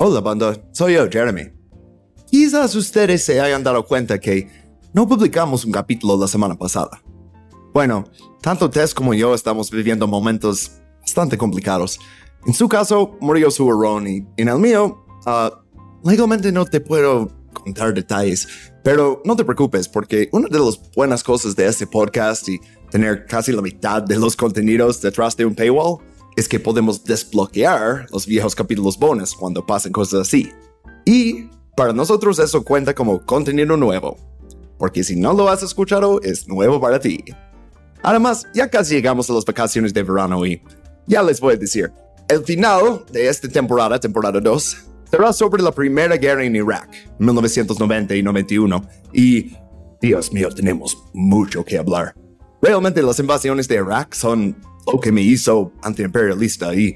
Hola, banda. Soy yo, Jeremy. Quizás ustedes se hayan dado cuenta que no publicamos un capítulo la semana pasada. Bueno, tanto Tess como yo estamos viviendo momentos bastante complicados. En su caso, murió su hermano y en el mío, uh, legalmente no te puedo contar detalles, pero no te preocupes porque una de las buenas cosas de este podcast y tener casi la mitad de los contenidos detrás de un paywall es que podemos desbloquear los viejos capítulos bonus cuando pasen cosas así. Y para nosotros eso cuenta como contenido nuevo, porque si no lo has escuchado es nuevo para ti. Además, ya casi llegamos a las vacaciones de verano y ya les voy a decir, el final de esta temporada, temporada 2, será sobre la primera guerra en Irak, 1990 y 91, y Dios mío, tenemos mucho que hablar. Realmente las invasiones de Irak son lo que me hizo antiimperialista y,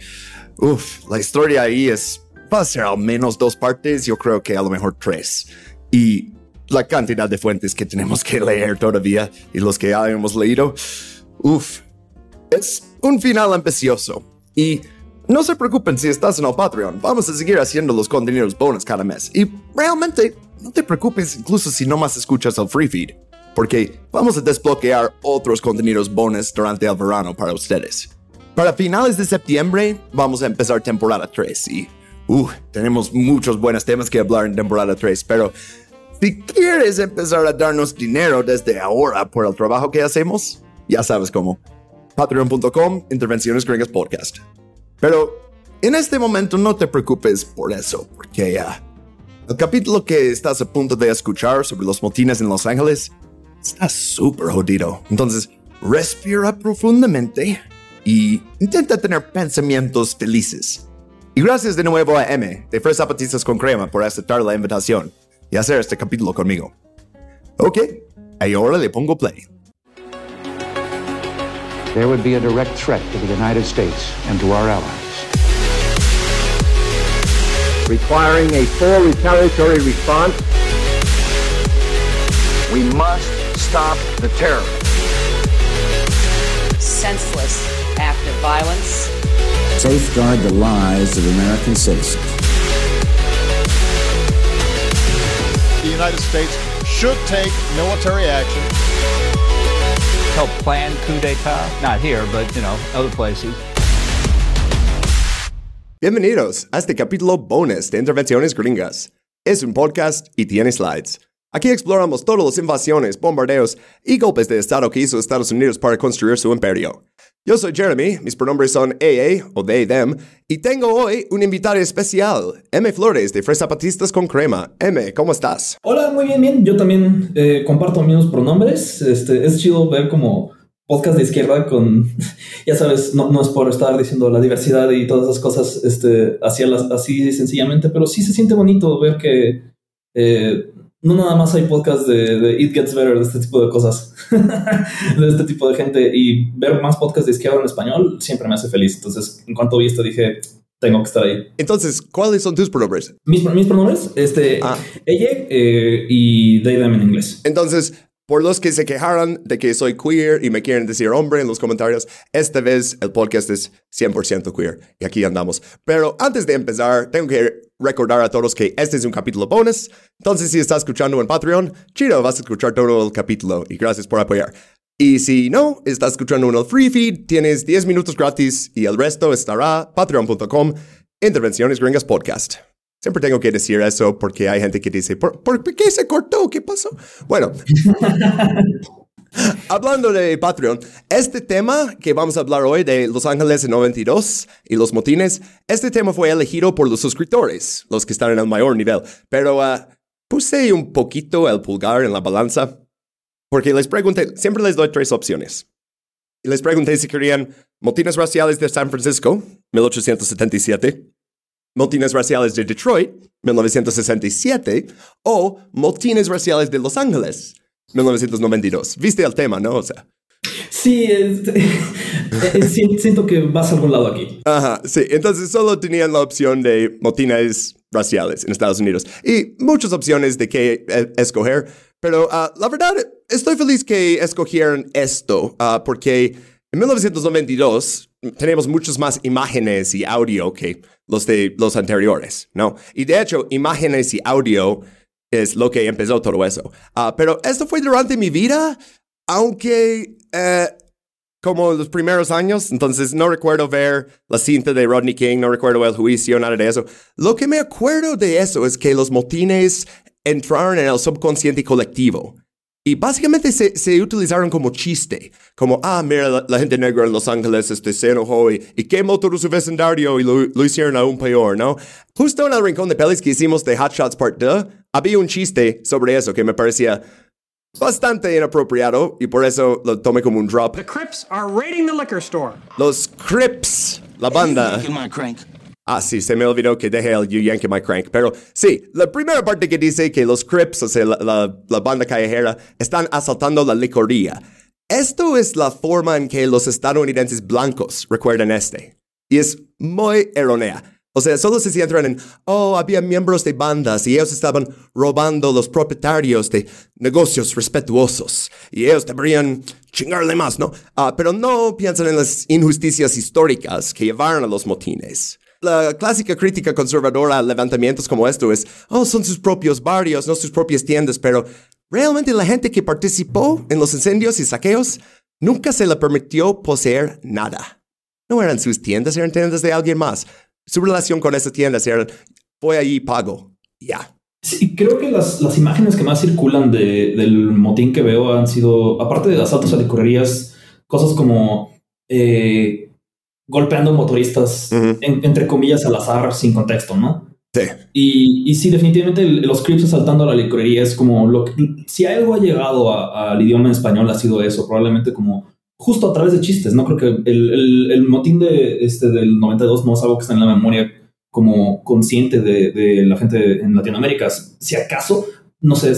uff, la historia ahí es, va a ser al menos dos partes, yo creo que a lo mejor tres. Y la cantidad de fuentes que tenemos que leer todavía y los que ya hemos leído, uff, es un final ambicioso. Y no se preocupen si estás en el Patreon, vamos a seguir haciendo los contenidos bonus cada mes. Y realmente, no te preocupes incluso si no más escuchas el free feed porque vamos a desbloquear otros contenidos bonus durante el verano para ustedes. Para finales de septiembre vamos a empezar temporada 3 y uh, tenemos muchos buenos temas que hablar en temporada 3, pero si quieres empezar a darnos dinero desde ahora por el trabajo que hacemos, ya sabes cómo. Patreon.com, Intervenciones Gringas Podcast. Pero en este momento no te preocupes por eso, porque ya... el capítulo que estás a punto de escuchar sobre los motines en Los Ángeles está súper jodido. Entonces, respira profundamente y intenta tener pensamientos felices. Y gracias de nuevo a M de Fresh Zapatistas con Crema por aceptar la invitación y hacer este capítulo conmigo. Ok, ahora le pongo play. There would be a direct threat to the United States and to our allies. Requiring a full retaliatory response, we must stop the terror. Senseless act of violence. Safeguard the lives of American citizens. The United States should take military action. Help plan coup d'etat, not here, but, you know, other places. Bienvenidos a este capítulo bonus de Intervenciones Gringas. Es un podcast y tiene slides. Aquí exploramos todas las invasiones, bombardeos y golpes de Estado que hizo Estados Unidos para construir su imperio. Yo soy Jeremy, mis pronombres son AA o they, them, y tengo hoy un invitado especial, M. Flores de Fresa Zapatistas con Crema. M, ¿cómo estás? Hola, muy bien, bien. Yo también eh, comparto mismos pronombres. Este, es chido ver como podcast de izquierda con, ya sabes, no, no, es por estar diciendo la diversidad y todas esas cosas este, así, así sencillamente, pero sí se siente bonito ver que eh, no nada más hay podcasts de, It Gets Better, de este tipo de cosas, de este tipo de gente, y ver más podcasts de izquierda en español siempre me hace feliz. Entonces, en cuanto vi esto, dije, tengo que estar ahí. Entonces, ¿cuáles son tus pronombres? Mis, mis pronombres, este, ah. ella eh, y they, them en inglés. Entonces, por los que se quejaron de que soy queer y me quieren decir hombre en los comentarios, esta vez el podcast es 100% queer y aquí andamos. Pero antes de empezar, tengo que recordar a todos que este es un capítulo bonus. Entonces, si estás escuchando en Patreon, chido, vas a escuchar todo el capítulo y gracias por apoyar. Y si no, estás escuchando en el free feed, tienes 10 minutos gratis y el resto estará patreon.com Intervenciones Gringas Podcast. Siempre tengo que decir eso porque hay gente que dice, ¿por, ¿por qué se cortó? ¿Qué pasó? Bueno, Hablando de Patreon, este tema que vamos a hablar hoy de Los Ángeles en 92 y los motines, este tema fue elegido por los suscriptores, los que están en el mayor nivel, pero ah, puse un poquito el pulgar en la balanza porque les pregunté, siempre les doy tres opciones. Y les pregunté si querían motines raciales de San Francisco, 1877, motines raciales de Detroit, 1967, o motines raciales de Los Ángeles, 1992. Viste el tema, ¿no? O sea. Sí, siento que vas a algún lado aquí. Ajá, sí. Entonces solo tenían la opción de motines raciales en Estados Unidos y muchas opciones de qué e, escoger. Pero ah, la verdad, estoy feliz que escogieron esto uh, porque en 1992 tenemos muchas más imágenes y audio que los de los anteriores, ¿no? Y de hecho, imágenes y audio es lo que empezó todo eso. Ah, pero esto fue durante mi vida, aunque eh, como los primeros años, entonces no recuerdo ver la cinta de Rodney King, no recuerdo el juicio, nada de eso. Lo que me acuerdo de eso es que los motines entraron en el subconsciente colectivo. Y básicamente se, se, utilizaron como chiste, como, ah, mira, la, gente negra en Los Ángeles este, se enojó y, y quemó todo su vecindario y lo, lo, hicieron aún peor, ¿no? Justo en el rincón de pelis que hicimos de Hot Shots Part 2, había un chiste sobre eso que me parecía bastante inapropiado y por eso lo tomé como un drop. The Crips are raiding the liquor store. Los Crips, la banda. Ah, sí, se me olvidó que dejé el You Yankee My Crank. Pero sí, la primera parte que dice que los Crips, o sea, la, banda callejera, están asaltando la licoría. Esto es la forma en que los estadounidenses blancos recuerdan este. Y es muy errónea. O sea, solo se centran en, oh, había miembros de bandas y ellos estaban robando los propietarios de negocios respetuosos y ellos deberían chingarle más, ¿no? Ah, pero no piensan en las injusticias históricas que llevaron a los motines. La clásica crítica conservadora a levantamientos como esto es, oh, son sus propios barrios, no sus propias tiendas, pero realmente la gente que participó en los incendios y saqueos nunca se le permitió poseer nada. No eran sus tiendas, eran tiendas de alguien más. Su relación con esa tienda era, voy allí y pago. Ya. Sí, creo que las, las imágenes que más circulan de, del motín que veo han sido, aparte de asaltos a licorerías, cosas como eh, golpeando motoristas, en, entre comillas, al azar, sin contexto, ¿no? Sí. Y, y sí, definitivamente los clips asaltando a la licorería es como lo que, si algo ha llegado al idioma en español ha sido eso, probablemente como justo a través de chistes, ¿no? Creo que el, el, el motín de, este, del 92 no es algo que está en la memoria como consciente de, de la gente en Latinoamérica. Si acaso, no sé,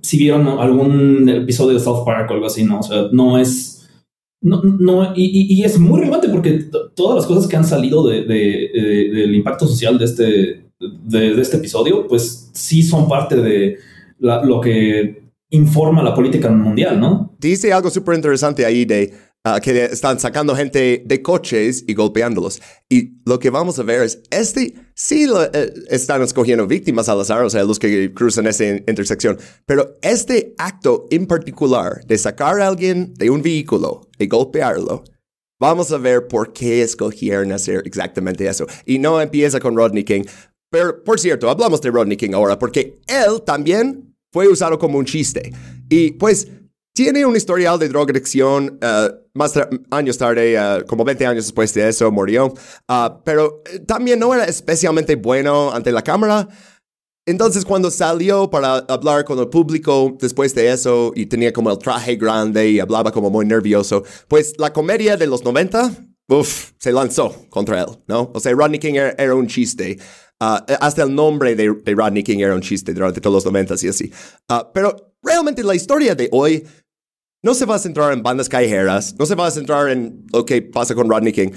si vieron algún episodio de South Park o algo así, ¿no? O sea, no es no, no, y, y, es muy relevante porque todas las cosas que han salido de, de, del impacto social de este, de, este episodio, pues sí son parte de lo que informa la política mundial, ¿no? Dice algo súper interesante ahí de uh, que están sacando gente de coches y golpeándolos. Y lo que vamos a ver es, este sí eh, están escogiendo víctimas al azar, o sea, los que cruzan esa intersección, pero este acto en particular de sacar a alguien de un vehículo y golpearlo, vamos a ver por qué escogieron hacer exactamente eso. Y no empieza con Rodney King. Pero, por cierto, hablamos de Rodney King ahora, porque él también fue usado como un chiste. Y pues tiene un historial de drogadicción. Uh, más años tarde, uh, como 20 años después de eso, murió. Uh, pero eh, también no era especialmente bueno ante la cámara. Entonces, cuando salió para hablar con el público después de eso y tenía como el traje grande y hablaba como muy nervioso, pues la comedia de los 90, uff, se lanzó contra él, ¿no? O sea, Rodney King era, un chiste. hasta el nombre de, de, Rodney King era un chiste durante todos los 90 y así. pero realmente la historia de hoy no se va a centrar en bandas callejeras, no se va a centrar en lo que pasa con Rodney King.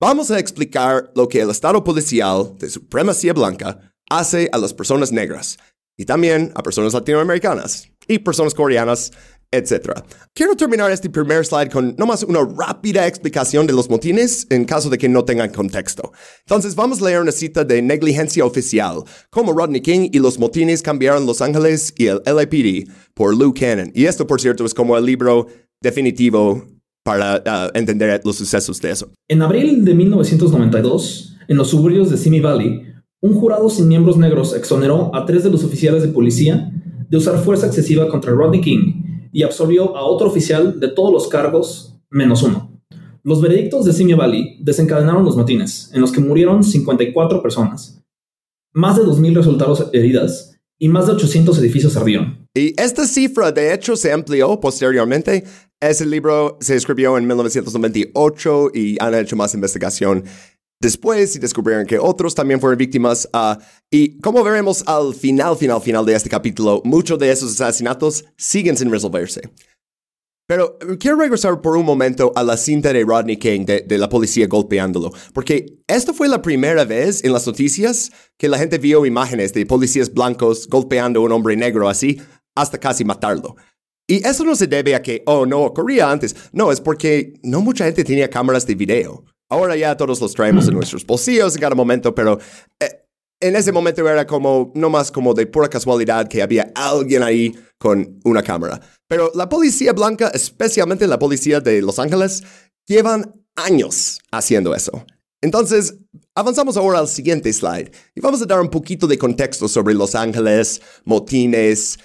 Vamos a explicar lo que el Estado policial de supremacía blanca hace a las personas negras y también a personas latinoamericanas y personas coreanas etc. Quiero terminar este primer slide con nomás una rápida explicación de los motines en caso de que no tengan contexto. Entonces vamos a leer una cita de Negligencia Oficial, cómo Rodney King y los motines cambiaron Los Ángeles y el LAPD por Lou Cannon. Y esto, por cierto, es como el libro definitivo para uh, entender los sucesos de eso. En abril de 1992, en los suburbios de Simi Valley, un jurado sin miembros negros exoneró a tres de los oficiales de policía de usar fuerza excesiva contra Rodney King y absolvió a otro oficial de todos los cargos menos uno. Los veredictos de Simi Valley desencadenaron los motines, en los que murieron 54 personas. Más de 2.000 resultaron heridas y más de 800 edificios ardieron. Y esta cifra, de hecho, se amplió posteriormente. Ese libro se escribió en 1998 y han hecho más investigación después y descubrieron que otros también fueron víctimas. Uh, y como veremos al final, final, final de este capítulo, muchos de esos asesinatos siguen sin resolverse. Pero eh, quiero regresar por un momento a la cinta de Rodney King de, de, la policía golpeándolo, porque esta fue la primera vez en las noticias que la gente vio imágenes de policías blancos golpeando a un hombre negro así hasta casi matarlo. Y eso no se debe a que, oh, no ocurría antes, no, es porque no mucha gente tenía cámaras de video. Ahora ya todos los traemos en nuestros bolsillos en cada momento, pero eh, en ese momento era como, no más como de pura casualidad que había alguien ahí con una cámara. Pero la policía blanca, especialmente la policía de Los Ángeles, llevan años haciendo eso. Entonces, avanzamos ahora al siguiente slide y vamos a dar un poquito de contexto sobre Los Ángeles, motines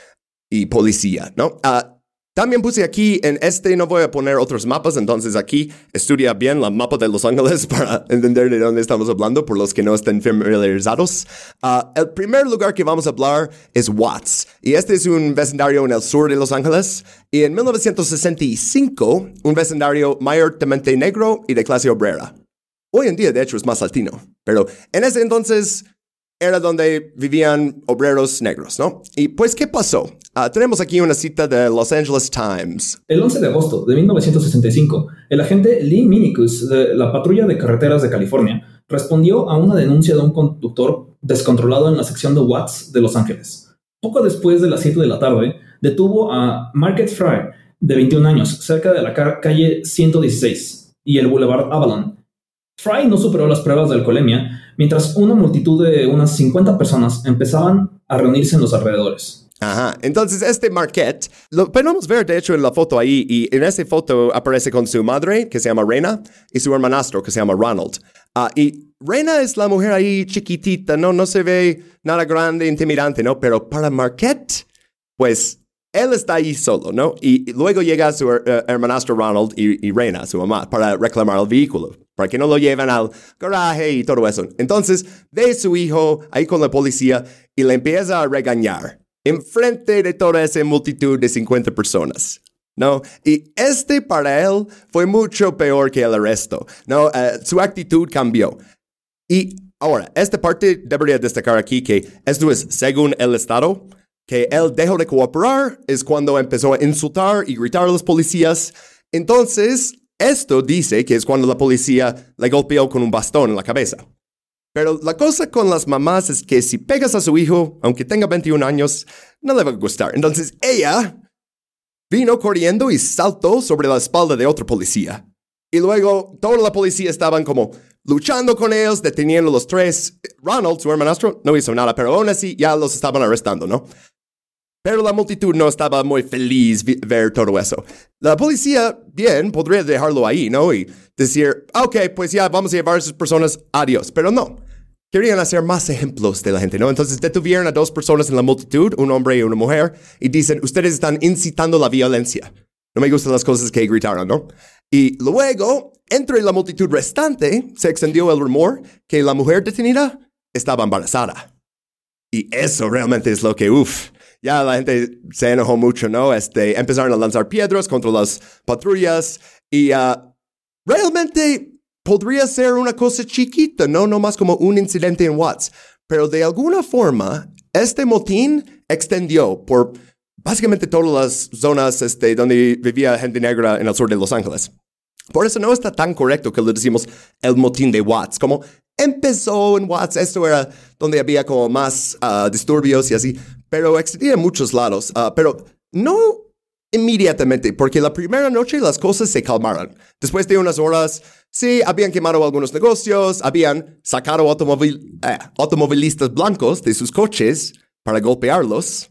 y policía, ¿no? Ah, también puse aquí en este, no voy a poner otros mapas, entonces aquí estudia bien la mapa de Los Ángeles para entender de dónde estamos hablando por los que no estén familiarizados. Ah, el primer lugar que vamos a hablar es Watts, y este es un vecindario en el sur de Los Ángeles, y en 1965, un vecindario mayormente negro y de clase obrera. Hoy en día, de hecho, es más latino, pero en ese entonces era donde vivían obreros negros, ¿no? Y pues, ¿qué pasó? Ah, tenemos aquí una cita de Los Angeles Times. El 11 de agosto de 1965, el agente Lee Minicus de la Patrulla de Carreteras de California respondió a una denuncia de un conductor descontrolado en la sección de Watts de Los Ángeles. Poco después de las 7 de la tarde, detuvo a Market Fry, de 21 años, cerca de la calle 116 y el Boulevard Avalon. Fry no superó las pruebas de alcoholemia mientras una multitud de unas 50 personas empezaban a reunirse en los alrededores. Ajá, entonces este Marquette lo podemos ver de hecho en la foto ahí y en esa foto aparece con su madre que se llama Reina y su hermanastro que se llama Ronald. Ah, y Reina es la mujer ahí chiquitita, ¿no? No se ve nada grande, intimidante, ¿no? Pero para Marquette, pues él está ahí solo, ¿no? Y luego llega su eh, hermanastro Ronald y, y, Reina, su mamá, para reclamar el vehículo, para que no lo lleven al garaje y todo eso. Entonces, ve su hijo ahí con la policía y le empieza a regañar enfrente de toda esa multitud de 50 personas. ¿no? Y este para él fue mucho peor que el resto, ¿no? Uh, su actitud cambió. Y ahora, esta parte debería destacar aquí que esto es según el Estado, que él dejó de cooperar es cuando empezó a insultar y gritar a los policías. Entonces, esto dice que es cuando la policía le golpeó con un bastón en la cabeza. Pero la cosa con las mamás es que si pegas a su hijo, aunque tenga 21 años, no le va a gustar. Entonces ella vino corriendo y saltó sobre la espalda de otro policía. Y luego toda la policía estaban como luchando con ellos, deteniendo a los tres. Ronald, su hermanastro, no hizo nada, pero aún así ya los estaban arrestando, ¿no? Pero la multitud no estaba muy feliz ver todo eso. La policía, bien, podría dejarlo ahí, ¿no? Y decir, ok, pues ya vamos a llevar a esas personas, adiós. Pero no. Querían hacer más ejemplos de la gente, ¿no? Entonces detuvieron a dos personas en la multitud, un hombre y una mujer, y dicen, ustedes están incitando la violencia. No me gustan las cosas que gritaron, ¿no? Y luego, entre la multitud restante, se extendió el rumor que la mujer detenida estaba embarazada. Y eso realmente es lo que, uff, ya la gente se enojó mucho, ¿no? Este, empezaron a lanzar piedras contra las patrullas y uh, realmente podría ser una cosa chiquita, ¿no? No más como un incidente en Watts. Pero de alguna forma, este motín extendió por básicamente todas las zonas este, donde vivía gente negra en el sur de Los Ángeles. Por eso no está tan correcto que le decimos el motín de Watts, como empezó en Watts, esto era donde había como más uh, disturbios y así, pero extendía en muchos lados, uh, pero no inmediatamente, porque la primera noche las cosas se calmaron. Después de unas horas, sí, habían quemado algunos negocios, habían sacado automóvil, eh, automovilistas blancos de sus coches para golpearlos.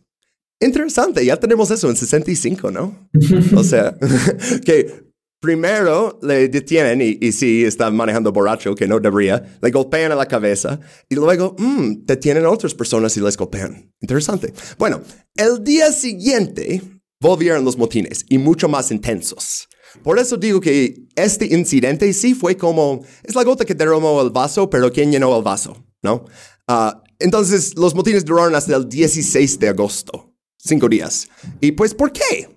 Interesante, ya tenemos eso en 65, ¿no? o sea, que Primero le detienen y, si está manejando borracho, que no debería, le golpean a la cabeza y luego mmm, detienen a otras personas y les golpean. Interesante. Bueno, el día siguiente volvieron los motines y mucho más intensos. Por eso digo que este incidente sí fue como, es la gota que derramó el vaso, pero ¿quién llenó el vaso? ¿No? Uh, entonces los motines duraron hasta el 16 de agosto, cinco días. ¿Y pues por qué?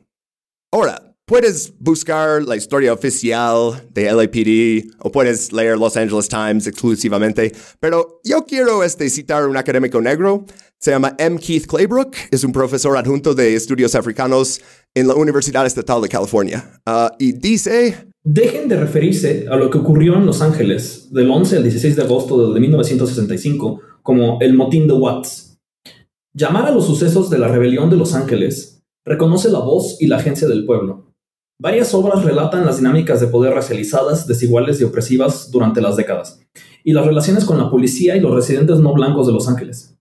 Ahora, Puedes buscar la historia oficial de LAPD o puedes leer Los Angeles Times exclusivamente, pero yo quiero este, citar a un académico negro, se llama M. Keith Claybrook, es un profesor adjunto de estudios africanos en la Universidad Estatal de California, uh, y dice... Dejen de referirse a lo que ocurrió en Los Ángeles del 11 al 16 de agosto de 1965 como el motín de Watts. Llamar a los sucesos de la rebelión de Los Ángeles reconoce la voz y la agencia del pueblo Varias obras relatan las dinámicas de poder racializadas, desiguales y opresivas durante las décadas, y las relaciones con la policía y los residentes no blancos de Los Ángeles.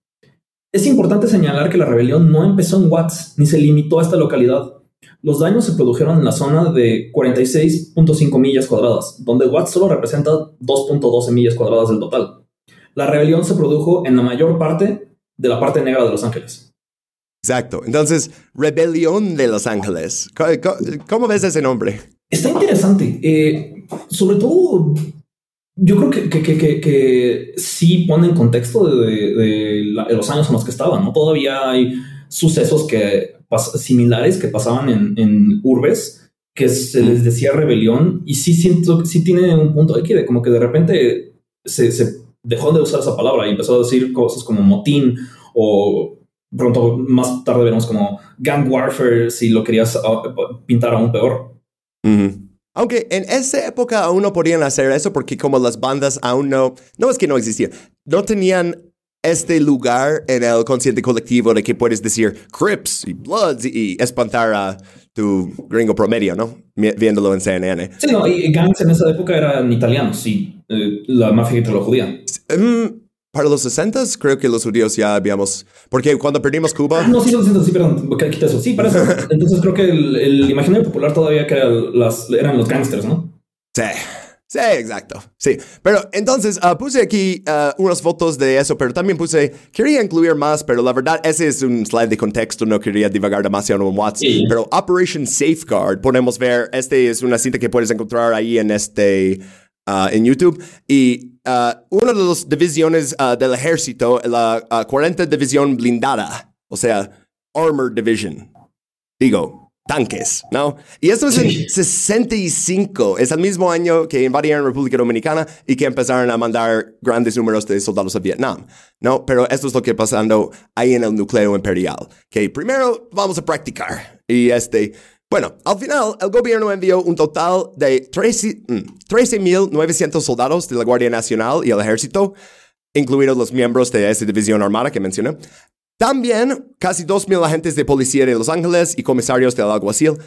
Es importante señalar que la rebelión no empezó en Watts ni se limitó a esta localidad. Los daños se produjeron en la zona de 46.5 millas cuadradas, donde Watts solo representa 2.12 millas cuadradas del total. La rebelión se produjo en la mayor parte de la parte negra de Los Ángeles. Exacto. Entonces, Rebelión de Los Ángeles. ¿Cómo, ves ese nombre? Está interesante. Eh, sobre todo, yo creo que, que, que, que, sí pone en contexto de, los años en los que estaban. ¿no? Todavía hay sucesos que similares que pasaban en, urbes que se les decía rebelión y sí siento sí tiene un punto aquí de como que de repente se dejó de usar esa palabra y empezó a decir cosas como motín o pronto más tarde veremos como gang warfare si lo querías ah, pintar aún peor. Aunque en esa época aún no podían hacer eso porque como las bandas aún no, no es que no existían, no tenían este lugar en el consciente colectivo de que puedes decir Crips y Bloods y, y espantar a tu gringo promedio, ¿no? Viéndolo en CNN. Sí, no, y gangs en esa época eran italianos, sí. Eh, la mafia italo-judía. Mm, para los 60 creo que los judíos ya habíamos, porque cuando perdimos Cuba, No, sí, lo siento, sí, perdón, quita eso. Sí, para eso. Entonces creo que el, el imaginario popular todavía que era las, eran los gangsters, ¿no? Sí, sí, exacto. Sí, pero entonces ah, puse aquí ah, unas fotos de eso, pero también puse, quería incluir más, pero la verdad ese es un slide de contexto, no quería divagar demasiado en WhatsApp. Sí. Pero Operation Safeguard, podemos ver, este es una cinta que puedes encontrar ahí en este, ah, en YouTube. Y ah, una de las divisiones ah, del ejército, la ah, 40 División Blindada, o sea, Armored Division. Digo, tanques, ¿no? Y esto es en 65, es el mismo año que invadieron República Dominicana y que empezaron a mandar grandes números de soldados a Vietnam, ¿no? Pero esto es lo que pasando ahí en el núcleo imperial, que primero vamos a practicar. Y este, bueno, al final el gobierno envió un total de 13 mm, 13.900 soldados de la Guardia Nacional y el Ejército, incluidos los miembros de esa división armada que mencioné. También casi 2.000 agentes de policía de Los Ángeles y comisarios del alguacil.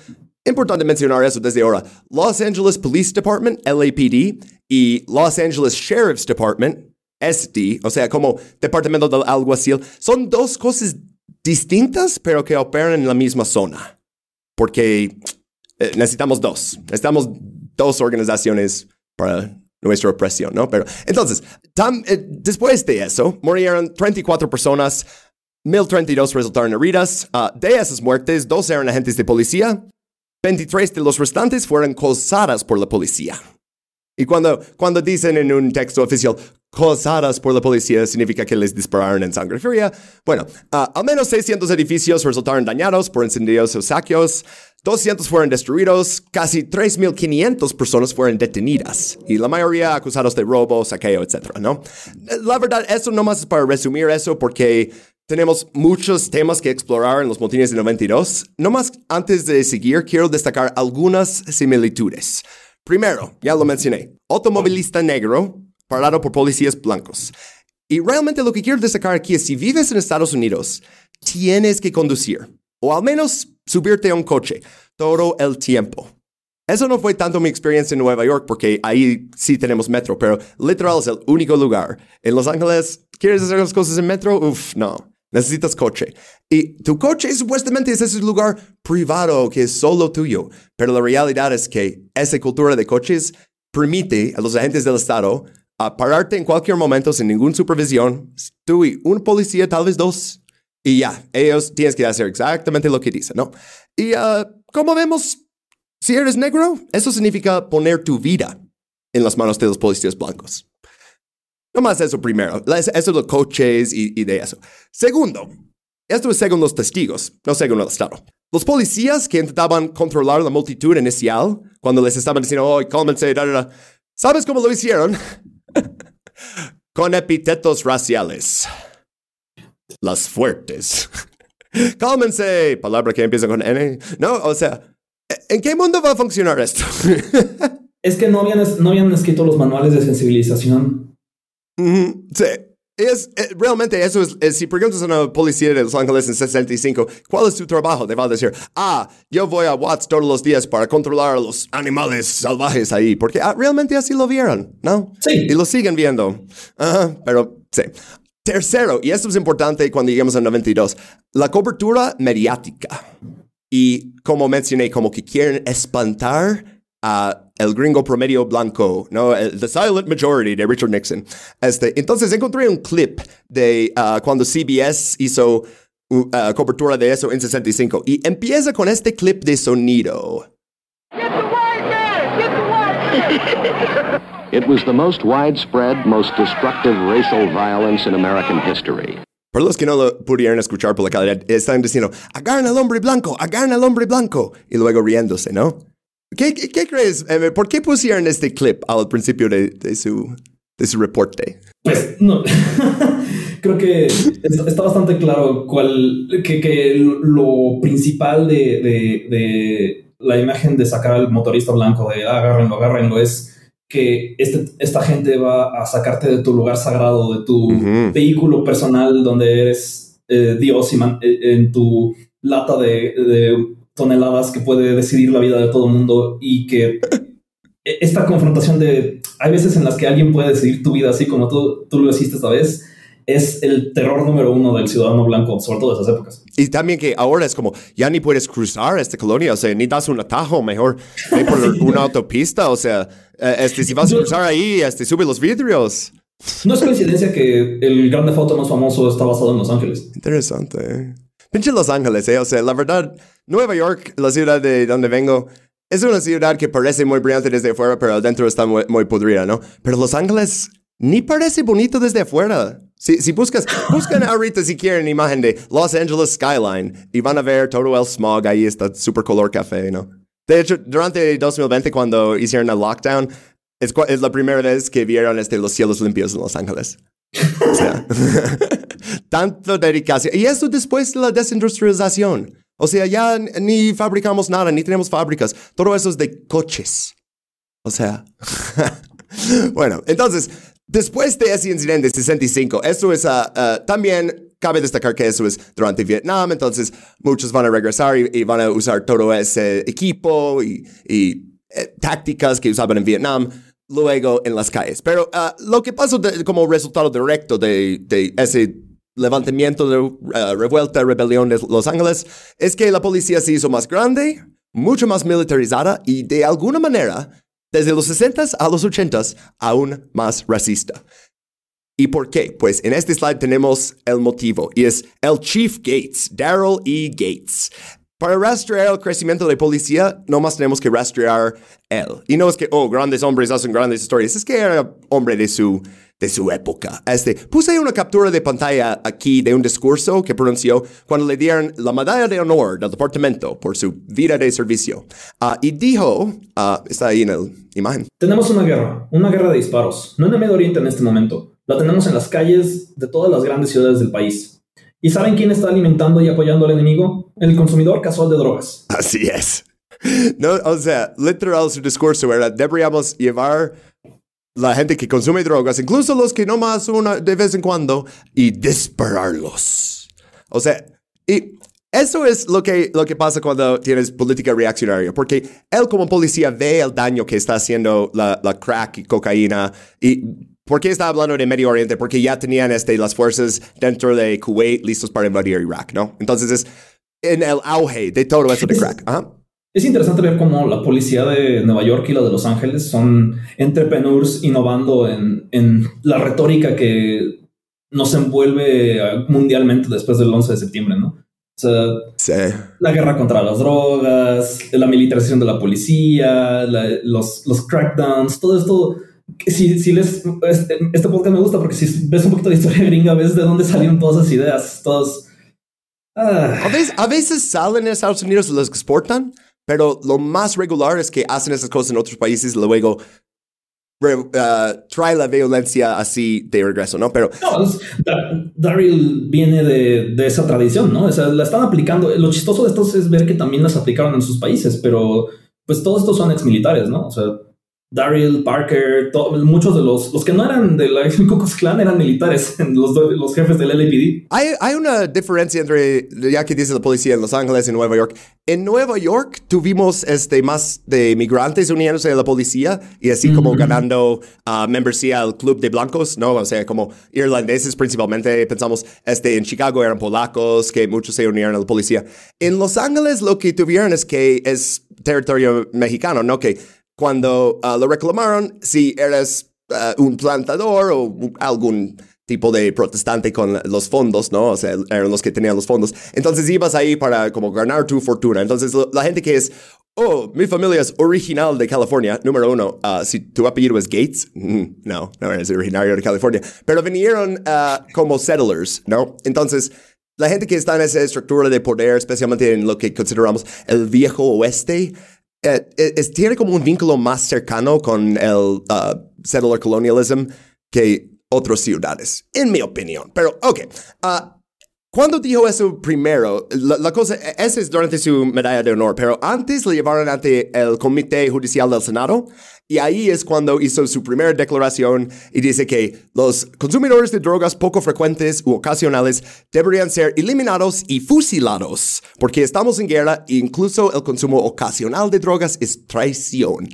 Importante mencionar eso desde ahora. Los Angeles Police Department, LAPD, y Los Angeles Sheriff's Department, SD, o sea, como departamento del alguacil, son dos cosas distintas, pero que operan en la misma zona. Porque eh, necesitamos dos. Necesitamos dos organizaciones para nuestra opresión, ¿no? Pero entonces, eh, después de eso, murieron 34 personas, 1032 resultaron heridas. Ah, de esas muertes, dos eran agentes de policía, 23 de los restantes fueron causadas por la policía. Y cuando, cuando dicen en un texto oficial causadas por la policía, significa que les dispararon en sangre fría. Bueno, ah, al menos 600 edificios resultaron dañados por incendios o saqueos, 200 fueron destruidos, casi 3.500 personas fueron detenidas, y la mayoría acusados de robo, saqueo, etc. ¿no? La verdad, eso nomás es para resumir eso, porque tenemos muchos temas que explorar en los motines de 92. Nomás antes de seguir, quiero destacar algunas similitudes. Primero, ya lo mencioné, automovilista negro parado por policías blancos. Y realmente lo que quiero destacar aquí es si vives en Estados Unidos, tienes que conducir, o al menos subirte a un coche todo el tiempo. Eso no fue tanto mi experiencia en Nueva York, porque ahí sí tenemos metro, pero literal es el único lugar. En Los Ángeles, ¿quieres hacer las cosas en metro? Uf, no. Necesitas coche. Y tu coche supuestamente es ese lugar privado que es solo tuyo. Pero la realidad es que esa cultura de coches permite a los agentes del Estado a pararte en cualquier momento sin ninguna supervisión. Tú y un policía, tal vez dos. Y ya, ellos tienes que hacer exactamente lo que dicen, ¿no? Y ah, como vemos, si eres negro, eso significa poner tu vida en las manos de los policías blancos. No más eso primero, eso es los coches y, y de eso. Segundo, esto es según los testigos, no según el Estado. Los policías que intentaban controlar la multitud inicial, cuando les estaban diciendo, oh, cálmense, da, da, da", ¿sabes cómo lo hicieron? Con epítetos raciales. Las fuertes. cálmense, palabra que empieza con N. No, o sea, ¿en qué mundo va a funcionar esto? Es que no habían, no habían escrito los manuales de sensibilización. Sí. Es, eh, realmente eso es, eh, si preguntas a una policía de Los Ángeles en 65, ¿cuál es tu trabajo? Te va a decir, ah, yo voy a Watts todos los días para controlar a los animales salvajes ahí, porque ah, realmente así lo vieron, ¿no? Sí. Y lo siguen viendo. Ajá, pero sí. Tercero, y esto es importante cuando lleguemos al 92, la cobertura mediática. Y como mencioné, como que quieren espantar a el gringo promedio blanco, ¿no? El, the Silent Majority de Richard Nixon. Este, entonces encontré un clip de uh, cuando CBS hizo uh, cobertura de eso en 65 y empieza con este clip de sonido. It was the most widespread, most destructive racial violence in American history. Para los que no lo pudieron escuchar por la calidad, están diciendo, agarren al hombre blanco, agarren al hombre blanco, y luego riéndose, ¿no? ¿Qué, qué, qué crees? Eh, ¿Por qué pusieron este clip al principio de, de, su, de su reporte? Pues no, creo que está bastante claro cuál, que, que lo principal de, de, de, la imagen de sacar al motorista blanco, de ah, agárrenlo, agárrenlo, es que este, esta gente va a sacarte de tu lugar sagrado, de tu uh -huh. vehículo personal donde eres eh, Dios y man, eh, en tu lata de, de, toneladas que puede decidir la vida de todo el mundo y que esta confrontación de hay veces en las que alguien puede decidir tu vida así como tú, tú lo hiciste esta vez es el terror número uno del ciudadano blanco, sobre todo de esas épocas. Y también que ahora es como, ya ni puedes cruzar esta colonia, o sea, ni das un atajo, mejor ve por sí. una autopista, o sea, este, si vas a cruzar ahí, este, sube los vidrios. No es coincidencia que el grande foto más famoso está basado en Los Ángeles. Interesante. Pinche Los Ángeles, eh, o sea, la verdad, Nueva York, la ciudad de donde vengo, es una ciudad que parece muy brillante desde afuera, pero adentro está muy, muy podrida, ¿no? Pero Los Ángeles ni parece bonito desde afuera. Si, si, buscas, buscan ahorita si quieren imagen de Los Angeles Skyline y van a ver todo el smog ahí, está super color café, ¿no? De hecho, durante 2020, cuando hicieron el lockdown, es, es la primera vez que vieron este, los cielos limpios en Los Ángeles. O sea, tanto dedicación. Y eso después de la desindustrialización. O sea, ya ni fabricamos nada, ni tenemos fábricas. Todo eso es de coches. O sea, bueno, entonces, Después de ese incidente de 65, eso es, uh, uh, también cabe destacar que eso es durante Vietnam, entonces muchos van a regresar y, van a usar todo ese equipo y, eh, tácticas que usaban en Vietnam luego en las calles. Pero uh, lo que pasó como resultado directo de, de ese levantamiento de revuelta, rebelión de Los Ángeles, es que la policía se hizo más grande, mucho más militarizada y de alguna manera desde los 60s a los 80s, aún más racista. ¿Y por qué? Pues en este slide tenemos el motivo y es el Chief Gates, Daryl E. Gates. Para rastrear el crecimiento de la policía, no más tenemos que rastrear él. Y no es que, oh, grandes hombres hacen grandes historias, es que era hombre de su, de su época. Este, puse una captura de pantalla aquí de un discurso que pronunció cuando le dieron la medalla de honor del departamento por su vida de servicio. Uh, y dijo, uh, está ahí en la imagen. Tenemos una guerra, una guerra de disparos, no en el Medio Oriente en este momento. La tenemos en las calles de todas las grandes ciudades del país. ¿Y saben quién está alimentando y apoyando al enemigo? El consumidor casual de drogas. Así es. No, o sea, literal su discurso era, deberíamos llevar la gente que consume drogas, incluso los que no más una de vez en cuando, y dispararlos. O sea, y eso es lo que, lo que pasa cuando tienes política reaccionaria, porque él como policía ve el daño que está haciendo la, la crack y cocaína y ¿Por qué está hablando de Medio Oriente? Porque ya tenían este, las fuerzas dentro de Kuwait listos para invadir Irak, ¿no? Entonces es en el auge de todo eso de crack. ¿ah? Es interesante ver cómo la policía de Nueva York y la de Los Ángeles son entrepreneurs innovando en, en la retórica que nos envuelve mundialmente después del 11 de septiembre, ¿no? O sea, sí. la guerra contra las drogas, la militarización de la policía, la, los, los crackdowns, todo esto si, si les este, este, podcast me gusta porque si ves un poquito de historia gringa ves de dónde salieron todas esas ideas todas ah. a, veces, a veces salen en Estados Unidos y los exportan pero lo más regular es que hacen esas cosas en otros países y luego uh, trae la violencia así de regreso, ¿no? Pero no, Daryl viene de, de, esa tradición, ¿no? O sea, la están aplicando. Lo chistoso de esto es ver que también las aplicaron en sus países, pero pues todos estos son ex militares, ¿no? O sea, Daryl, Parker, muchos de los, los que no eran de la Ku Klux Klan eran militares, los, los jefes del LAPD. Hay, hay una diferencia entre, ya que dice la policía en Los Ángeles y Nueva York. En Nueva York tuvimos este, más de migrantes uniéndose a la policía y así como ganando uh, membresía al club de blancos, ¿no? O sea, como irlandeses principalmente. Pensamos, este, en Chicago eran polacos, que muchos se unieron a la policía. En Los Ángeles lo que tuvieron es que es territorio mexicano, ¿no? Que cuando uh, lo reclamaron, si eres uh, un plantador o algún tipo de protestante con los fondos, ¿no? O sea, eran los que tenían los fondos. Entonces ibas ahí para como ganar tu fortuna. Entonces la gente que es, oh, mi familia es original de California, número uno, uh, si tu apellido es Gates, mm, no, no eres originario de California, pero vinieron como settlers, ¿no? Entonces la gente que está en esa estructura de poder, especialmente en lo que consideramos el viejo oeste, eh, eh, tiene como un vínculo más cercano con el uh, settler colonialism que otras ciudades, en mi opinión. Pero, ok. Uh, cuando dijo eso primero, la, cosa, esa es durante su medalla de honor, pero antes le llevaron ante el Comité Judicial del Senado y ahí es cuando hizo su primera declaración y dice que los consumidores de drogas poco frecuentes u ocasionales deberían ser eliminados y fusilados porque estamos en guerra e incluso el consumo ocasional de drogas es traición.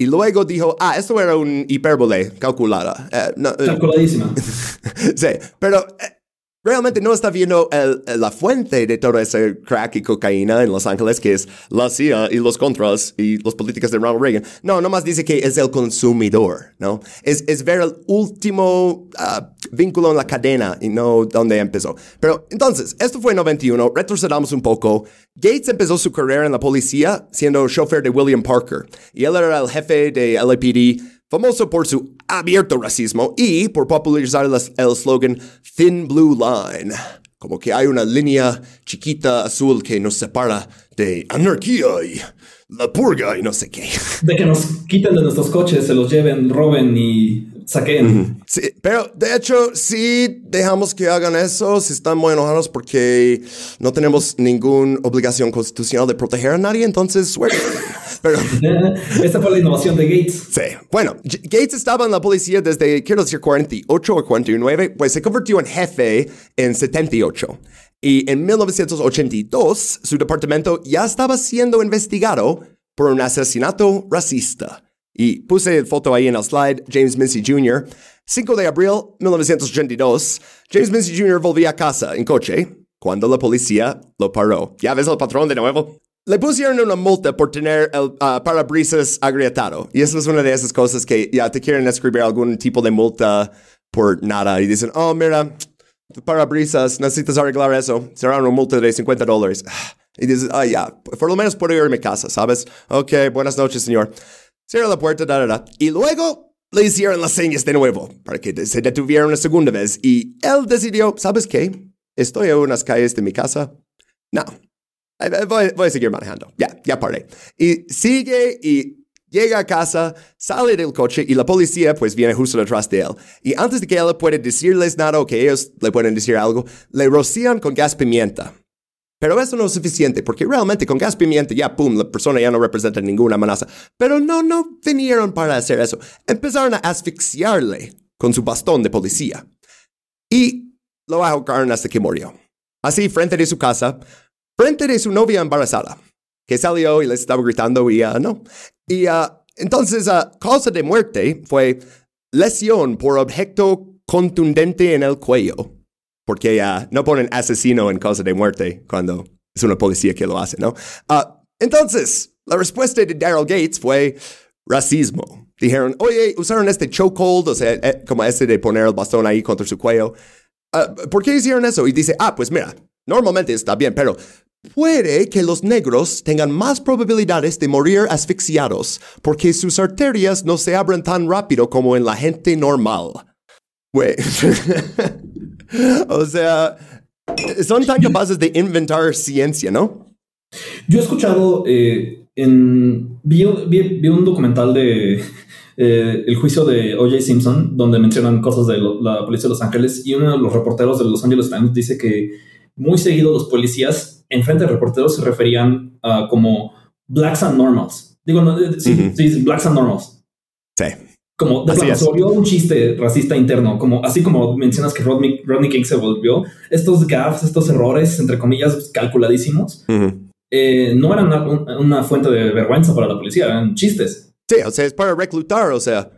Y luego dijo, ah, esto era un hipérbole calculada. Eh, eh, Calculadísima. sí, pero eh, realmente no está viendo la fuente de todo ese crack y cocaína en Los Ángeles, que es la CIA y los contras y los políticos de Ronald Reagan. No, nomás dice que es el consumidor, ¿no? Es, es ver el último ah, vínculo en la cadena y no dónde empezó. Pero entonces, esto fue en 91, retrocedamos un poco. Gates empezó su carrera en la policía siendo chofer de William Parker y él era el jefe de LAPD famoso por su abierto racismo y por popularizar el slogan Thin Blue Line, como que hay una línea chiquita azul que nos separa de anarquía y la purga y no sé qué. De que nos quiten de nuestros coches, se los lleven, roben y saquen. Sí, pero de hecho, si dejamos que hagan eso, si están muy enojados porque no tenemos ninguna obligación constitucional de proteger a nadie, entonces suerte. Pero, Esta fue la innovación de Gates. Sí. Bueno, Gates estaba en la policía desde, quiero decir, 48 o 49, pues se convirtió en jefe en 78. Y en 1982, su departamento ya estaba siendo investigado por un asesinato racista. Y puse foto ahí en el slide, James Mincy Jr. 5 de abril 1982, James Mincy Jr. volvía a casa en coche cuando la policía lo paró. ¿Ya ves al patrón de nuevo? Le pusieron una multa por tener el uh, parabrisas agrietado. Y eso es una de esas cosas que ya te quieren escribir algún tipo de multa por nada. Y dicen, oh, mira, parabrisas, necesitas arreglar eso. Será una multa de 50 dólares. Y dices, ah, ya, por lo menos puedo ir a casa, ¿sabes? Ok, buenas noches, señor. Cierra la puerta, da, da, da. Y luego le hicieron las señas de nuevo para que se detuvieran una segunda vez. Y él decidió, ¿sabes qué? Estoy en unas calles de mi casa. No, Voy, voy, a seguir manejando. Ya, ya paré. Y sigue y llega a casa, sale del coche y la policía pues viene justo detrás de él. Y antes de que él pueda decirles nada o que ellos le puedan decir algo, le rocían con gas pimienta. Pero eso no es suficiente, porque realmente con gas pimienta ya, pum, la persona ya no representa ninguna amenaza. Pero no, no vinieron para hacer eso. Empezaron a asfixiarle con su bastón de policía. Y lo ahogaron hasta que murió. Así, frente de su casa, frente de su novia embarazada, que salió y le estaba gritando y uh, no. Y uh, entonces, uh, causa de muerte fue lesión por objeto contundente en el cuello, porque no ponen asesino en causa de muerte cuando es una policía que lo hace, ¿no? entonces, la respuesta de Daryl Gates fue racismo. Dijeron, oye, usaron este chokehold, o sea, eh, como ese de poner el bastón ahí contra su cuello. ¿Por qué hicieron eso? Y dice, ah, pues mira, normalmente está bien, pero Puede que los negros tengan más probabilidades de morir asfixiados porque sus arterias no se abren tan rápido como en la gente normal. Güey. o sea, son tan capaces de inventar ciencia, ¿no? Yo he escuchado eh, en. Vi, un documental de. Eh, el juicio de O.J. Simpson, donde mencionan cosas de la policía de Los Ángeles, y uno de los reporteros de Los Angeles Times dice que muy seguido los policías en frente de reporteros se referían a como blacks and normals. Digo, no, sí, sí, blacks and normals. Sí. Como de plano, se volvió un chiste racista interno, como así como mencionas que Rodney, Rodney King se volvió, estos gaffes, estos errores, entre comillas, calculadísimos, Ujú. eh, no eran una, un- una fuente de vergüenza para la policía, eran chistes. Sí, o sea, es para reclutar, o sea,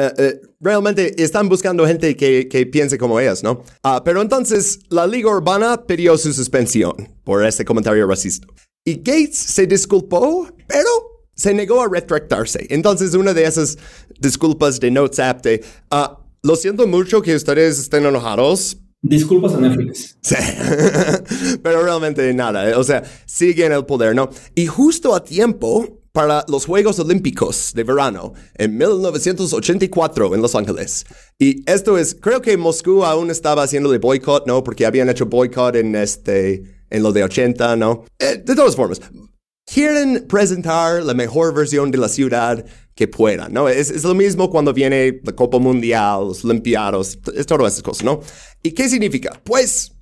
eh, eh, realmente están buscando gente que, que piense como ellas, ¿no? Ah, pero entonces la Liga Urbana pidió su suspensión por este comentario racista. Y Gates se disculpó, pero se negó a retractarse. Entonces, una de esas disculpas de Notes App de, ah, lo siento mucho que ustedes estén enojados, Disculpas a Netflix. Sí. Pero realmente nada. eh, O sea, sigue en el poder, ¿no? Y justo a tiempo para los Juegos Olímpicos de verano en 1984 en Los Ángeles. Y esto es, creo que Moscú aún estaba haciéndole boicot, ¿no? Porque habían hecho boicot en este, en lo de 80, ¿no? Eh, de todas formas, quieren presentar la mejor versión de la ciudad que puedan, ¿no? Es, lo mismo cuando viene la Copa Mundial, los Olimpiados, es todas esas cosas, ¿no? ¿Y qué significa? Pues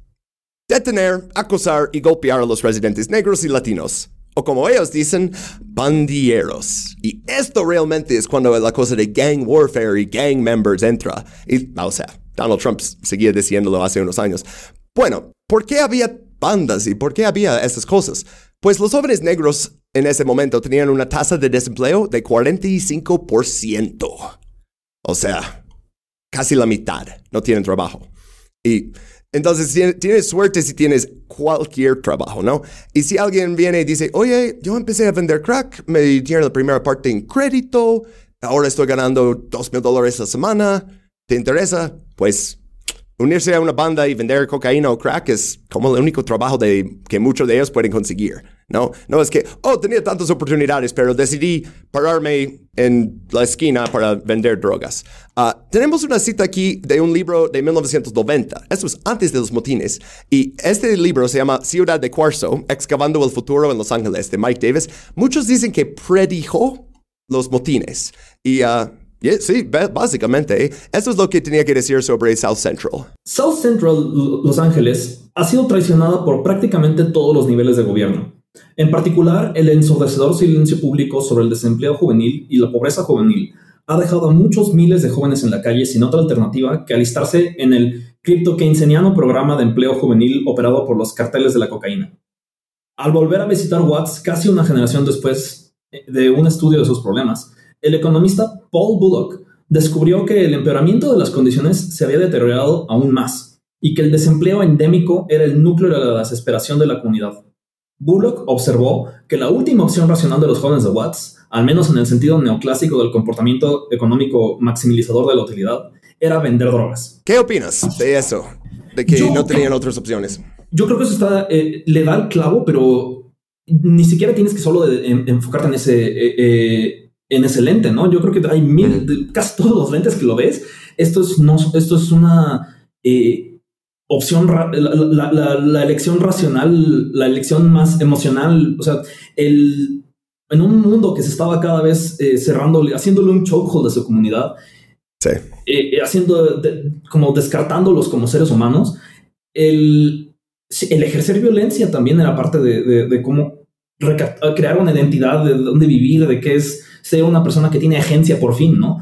detener, acosar y golpear a los residentes negros y latinos. O como ellos dicen, bandilleros. Y esto realmente es cuando la cosa de gang warfare y gang members entra. Y, o sea, Donald Trump seguía diciéndolo hace unos años. Bueno, ¿por qué había bandas y por qué había estas cosas? Pues los jóvenes negros en ese momento tenían una tasa de desempleo de 45%. O sea, casi la mitad no tienen trabajo. Y entonces tien- tienes suerte si tienes cualquier trabajo, ¿no? Y si alguien viene y dice, oye, yo empecé a vender crack, me dieron la primera parte en crédito, ahora estoy ganando dos mil dólares a la semana, ¿te interesa? Pues unirse a una banda y vender cocaína o crack es como el único trabajo de, que muchos de ellos pueden conseguir, ¿no? No es que, oh, tenía tantas oportunidades, pero decidí pararme en la esquina para vender drogas. Ah, tenemos una cita aquí de un libro de 1990. Esto es antes de los motines. Y este libro se llama Ciudad de Cuarzo, Excavando el Futuro en Los Ángeles, de Mike Davis. Muchos dicen que predijo los motines. Y ah, sí, básicamente, eso es lo que tenía que decir sobre South Central. South Central Los Ángeles ha sido traicionada por prácticamente todos los niveles de gobierno. En particular, el ensordecedor silencio público sobre el desempleo juvenil y la pobreza juvenil ha dejado a muchos miles de jóvenes en la calle sin otra alternativa que alistarse en el cripto-keynesiano programa de empleo juvenil operado por los carteles de la cocaína. Al volver a visitar Watts casi una generación después eh, de un estudio de sus problemas, el economista Paul Bullock descubrió que el empeoramiento de las condiciones se había deteriorado aún más y que el desempleo endémico era el núcleo de la desesperación de la comunidad. Bullock observó que la última opción racional de los jóvenes de Watts, al menos en el sentido neoclásico del comportamiento económico maximizador de la utilidad, era vender drogas. ¿Qué opinas de eso? De que Yo- no tenían otras opciones. Yo creo que eso está, eh, le da el clavo, pero ni siquiera tienes que solo de- en- enfocarte en ese, eh, eh, en ese lente, ¿no? Yo creo que hay mil, de- casi todos los lentes que lo ves. Esto es, no, esto es una eh, opción, la, la- la- la elección racional, la elección más emocional. O sea, el, en un mundo que se estaba cada vez eh, cerrándole, haciéndole un chokehold a su comunidad, Sí. eh, haciendo de- como descartándolos como seres humanos, el, el ejercer violencia también era parte de, cómo crear una identidad de dónde vivir, de qué es ser una persona que tiene agencia por fin, ¿no?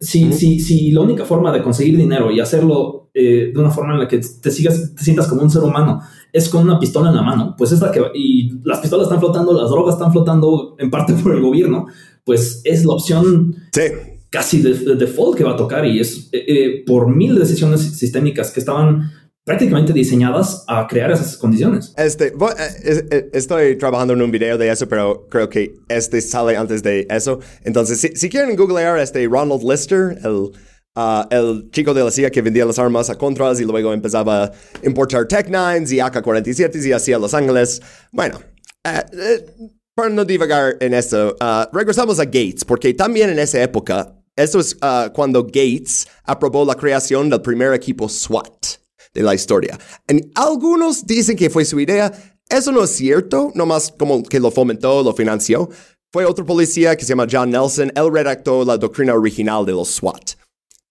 Si, si, si la única forma de conseguir dinero y hacerlo eh, de una forma en la que te sigas, te sientas como un ser humano es con una pistola en la mano, pues es la que y las pistolas están flotando, las drogas están flotando en parte por el gobierno, pues es la opción Sí. casi de, de default que va a tocar y es eh, eh, por mil decisiones sistémicas que estaban prácticamente diseñadas a crear esas condiciones. Este, eh, eh, estoy trabajando en un video de eso, pero creo que este sale antes de eso. Entonces, si, si quieren googlear este Ronald Lister, el, ah, el chico de la CIA que vendía las armas a Contras y luego empezaba a importar Tech 9 y AK-47 y hacía Los Ángeles. Bueno, eh, eh, para no divagar en eso, ah, regresamos a Gates, porque también en esa época, esto es ah, cuando Gates aprobó la creación del primer equipo SWAT de la historia. En algunos dicen que fue su idea. Eso no es cierto, nomás como que lo fomentó, lo financió. Fue otro policía que se llama John Nelson. Él redactó la doctrina original de los SWAT.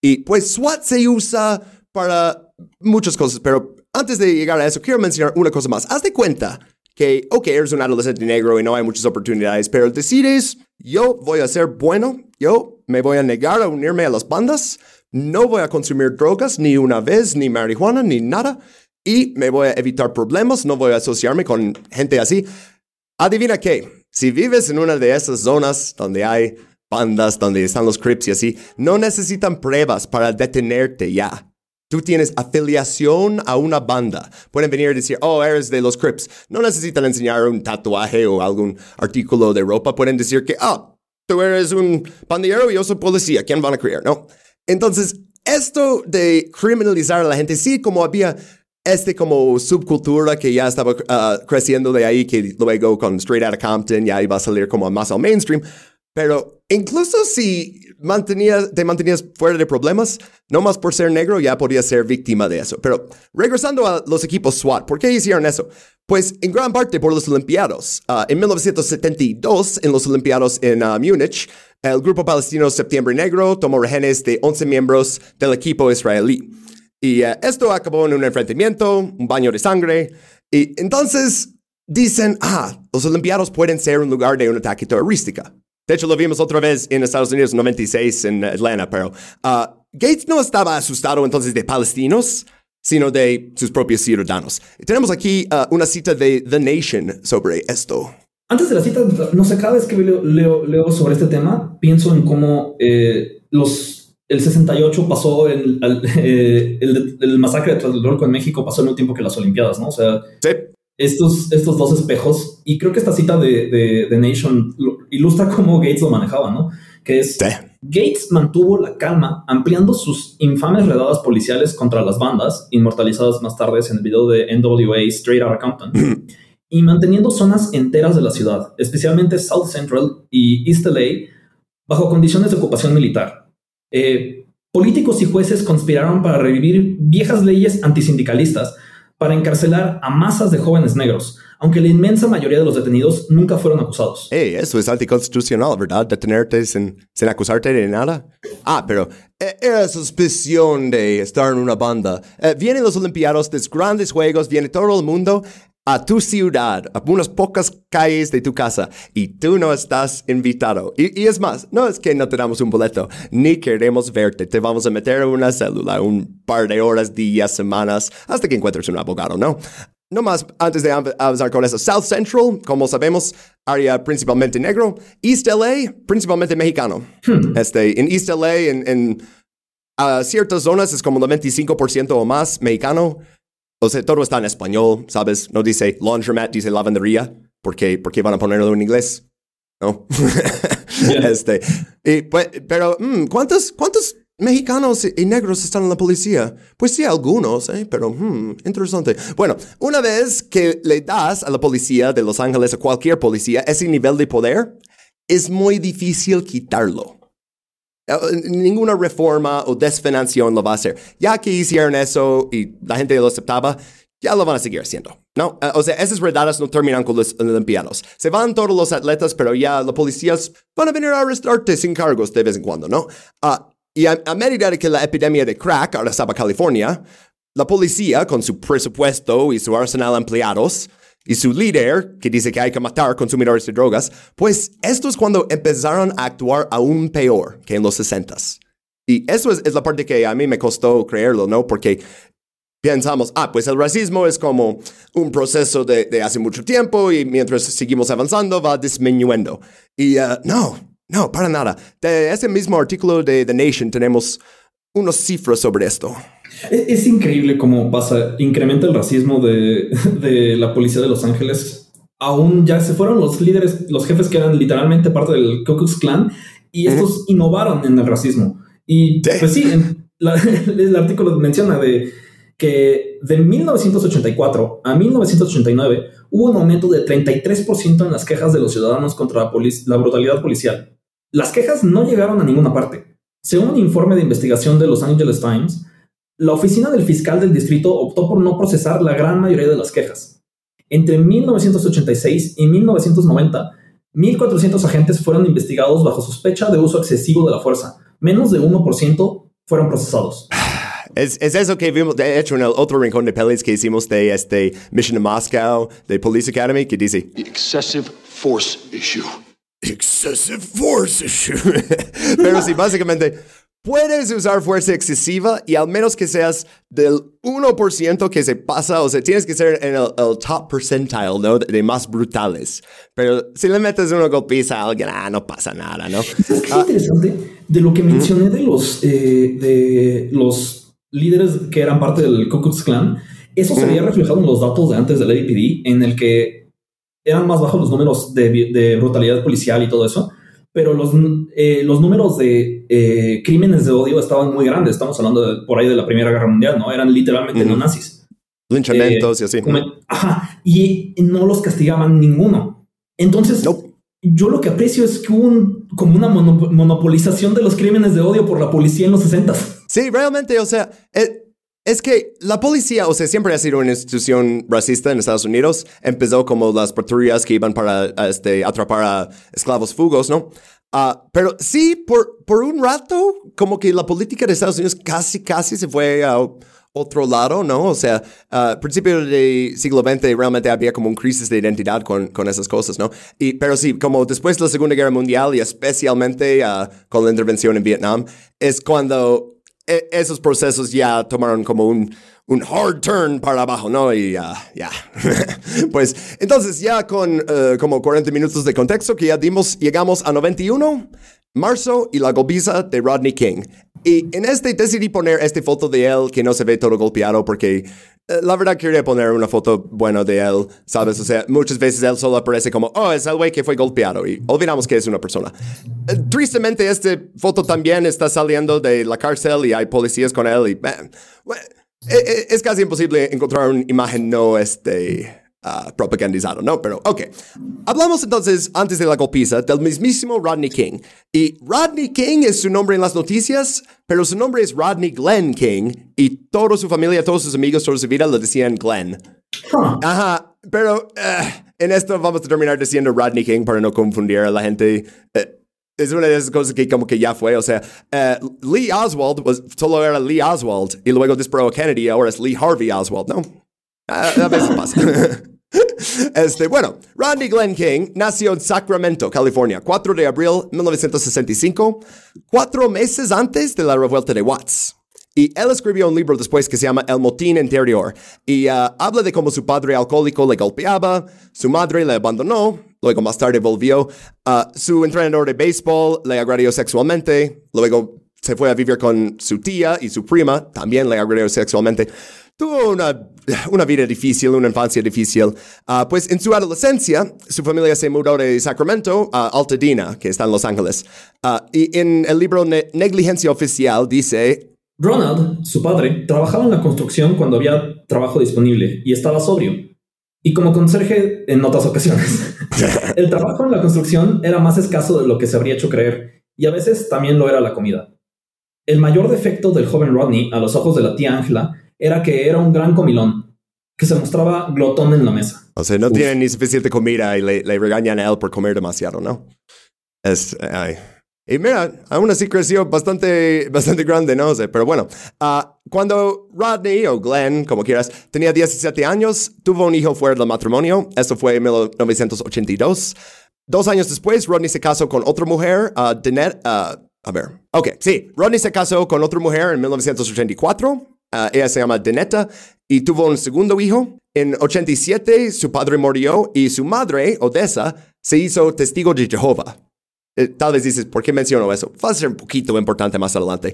Y pues SWAT se usa para muchas cosas, pero antes de llegar a eso, quiero mencionar una cosa más. Haz de cuenta que, ok, eres un adolescente negro y no hay muchas oportunidades, pero decides, yo voy a ser bueno, yo me voy a negar a unirme a las bandas, no voy a consumir drogas ni una vez, ni marihuana, ni nada, y me voy a evitar problemas, no voy a asociarme con gente así. Adivina qué, si vives en una de esas zonas donde hay bandas, donde están los Crips y así, no necesitan pruebas para detenerte ya. Tú tienes afiliación a una banda. Pueden venir y decir, oh, eres de los Crips. No necesitan enseñar un tatuaje o algún artículo de ropa. Pueden decir que, oh, tú eres un pandillero y yo soy policía. ¿Quién van a creer? No. Entonces, esto de criminalizar a la gente, sí, como había este como subcultura que ya estaba uh, creciendo de ahí, que luego con Straight Outta Compton ya iba a salir como más al mainstream. Pero incluso si mantenías, te mantenías fuera de problemas, no más por ser negro ya podías ser víctima de eso. Pero regresando a los equipos SWAT, ¿por qué hicieron eso? Pues en gran parte por los Olimpiados. Uh, en 1972, en los Olimpiados en uh, Múnich, el grupo palestino Septiembre Negro tomó rehenes de 11 miembros del equipo israelí. Y uh, esto acabó en un enfrentamiento, un baño de sangre. Y entonces dicen, ah, los Olimpiados pueden ser un lugar de un ataque terrorístico. De hecho, lo vimos otra vez en Estados Unidos en 96 en Atlanta, pero Gates no estaba asustado entonces de palestinos, sino de sus propios ciudadanos. tenemos aquí uh, una cita de The Nation sobre esto. Antes de la cita, no sé, cada vez que leo, leo, sobre este tema, pienso en cómo eh, los, el 68 pasó, el, eh, el, el, masacre de Tlatelolco en México pasó en un tiempo que las Olimpiadas, ¿no? O sea, sí estos, estos dos espejos. Y creo que esta cita de, de, Nation ilustra cómo Gates lo manejaba, ¿no? Que es Gates mantuvo la calma ampliando sus infames redadas policiales contra las bandas, inmortalizadas más tarde en el video de NWA Straight Outta Compton, y manteniendo zonas enteras de la ciudad, especialmente South Central y East LA, bajo condiciones de ocupación militar. Eh, políticos y jueces conspiraron para revivir viejas leyes antisindicalistas para encarcelar a masas de jóvenes negros, aunque la inmensa mayoría de los detenidos nunca fueron acusados. Hey, eso es anticonstitucional, ¿verdad? Detenerte sin, sin acusarte de nada. Ah, pero eh, era suspicion de estar en una banda. Eh, vienen los Olimpiados, los grandes juegos, viene todo el mundo a tu ciudad, a unas pocas calles de tu casa, y tú no estás invitado. Y, es más, no es que no te damos un boleto, ni queremos verte, te vamos a meter en una célula un par de horas, días, semanas, hasta que encuentres un abogado, ¿no? No más, antes de avanzar con eso, South Central, como sabemos, área principalmente negro. East LA, principalmente mexicano. Hmm. Este, en East LA, en, en ciertas zonas es como el 25% o más mexicano. O sea, todo está en español, ¿sabes? No dice laundromat, dice lavandería. ¿Por qué, van a ponerlo en inglés? ¿No? este, y, pues, pero, mm, ¿cuántos, ¿cuántos mexicanos y negros están en la policía? Pues sí, algunos, ¿eh? pero mm, interesante. Bueno, una vez que le das a la policía de Los Ángeles, a cualquier policía, ese nivel de poder, es muy difícil quitarlo. Eh, ninguna reforma o desfinanciación lo va a hacer. Ya que hicieron eso y la gente lo aceptaba, ya lo van a seguir haciendo. No, eh, o sea, esas redadas no terminan con los olimpiados. Se van todos los atletas, pero ya los policías van a venir a arrestarte sin cargos de vez en cuando, ¿no? Ah, y a, a, medida de que la epidemia de crack arrasaba California, la policía, con su presupuesto y su arsenal de empleados, y su líder, que dice que hay que matar consumidores de drogas, pues esto es cuando empezaron a actuar aún peor que en los 60 Y eso es, la parte que a mí me costó creerlo, ¿no? Porque pensamos, ah, pues el racismo es como un proceso de, hace mucho tiempo y mientras seguimos avanzando va disminuyendo. Y uh, no, no, para nada. De ese mismo artículo de The Nation tenemos unos cifras sobre esto. Es, increíble cómo pasa, incrementa el racismo de, de, la policía de Los Ángeles. Aún ya se fueron los líderes, los jefes que eran literalmente parte del Ku Klux Klan y estos innovaron en el racismo. Y pues sí, el artículo menciona de que de 1984 a 1989 hubo un aumento de 33% en las quejas de los ciudadanos contra la, la brutalidad policial. Las quejas no llegaron a ninguna parte. Según un informe de investigación de Los Angeles Times, la oficina del fiscal del distrito optó por no procesar la gran mayoría de las quejas. Entre 1986 y 1990, 1.400 agentes fueron investigados bajo sospecha de uso excesivo de la fuerza. Menos de 1% fueron procesados. Es, es eso que vimos, de hecho, en el otro rincón de pelis que hicimos de este Mission to Moscow, de Police Academy, que dice... The excessive force issue. Excessive force issue. Pero sí, básicamente, puedes usar fuerza excesiva y al menos que seas del 1% que se pasa, o sea, tienes que ser en el, el top percentile, ¿no? De, de, más brutales. Pero si le metes una golpiza a alguien, ah, no pasa nada, ¿no? ¿Sabes qué ah, interesante? De lo que mencioné de los, eh, de los líderes que eran parte del Ku Klux Klan, eso se había reflejado en los datos de antes del APD, en el que eran más bajos los números de, de brutalidad policial y todo eso, pero los, eh, los números de eh, crímenes de odio estaban muy grandes. Estamos hablando de, por ahí de la Primera Guerra Mundial, ¿no? Eran literalmente no nazis. Linchamentos y así. ajá, y no los castigaban ninguno. Entonces, yo lo que aprecio es que hubo un, como una monopolización de los crímenes de odio por la policía en los 60. Sí, realmente, o sea, eh, es que la policía, o sea, siempre ha sido una institución racista en Estados Unidos. Empezó como las patrullas que iban para este, atrapar a esclavos fugos, ¿no? Uh, pero sí, por, por un rato, como que la política de Estados Unidos casi, casi se fue a otro lado, ¿no? O sea, a uh, principios del siglo XX realmente había como un crisis de identidad con, con esas cosas, ¿no? Y, pero sí, como después de la Segunda Guerra Mundial y especialmente uh, con la intervención en Vietnam, es cuando e, esos procesos ya tomaron como un, un hard turn para abajo, ¿no? Y ya, pues entonces ya con uh, como 40 minutos de contexto que ya dimos, llegamos a 91, marzo y la golpiza de Rodney King. Y en este decidí poner esta foto de él que no se ve todo golpeado porque uh, la verdad quería poner una foto buena de él, ¿sabes? O sea, muchas veces él solo aparece como, oh, es el güey que fue golpeado y olvidamos que es una persona. Uh, tristemente, esta foto también está saliendo de la cárcel y hay policías con él y... Eh, es casi imposible encontrar una imagen no este, uh, propagandizado, ¿no? Pero, ok. Hablamos entonces, antes de la golpiza, del mismísimo Rodney King. Y Rodney King es su nombre en las noticias, pero su nombre es Rodney Glenn King. Y toda su familia, todos sus amigos, toda su vida lo decían Glenn. Ajá, pero uh, en esto vamos a terminar diciendo Rodney King para no confundir a la gente. Uh, es una de esas cosas que como que ya fue, o sea, uh, Lee Oswald was, solo era Lee Oswald y luego disparó a Kennedy, ahora es Lee Harvey Oswald, ¿no? Uh, a veces pasa. Este, bueno, Rodney Glenn King nació en Sacramento, California, 4 de abril de 1965, cuatro meses antes de la revuelta de Watts. Y él escribió un libro después que se llama El Motín Interior. Y uh, habla de cómo su padre alcohólico le golpeaba, su madre le abandonó, luego más tarde volvió, uh, su entrenador de béisbol le agredió sexualmente, luego se fue a vivir con su tía y su prima, también le agredió sexualmente. Tuvo una, una vida difícil, una infancia difícil. Uh, pues en su adolescencia, su familia se mudó de Sacramento a Altadena, que está en Los Ángeles. Uh, y en el libro Negligencia Oficial dice... Ronald, su padre, trabajaba en la construcción cuando había trabajo disponible y estaba sobrio. Y como conserje en otras ocasiones. el trabajo en la construcción era más escaso de lo que se habría hecho creer, y a veces también lo era la comida. El mayor defecto del joven Rodney, a los ojos de la tía Angela, era que era un gran comilón, que se mostraba glotón en la mesa. O sea, no tiene ni suficiente comida y le, regañan a él por comer demasiado, ¿no? Es, Y mira, aún así creció bastante, bastante grande, no sé, pero bueno. Uh, cuando Rodney o Glenn, como quieras, tenía 17 años, tuvo un hijo fuera del matrimonio. Esto fue en 1982. Dos años después, Rodney se casó con otra mujer, uh, Danette. Uh, a ver, ok, sí, Rodney se casó con otra mujer en 1984. Uh, ella se llama Denetta y tuvo un segundo hijo. En 87 su padre murió y su madre, Odessa, se hizo testigo de Jehová. Eh, tal vez dices, ¿por qué menciono eso? Va a ser un poquito importante más adelante.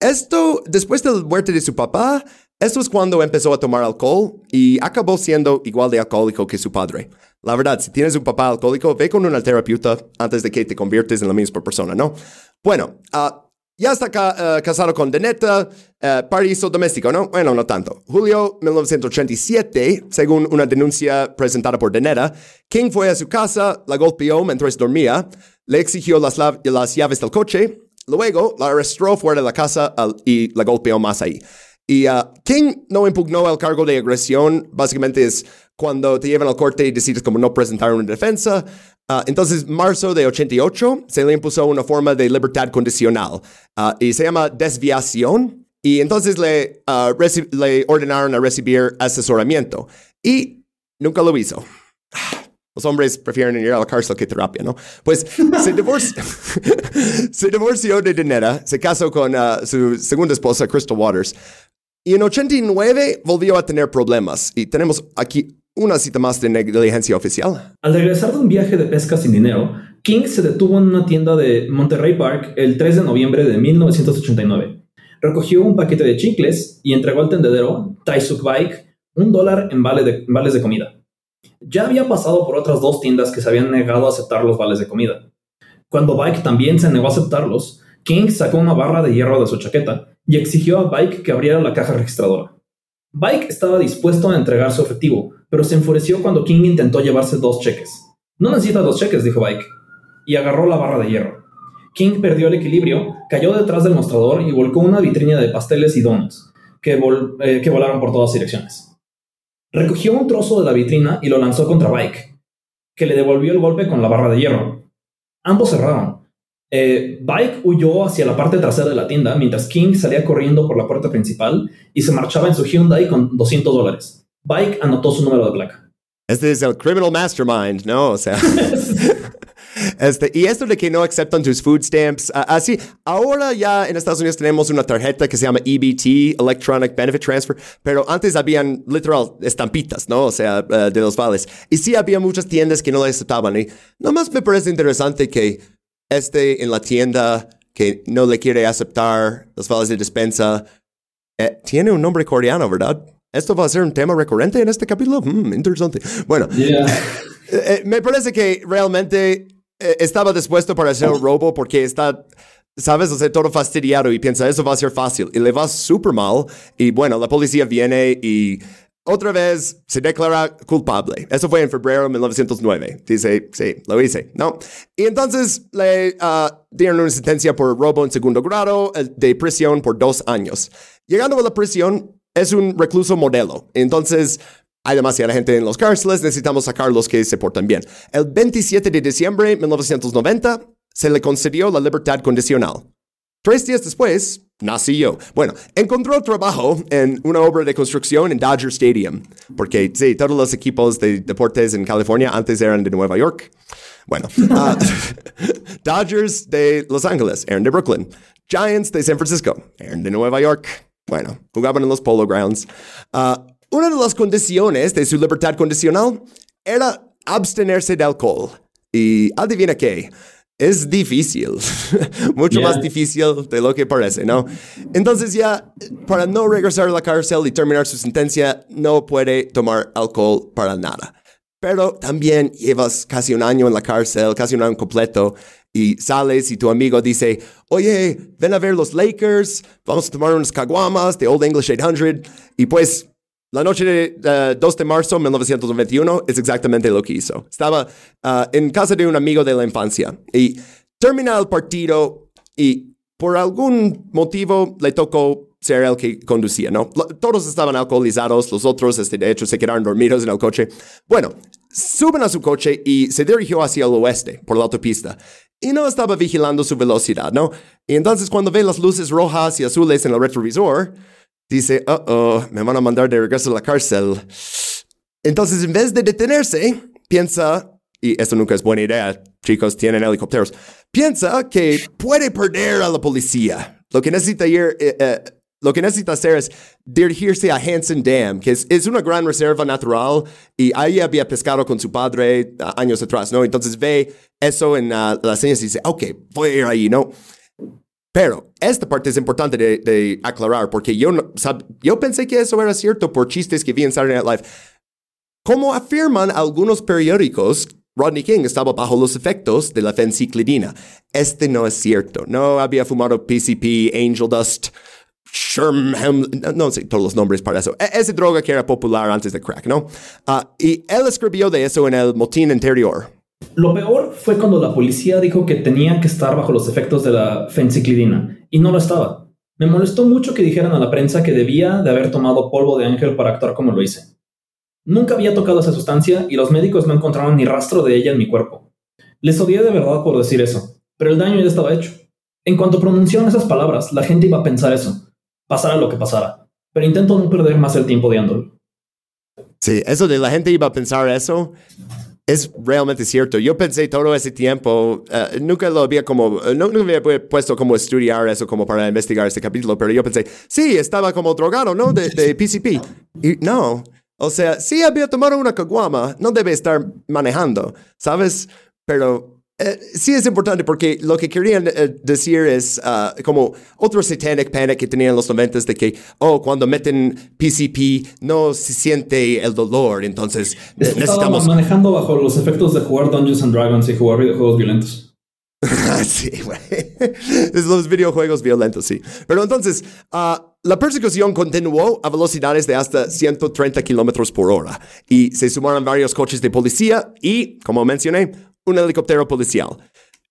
Esto, después de la muerte de su papá, esto es cuando empezó a tomar alcohol y acabó siendo igual de alcohólico que su padre. La verdad, si tienes un papá alcohólico, ve con una terapeuta antes de que te conviertes en la misma persona, ¿no? Bueno, uh, ya está uh, casado con Denetta, uh, paraíso doméstico, ¿no? Bueno, no tanto. Julio 1987, según una denuncia presentada por Denetta, King fue a su casa, la golpeó mientras dormía, le exigió las, las llaves del coche, luego la arrestó fuera de la casa y la golpeó más ahí. Y uh, King no impugnó el cargo de agresión, básicamente es cuando te llevan al corte y decides como no presentar una defensa. Uh, entonces, marzo de 88 se le impuso una forma de libertad condicional uh, y se llama desviación. Y entonces le, uh, le ordenaron a recibir asesoramiento. Y nunca lo hizo. Los hombres prefieren ir a la cárcel que terapia, ¿no? Pues se, divorció, se divorció de Dinera, se casó con su segunda esposa, Crystal Waters. Y en 89 volvió a tener problemas. Y tenemos aquí una cita más de negligencia oficial. Al regresar de un viaje de pesca sin dinero, King se detuvo en una tienda de Monterrey Park el 3 de noviembre de 1989. Recogió un paquete de chicles y entregó al tendedero, Taisuk Bike, un dólar en, vale de, vales de comida. Ya había pasado por otras dos tiendas que se habían negado a aceptar los vales de comida. Cuando Bike también se negó a aceptarlos, King sacó una barra de hierro de su chaqueta y exigió a Bike que abriera la caja registradora. Bike estaba dispuesto a entregar su efectivo, pero se enfureció cuando King intentó llevarse dos cheques. No necesita dos cheques, dijo Bike, y agarró la barra de hierro. King perdió el equilibrio, cayó detrás del mostrador y volcó una vitrina de pasteles y donuts, que, eh, que volaron por todas direcciones. Recogió un trozo de la vitrina y lo lanzó contra Bike, que le devolvió el golpe con la barra de hierro. Ambos cerraron. Eh, Bike huyó hacia la parte trasera de la tienda mientras King salía corriendo por la puerta principal y se marchaba en su Hyundai con 200 dólares. Bike anotó su número de placa. Este es el criminal mastermind, ¿no? O sea. Este, y esto de que no aceptan tus food stamps, así, ahora ya en Estados Unidos tenemos una tarjeta que se llama EBT, Electronic Benefit Transfer, pero antes habían literal estampitas, ¿no? O sea, eh, de los vales. Y sí había muchas tiendas que no la aceptaban. Y nomás me parece interesante que este en la tienda que no le quiere aceptar los vales de despensa, eh, tiene un nombre coreano, ¿verdad? ¿Esto va a ser un tema recurrente en este capítulo? Hmm, interesante. Bueno, eh, me parece que realmente eh, estaba dispuesto para hacer un robo porque está, sabes, o sea, todo fastidiado y piensa, eso va a ser fácil. Y le va súper mal. Y bueno, la policía viene y otra vez se declara culpable. Eso fue en febrero de 1909. Dice, sí, lo hice, ¿no? Y entonces le uh, dieron una sentencia por robo en segundo grado de prisión por dos años. Llegando a la prisión, es un recluso modelo. Entonces, hay demasiada gente en los cárceles, necesitamos sacar los que se portan bien. El 27 de diciembre de 1990 se le concedió la libertad condicional. Tres días después, nací yo. Bueno, encontró trabajo en una obra de construcción en Dodger Stadium, porque sí, todos los equipos de deportes en California antes eran de Nueva York. Bueno, uh, Dodgers de Los Ángeles eran de Brooklyn. Giants de San Francisco eran de Nueva York. Bueno, jugaban en los Polo Grounds. Uh, una de las condiciones de su libertad condicional era abstenerse de alcohol. Y adivina qué, es difícil, mucho más difícil de lo que parece, ¿no? Entonces ya, para no regresar a la cárcel y terminar su sentencia, no puede tomar alcohol para nada. Pero también llevas casi un año en la cárcel, casi un año completo, y sales y tu amigo dice, oye, ven a ver los Lakers, vamos a tomar unas caguamas de Old English 800, y pues la noche de 2 de marzo de 1991 es exactamente lo que hizo. Estaba uh, en casa de un amigo de la infancia y termina el partido y por algún motivo le tocó ser el que conducía, ¿no? Todos estaban alcoholizados, los otros, este, de hecho, se quedaron dormidos en el coche. Bueno, suben a su coche y se dirigió hacia el oeste, por la autopista. Y no estaba vigilando su velocidad, ¿no? Y entonces cuando ve las luces rojas y azules en el retrovisor, dice, oh, oh, me van a mandar de regreso a la cárcel. Entonces, en vez de detenerse, piensa, y esto nunca es buena idea, chicos, tienen helicópteros, piensa que puede perder a la policía. Lo que necesita ir, eh, eh, lo que necesita hacer es dirigirse a Hanson Dam, que es, es, una gran reserva natural y ahí había pescado con su padre uh, años atrás, ¿no? Entonces ve eso en uh, las señas y dice, ok, voy a ir ahí, ¿no? Pero esta parte es importante de, aclarar porque yo, yo pensé que eso era cierto por chistes que vi en Saturday Night Live. Como afirman algunos periódicos, Rodney King estaba bajo los efectos de la fenciclidina. Este no es cierto. No había fumado PCP, Angel Dust, Sherman, no sé todos los nombres para eso. E, esa droga que era popular antes de crack, ¿no? Ah, y él escribió de eso en el motín anterior. Lo peor fue cuando la policía dijo que tenía que estar bajo los efectos de la fenciclidina, y no lo estaba. Me molestó mucho que dijeran a la prensa que debía de haber tomado polvo de ángel para actuar como lo hice. Nunca había tocado esa sustancia y los médicos no encontraron ni rastro de ella en mi cuerpo. Les odié de verdad por decir eso, pero el daño ya estaba hecho. En cuanto pronunciaron esas palabras, la gente iba a pensar eso. Pasara lo que pasara. Pero intento no perder más el tiempo odiándolo. Sí, eso de la gente iba a pensar eso es realmente cierto. Yo pensé todo ese tiempo, uh, nunca lo había como, uh, no, nunca había puesto como estudiar eso como para investigar este capítulo, pero yo pensé, sí, estaba como drogado, ¿no? De, de PCP. Y no, o sea, sí había tomado una caguama, no debe estar manejando, ¿sabes? Pero eh, sí es importante porque lo que querían eh, decir es uh, como otro satanic panic que tenían los noventas de que, oh, cuando meten PCP no se siente el dolor, entonces eh, necesitamos... manejando bajo los efectos de jugar Dungeons and Dragons y jugar videojuegos violentos. sí, güey. Los videojuegos violentos, sí. Pero entonces, uh, la persecución continuó a velocidades de hasta 130 kilómetros por hora y se sumaron varios coches de policía y, como mencioné, un helicóptero policial.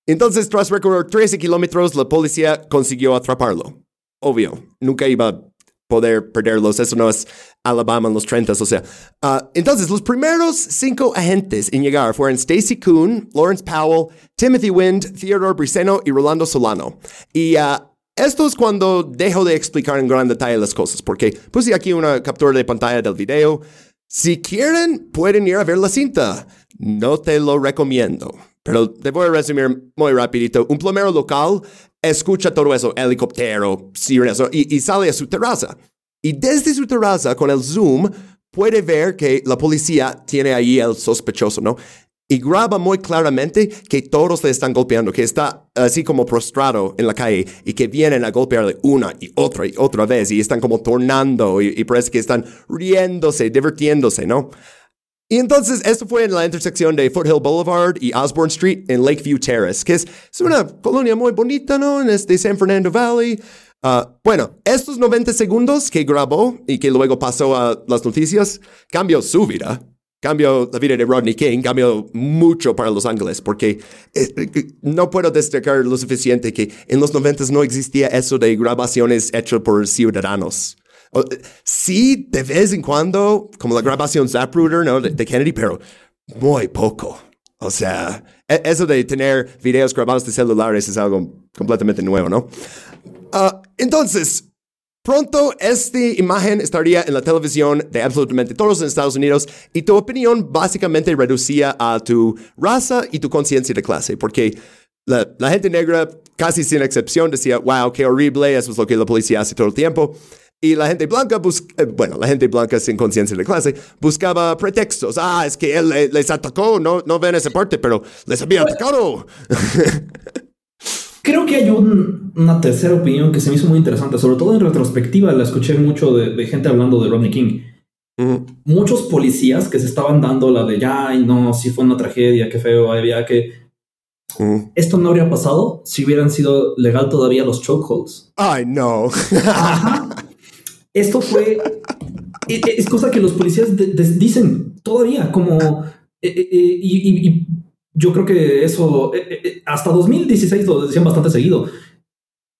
Entonces, tras recorrer 13 kilómetros, la policía consiguió atraparlo. Obvio, nunca iba a poder perderlos. Eso no es Alabama en los 30, o sea. Uh, entonces, los primeros cinco agentes en llegar fueron Stacy Kuhn, Lawrence Powell, Timothy Wind, Theodore Briseno y Rolando Solano. Y uh, esto es cuando dejo de explicar en gran detalle las cosas, porque puse aquí una captura de pantalla del video. Si quieren, pueden ir a ver la cinta. No te lo recomiendo. Pero te voy a resumir muy rapidito. Un plomero local escucha todo eso, helicóptero, sirenas, y, y sale a su terraza. Y desde su terraza, con el zoom, puede ver que la policía tiene ahí el sospechoso, ¿no? Y graba muy claramente que todos le están golpeando, que está así como prostrado en la calle y que vienen a golpearle una y otra y otra vez y están como tornando y, y parece que están riéndose, divirtiéndose, ¿no? Y entonces, esto fue en la intersección de Foothill Boulevard y Osborne Street en Lakeview Terrace, que es, una colonia muy bonita, ¿no? En este San Fernando Valley. Uh, bueno, estos 90 segundos que grabó y que luego pasó a las noticias, cambió su vida. Cambió la vida de Rodney King, cambió mucho para Los Ángeles, porque eh, eh, no puedo destacar lo suficiente que en los 90 no existía eso de grabaciones hechas por ciudadanos. Sí, de vez en cuando, como la grabación Zapruder, ¿no? De, Kennedy, pero muy poco. O sea, e, eso de tener videos grabados de celulares es algo completamente nuevo, ¿no? Ah, entonces, pronto esta imagen estaría en la televisión de absolutamente todos en Estados Unidos y tu opinión básicamente reducía a tu raza y tu conciencia de clase, porque la, la, gente negra, casi sin excepción, decía, wow, qué horrible, eso es lo que la policía hace todo el tiempo. Y la gente blanca, eh, bueno, la gente blanca sin conciencia de clase, buscaba pretextos. Ah, es que él les atacó, no, no ven esa parte, pero les había atacado. Creo que hay una tercera opinión que se me hizo muy interesante, sobre todo en retrospectiva, la escuché mucho de, gente hablando de Rodney King. Muchos policías que se estaban dando la de ya, y no, si fue una tragedia, qué feo, había que esto no habría pasado si hubieran sido legal todavía los chokeholds. Ay, no. Esto fue. es cosa que los policías dicen todavía, como. Eh, eh, eh, y, yo creo que eso. hasta 2016 lo decían bastante seguido.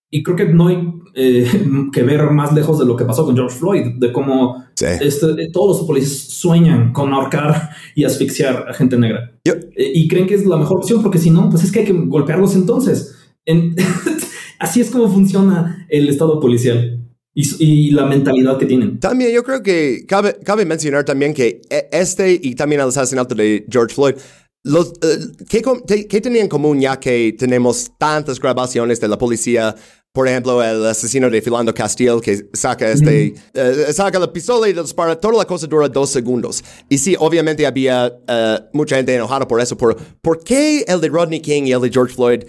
Y creo que no hay que ver más lejos de lo que pasó con George Floyd, de cómo este, todos los policías sueñan con ahorcar y asfixiar a gente negra. y creen que es la mejor opción, porque si no, pues es que hay que golpearlos entonces. así es como funciona el estado policial y, la mentalidad que tienen. También yo creo que cabe, cabe mencionar también que e, este y también el asesinato de George Floyd, los, uh, ¿qué, tenían en común ya que tenemos tantas grabaciones de la policía? Por ejemplo, el asesino de Philando Castile que saca, este, uh, saca la pistola y dispara. Toda la cosa dura dos segundos. Y sí, obviamente había uh, mucha gente enojada por eso. Por, ¿Por qué el de Rodney King y el de George Floyd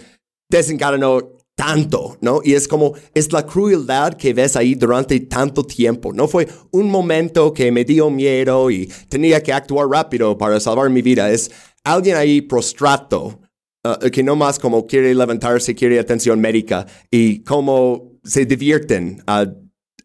desencadenó tanto, ¿no? Y es como, es la crueldad que ves ahí durante tanto tiempo. No fue un momento que me dio miedo y tenía que actuar rápido para salvar mi vida. Es alguien ahí prostrato, uh, que no más como quiere levantarse, quiere atención médica y como se divierten a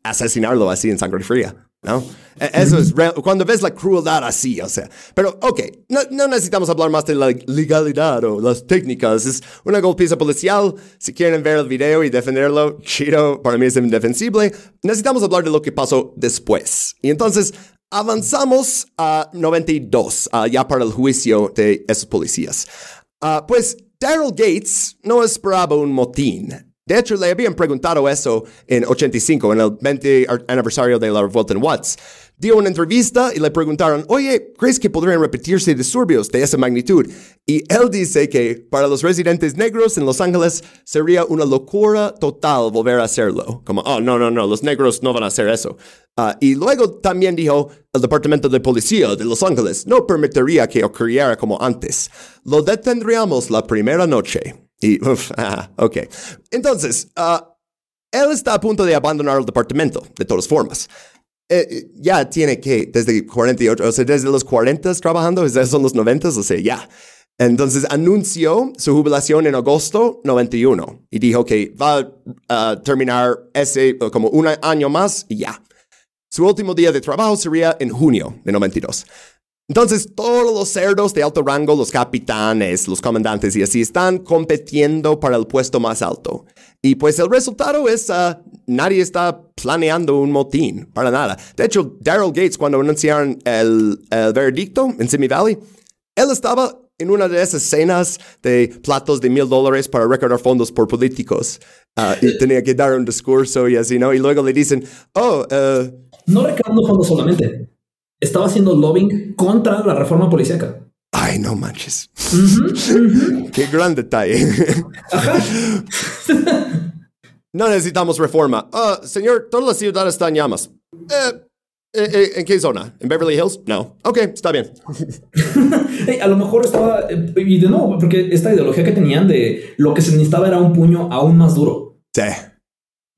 asesinarlo así en sangre fría. ¿no? E, eso es cuando ves la crueldad así, o sea. Pero, ok, no, necesitamos hablar más de la legalidad o las técnicas. Es una golpiza policial. Si quieren ver el video y defenderlo, chido, para mí es indefensible. Necesitamos hablar de lo que pasó después. Y entonces, avanzamos a 92, ya para el juicio de esos policías. Ah, pues Daryl Gates no esperaba un motín. De hecho, le habían preguntado eso en 85, en el 20 aniversario de la revuelta en Watts. Dio una entrevista y le preguntaron, oye, ¿crees que podrían repetirse disturbios de esa magnitud? Y él dice que para los residentes negros en Los Ángeles sería una locura total volver a hacerlo. Como, oh, no, no, no, los negros no van a hacer eso. Uh, y luego también dijo, el Departamento de Policía de Los Ángeles no permitiría que ocurriera como antes. Lo detendríamos la primera noche. Y, uf, ah, ok. Entonces, uh, él está a punto de abandonar el departamento, de todas formas. Eh, ya tiene que, desde 48, o sea, desde los 40 trabajando, son los 90, o sea, ya. Entonces anunció su jubilación en agosto 91 y dijo que va a terminar ese como un año más y ya. Su último día de trabajo sería en junio de 92. Entonces, todos los cerdos de alto rango, los capitanes, los comandantes y así, están compitiendo para el puesto más alto. Y pues el resultado es, uh, nadie está planeando un motín, para nada. De hecho, Daryl Gates, cuando anunciaron el, el veredicto en Simi Valley, él estaba en una de esas cenas de platos de mil dólares para recaudar fondos por políticos. Uh, y tenía que dar un discurso y así, ¿no? Y luego le dicen, oh... Uh, no recaudando fondos solamente estaba haciendo lobbying contra la reforma policíaca. Ay, no manches. Qué gran detalle. no necesitamos reforma. Ah, señor, toda la ciudad está en llamas. Eh, eh, eh, ¿En qué zona? ¿En Beverly Hills? No. Ok, está bien. a lo mejor estaba. Y de nuevo, porque esta ideología que tenían de lo que se necesitaba era un puño aún más duro. Sí.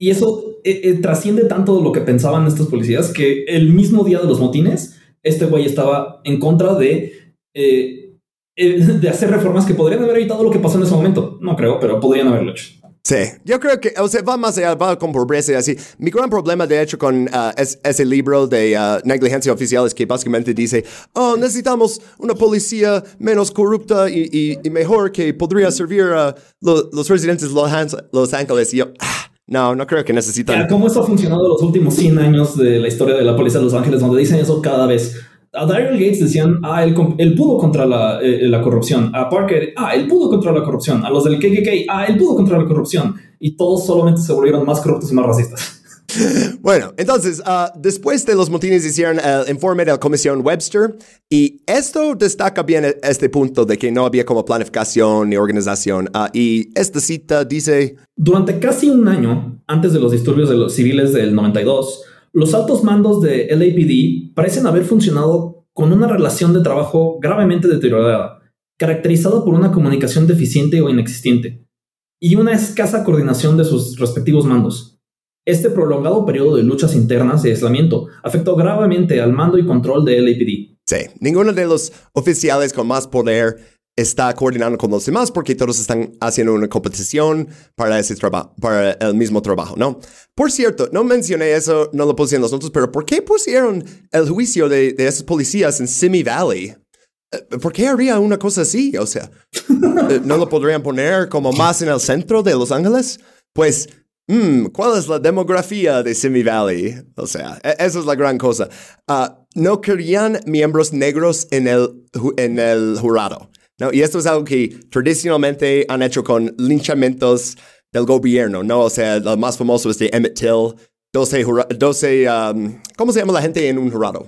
Y eso trasciende tanto lo que pensaban estos policías que el mismo día de los motines este güey estaba en contra de, eh, eh, de hacer reformas que podrían haber evitado lo que pasó en ese momento. No creo, pero podrían haberlo hecho. Sí, yo creo que, o sea, va más allá, va con pobreza y así. Mi gran problema, de hecho, con uh, ese libro de uh, negligencia oficial es que básicamente dice, oh, necesitamos una policía menos corrupta y, y, mejor que podría servir a los residentes de Los Ángeles. Y yo, ah, no, no creo que necesitan. ¿Cómo eso ha funcionado los últimos 100 años de la historia de la policía de Los Ángeles, donde dicen eso cada vez? A Daryl Gates decían, ah, él, pudo contra la, eh, la, corrupción. A Parker, ah, él pudo contra la corrupción. A los del KKK, ah, él pudo contra la corrupción. Y todos solamente se volvieron más corruptos y más racistas. Bueno, entonces, uh, después de los motines hicieron el informe de la Comisión Webster y esto destaca bien e-, este punto de que no había como planificación ni organización. Uh, y esta cita dice... Durante casi un año antes de los disturbios de los civiles del 92, los altos mandos de LAPD parecen haber funcionado con una relación de trabajo gravemente deteriorada, caracterizada por una comunicación deficiente o inexistente, y una escasa coordinación de sus respectivos mandos. Este prolongado periodo de luchas internas y aislamiento afectó gravemente al mando y control de LAPD. Sí, ninguno de los oficiales con más poder está coordinando con los demás porque todos están haciendo una competición para ese para el mismo trabajo, ¿no? Por cierto, no mencioné eso, no lo puse en los notas, pero ¿por qué pusieron el juicio de, de esos policías en Simi Valley? Eh, ¿Por qué haría una cosa así? O sea, eh, ¿no lo podrían poner como más en el centro de Los Ángeles? Pues Mm, ¿cuál es la demografía de Simi Valley? O sea, e, esa es la gran cosa. Ah, no querían miembros negros en el, en el jurado. ¿no? Y esto es algo que tradicionalmente han hecho con linchamientos del gobierno, ¿no? O sea, lo más famoso es de Emmett Till, 12, 12 um, ¿cómo se llama la gente en un jurado?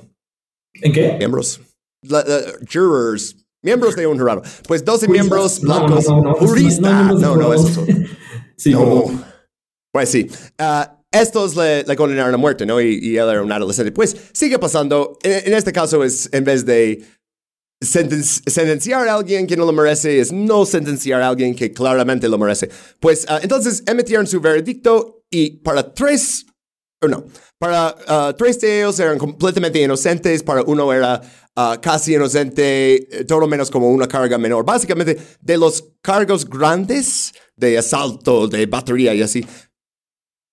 ¿En qué? Miembros. jurors, miembros de un jurado. Pues 12 miembros blancos. No, no, no, no, no, eso. sí, no. Pues sí. Uh, estos le, le, condenaron a muerte, ¿no? Y, y, él era un adolescente. Pues sigue pasando. En, en este caso es en vez de sentenciar a alguien que no lo merece, es no sentenciar a alguien que claramente lo merece. Pues uh, entonces emitieron su veredicto y para tres, o no, para uh, tres de ellos eran completamente inocentes, para uno era casi inocente, todo menos como una carga menor. Básicamente, de los cargos grandes de asalto, de batería y así,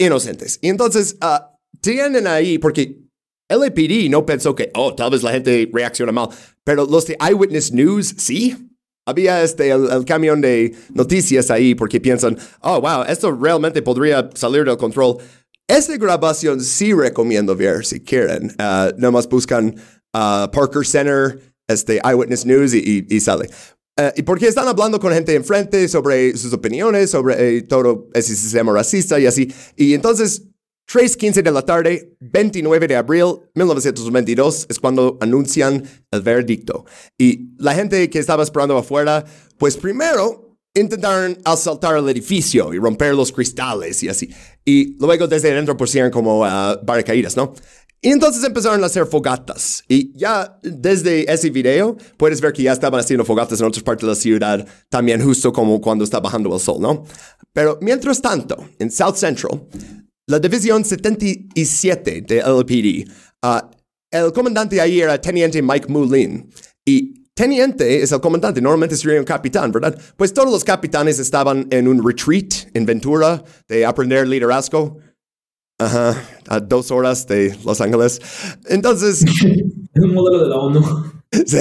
inocentes. Y entonces uh, tienen ahí, porque LAPD no pensó que, oh, tal vez la gente reacciona mal, pero los de Eyewitness News sí. Había este, el, camión de noticias ahí porque piensan, oh, wow, esto realmente podría salir del control. Esta grabación sí recomiendo ver si quieren. Uh, nomás buscan uh, Parker Center, este, Eyewitness News y, y, sale. Eh, y porque están hablando con gente enfrente sobre sus opiniones, sobre eh, todo ese sistema racista y así. Y entonces, 3.15 de la tarde, 29 de abril 1922, es cuando anuncian el veredicto. Y la gente que estaba esperando afuera, pues primero intentaron asaltar el edificio y romper los cristales y así. Y luego desde adentro pusieron como uh, barricadas, ¿no? Y entonces empezaron a hacer fogatas. Y ya desde ese video puedes ver que ya estaban haciendo fogatas en otras partes de la ciudad, también justo como cuando está bajando el sol, ¿no? Pero mientras tanto, en South Central, la División 77 de LPD, uh, el comandante ahí era Teniente Mike Moulin. Y Teniente es el comandante, normalmente sería un capitán, ¿verdad? Pues todos los capitanes estaban en un retreat en Ventura de aprender liderazgo. Ajá, a dos horas de Los Ángeles. Entonces. Es un modelo de la ONU. Sí.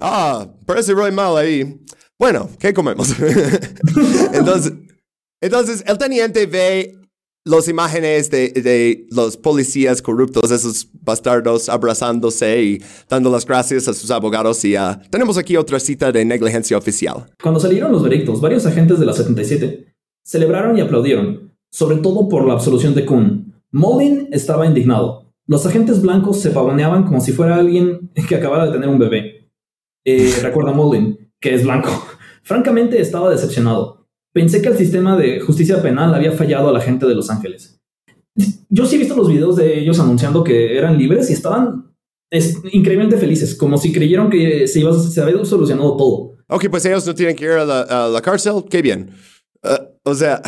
Ah, parece muy mal ahí. Bueno, ¿qué comemos? entonces, entonces, el teniente ve las imágenes de, de, los policías corruptos, esos bastardos abrazándose y dando las gracias a sus abogados. Y uh, tenemos aquí otra cita de negligencia oficial. Cuando salieron los veredictos, varios agentes de la 77 celebraron y aplaudieron sobre todo por la absolución de Kuhn. Molin estaba indignado. Los agentes blancos se pavoneaban como si fuera alguien que acabara de tener un bebé. Eh, recuerda Molin, que es blanco. Francamente estaba decepcionado. Pensé que el sistema de justicia penal había fallado a la gente de Los Ángeles. Yo sí he visto los videos de ellos anunciando que eran libres y estaban increíblemente felices, como si creyeron que se, iba, se había solucionado todo. Ok, pues ellos no tienen que ir a la, cárcel. Qué bien. Uh, o sea,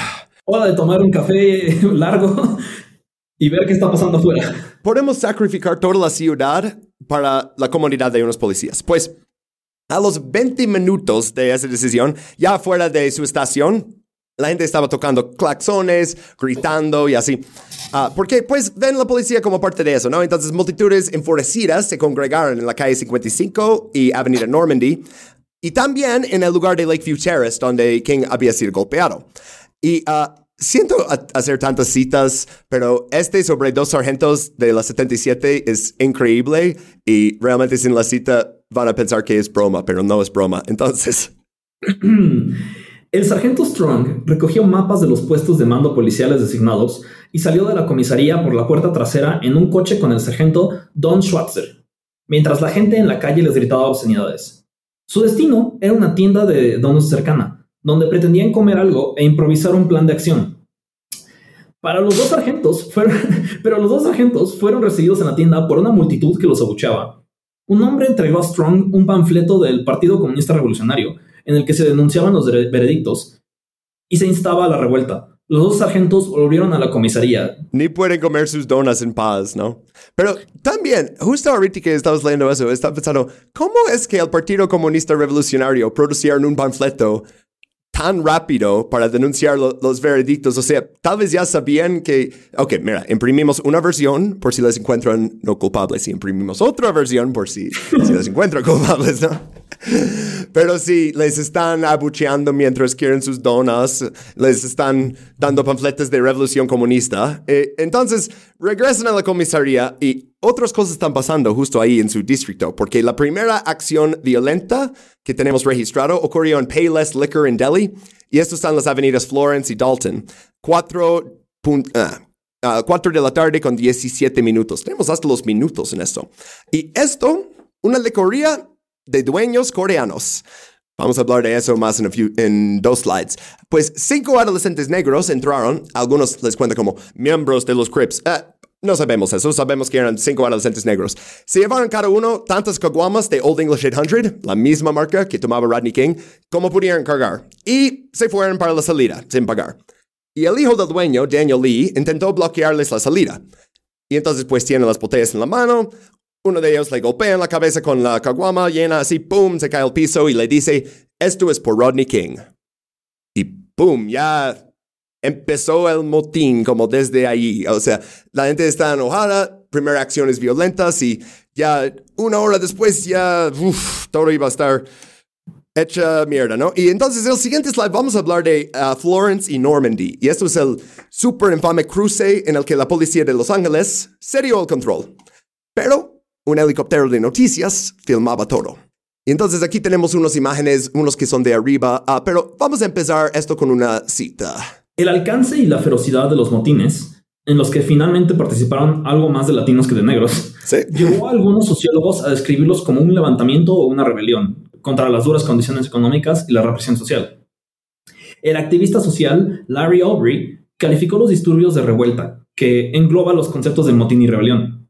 hora de tomar un café largo y ver qué está pasando afuera. Podemos sacrificar toda la ciudad para la comunidad de unos policías. Pues a los 20 minutos de esa decisión, ya fuera de su estación, la gente estaba tocando claxones, gritando y así. Uh, porque pues ven la policía como parte de eso, ¿no? Entonces multitudes enfurecidas se congregaron en la calle 55 y Avenida Normandy y también en el lugar de Lakeview Terrace donde King había sido golpeado. Y uh, siento hacer tantas citas, pero este sobre dos sargentos de la 77 es increíble y realmente sin la cita van a pensar que es broma, pero no es broma. Entonces... El sargento Strong recogió mapas de los puestos de mando policiales designados y salió de la comisaría por la puerta trasera en un coche con el sargento Don Schwarzer, mientras la gente en la calle les gritaba obscenidades. Su destino era una tienda de donuts cercana, donde pretendían comer algo e improvisar un plan de acción. Para los dos sargentos fueron, pero los dos sargentos fueron recibidos en la tienda por una multitud que los abucheaba. Un hombre entregó a Strong un panfleto del Partido Comunista Revolucionario, en el que se denunciaban los veredictos y se instaba a la revuelta. Los dos sargentos volvieron a la comisaría. Ni pueden comer sus donas en paz, ¿no? Pero también, justo ahorita que estabas leyendo eso, estaba pensando, ¿cómo es que el Partido Comunista Revolucionario producieron un panfleto tan rápido para denunciar los veredictos. O sea, tal vez ya sabían que, ok, mira, imprimimos una versión por si les encuentran no culpables y imprimimos otra versión por si, si les encuentran culpables, ¿no? Pero si les están abucheando mientras quieren sus donas, les están dando panfletos de revolución comunista. Eh, entonces regresan a la comisaría y otras cosas están pasando justo ahí en su distrito, porque la primera acción violenta que tenemos registrado ocurrió en Payless Liquor en Delhi, y esto está en las avenidas Florence y Dalton. 4 uh, de la tarde con 17 minutos. Tenemos hasta los minutos en esto. Y esto, una licoría de dueños coreanos. Vamos a hablar de eso más en, en, dos slides. Pues cinco adolescentes negros entraron, algunos les cuentan como miembros de los Crips. Eh, no sabemos eso, sabemos que eran cinco adolescentes negros. Se llevaron cada uno tantas caguamas de Old English 800, la misma marca que tomaba Rodney King, como pudieran cargar. Y se fueron para la salida, sin pagar. Y el hijo del dueño, Daniel Lee, intentó bloquearles la salida. Y entonces pues tienen las botellas en la mano, uno de ellos le golpea en la cabeza con la caguama llena así, ¡pum!, se cae al piso y le dice, esto es por Rodney King. Y ¡pum!, ya empezó el motín como desde ahí. O sea, la gente está enojada, primeras acciones violentas y ya una hora después ya todo iba a estar hecha mierda, ¿no? Y entonces el siguiente slide vamos a hablar de uh, Florence y Normandy. Y esto es el super infame cruce en el que la policía de Los Ángeles se dio el control. Pero un helicóptero de noticias filmaba todo. Y entonces aquí tenemos unas imágenes, unos que son de arriba, pero vamos a empezar esto con una cita. El alcance y la ferocidad de los motines, en los que finalmente participaron algo más de latinos que de negros, llevó a algunos sociólogos a describirlos como un levantamiento o una rebelión contra las duras condiciones económicas y la represión social. El activista social Larry Aubrey calificó los disturbios de revuelta, que engloba los conceptos de motín y rebelión.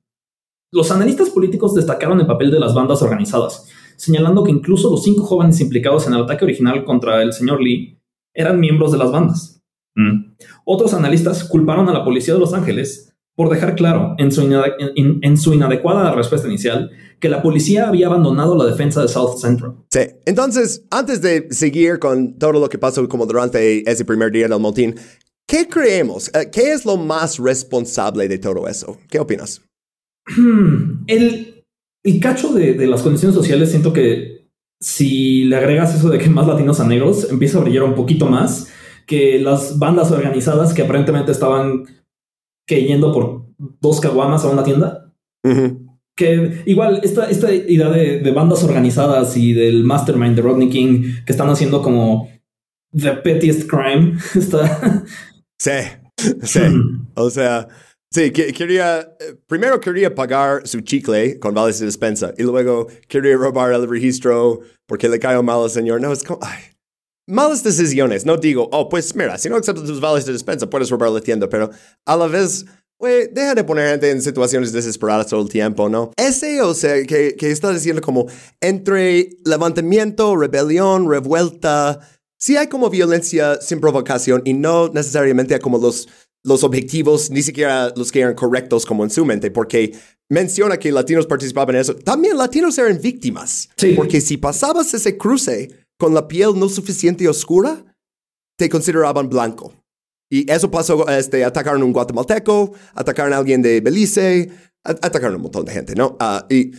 Los analistas políticos destacaron el papel de las bandas organizadas, señalando que incluso los cinco jóvenes implicados en el ataque original contra el señor Lee eran miembros de las bandas. Mm. Otros analistas culparon a la policía de Los Ángeles por dejar claro en su, en su, inadecuada respuesta inicial que la policía había abandonado la defensa de South Central. Sí, entonces, antes de seguir con todo lo que pasó como durante ese primer día del motín, ¿qué creemos? Eh, ¿Qué es lo más responsable de todo eso? ¿Qué opinas? El, el cacho de, las condiciones sociales, siento que si le agregas eso de que más latinos a negros, empieza a brillar un poquito más que las bandas organizadas que aparentemente estaban que yendo por dos caguamas a una tienda. Que igual esta, esta idea de, bandas organizadas y del mastermind de Rodney King que están haciendo como the pettiest crime está. Sí, sí. o sea, Sí, quería, eh, primero quería pagar su chicle con vales de despensa y luego quería robar el registro porque le cayó mal al señor. No, es como, ay, malas decisiones. No digo, oh, pues mira, si no aceptas tus vales de despensa puedes robar la tienda, pero a la vez, güey, deja de poner gente en situaciones desesperadas todo el tiempo, ¿no? Ese, o sea, que, que está diciendo como entre levantamiento, rebelión, revuelta, sí hay como violencia sin provocación y no necesariamente como los los objetivos ni siquiera los que eran correctos como en su mente, porque menciona que latinos participaban en eso. También latinos eran víctimas, porque si pasabas ese cruce con la piel no suficiente oscura, te consideraban blanco. Y eso pasó, este, atacaron a un guatemalteco, atacaron a alguien de Belice, atacaron a un montón de gente, ¿no? Ah, y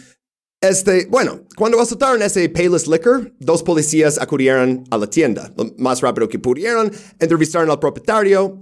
este, bueno, cuando azotaron ese Payless Liquor, dos policías acudieron a la tienda, lo más rápido que pudieron, entrevistaron al propietario,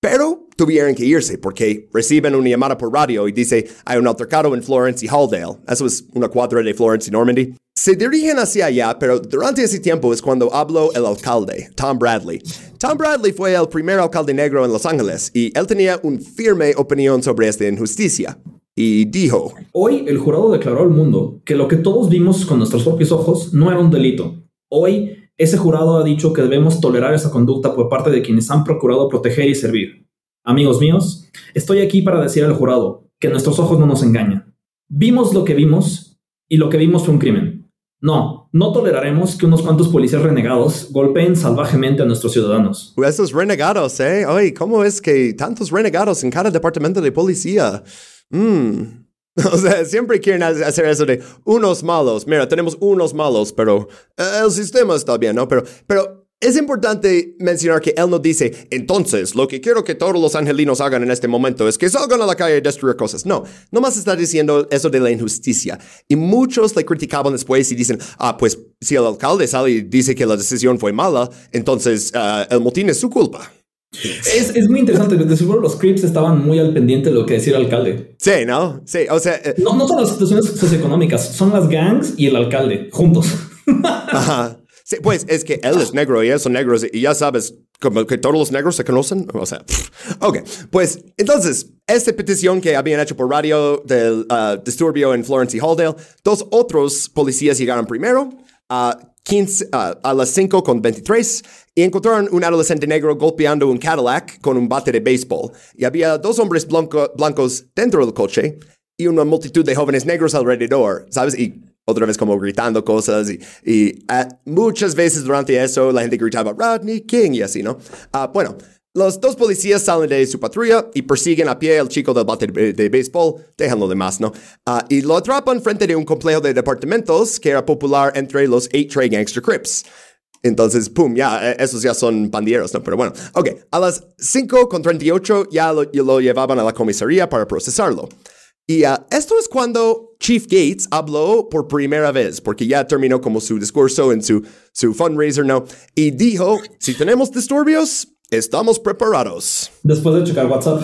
pero tuvieron que irse porque reciben una llamada por radio y dice hay un altercado en Florence y Halldale. Eso es una cuadra de Florence y Normandy. Se dirigen hacia allá, pero durante ese tiempo es cuando habló el alcalde, Tom Bradley. Tom Bradley fue el primer alcalde negro en Los Ángeles y él tenía una firme opinión sobre esta injusticia. Y dijo, Hoy el jurado declaró al mundo que lo que todos vimos con nuestros propios ojos no era un delito. Hoy ese jurado ha dicho que debemos tolerar esa conducta por parte de quienes han procurado proteger y servir. Amigos míos, estoy aquí para decir al jurado que nuestros ojos no nos engañan. Vimos lo que vimos y lo que vimos fue un crimen. No, no toleraremos que unos cuantos policías renegados golpeen salvajemente a nuestros ciudadanos. Esos renegados, ¿eh? Ay, ¿cómo es que tantos renegados en cada departamento de policía? Mmm. O sea, siempre quieren hacer eso de unos malos. Mira, tenemos unos malos, pero eh, el sistema está bien, ¿no? Pero, pero es importante mencionar que él no dice, entonces, lo que quiero que todos los angelinos hagan en este momento es que salgan a la calle y destruir cosas. No, nomás está diciendo eso de la injusticia. Y muchos le criticaban después y dicen, ah, pues si el alcalde sale y dice que la decisión fue mala, entonces uh, el motín es su culpa. Es, es, muy interesante, de seguro los Crips estaban muy al pendiente de lo que decía el alcalde. Sí, ¿no? Sí, o sea... Eh, no, no son las situaciones socioeconómicas, son las gangs y el alcalde, juntos. Ajá. Sí, pues es que él es negro y ellos son negros y ya sabes, como que todos los negros se conocen. O sea, ok, pues entonces, esta petición que habían hecho por radio del uh, disturbio en Florence y Halldale, dos otros policías llegaron primero. a 15, a las 5 con 23 y encontraron un adolescente negro golpeando un Cadillac con un bate de béisbol. Y había dos hombres blancos dentro del coche y una multitud de jóvenes negros alrededor, ¿sabes? Y otra vez como gritando cosas y, ah, muchas veces durante eso la gente gritaba Rodney King y así, ¿no? Ah, bueno, los dos policías salen de su patrulla y persiguen a pie al chico del bate de, béisbol, déjanlo de más, ¿no? Uh, y lo atrapan frente de un complejo de departamentos que era popular entre los eight Trey Gangster Crips. Entonces, pum, ya, eh, esos ya son pandilleros, ¿no? Pero bueno, ok, a las 5 con 38 ya lo, lo llevaban a la comisaría para procesarlo. Y uh, esto es cuando Chief Gates habló por primera vez, porque ya terminó como su discurso en su, su fundraiser, ¿no? Y dijo, si tenemos disturbios, Estamos preparados. Después de checar WhatsApp.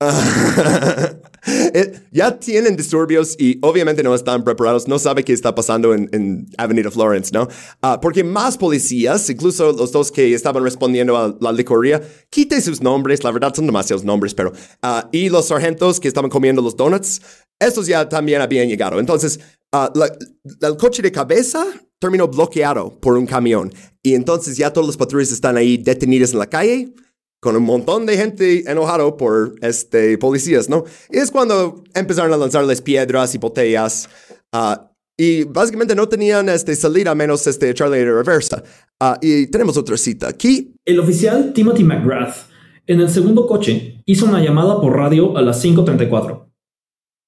Eh, ya tienen disturbios y obviamente no están preparados, no sabe qué está pasando en, en Avenida Florence, ¿no? Ah, porque más policías, incluso los dos que estaban respondiendo a la licoría, quite sus nombres, la verdad son demasiados nombres, pero... ah, y los sargentos que estaban comiendo los donuts, estos ya también habían llegado. Entonces, ah, el coche de cabeza terminó bloqueado por un camión y entonces ya todos los patrullas están ahí detenidos en la calle con un montón de gente enojado por este, policías, ¿no? Y es cuando empezaron a lanzarles piedras y botellas. ah, y básicamente no tenían este, salida menos este, echarle de reversa. Ah, y tenemos otra cita aquí. El oficial Timothy McGrath, en el segundo coche, hizo una llamada por radio a las 5.34.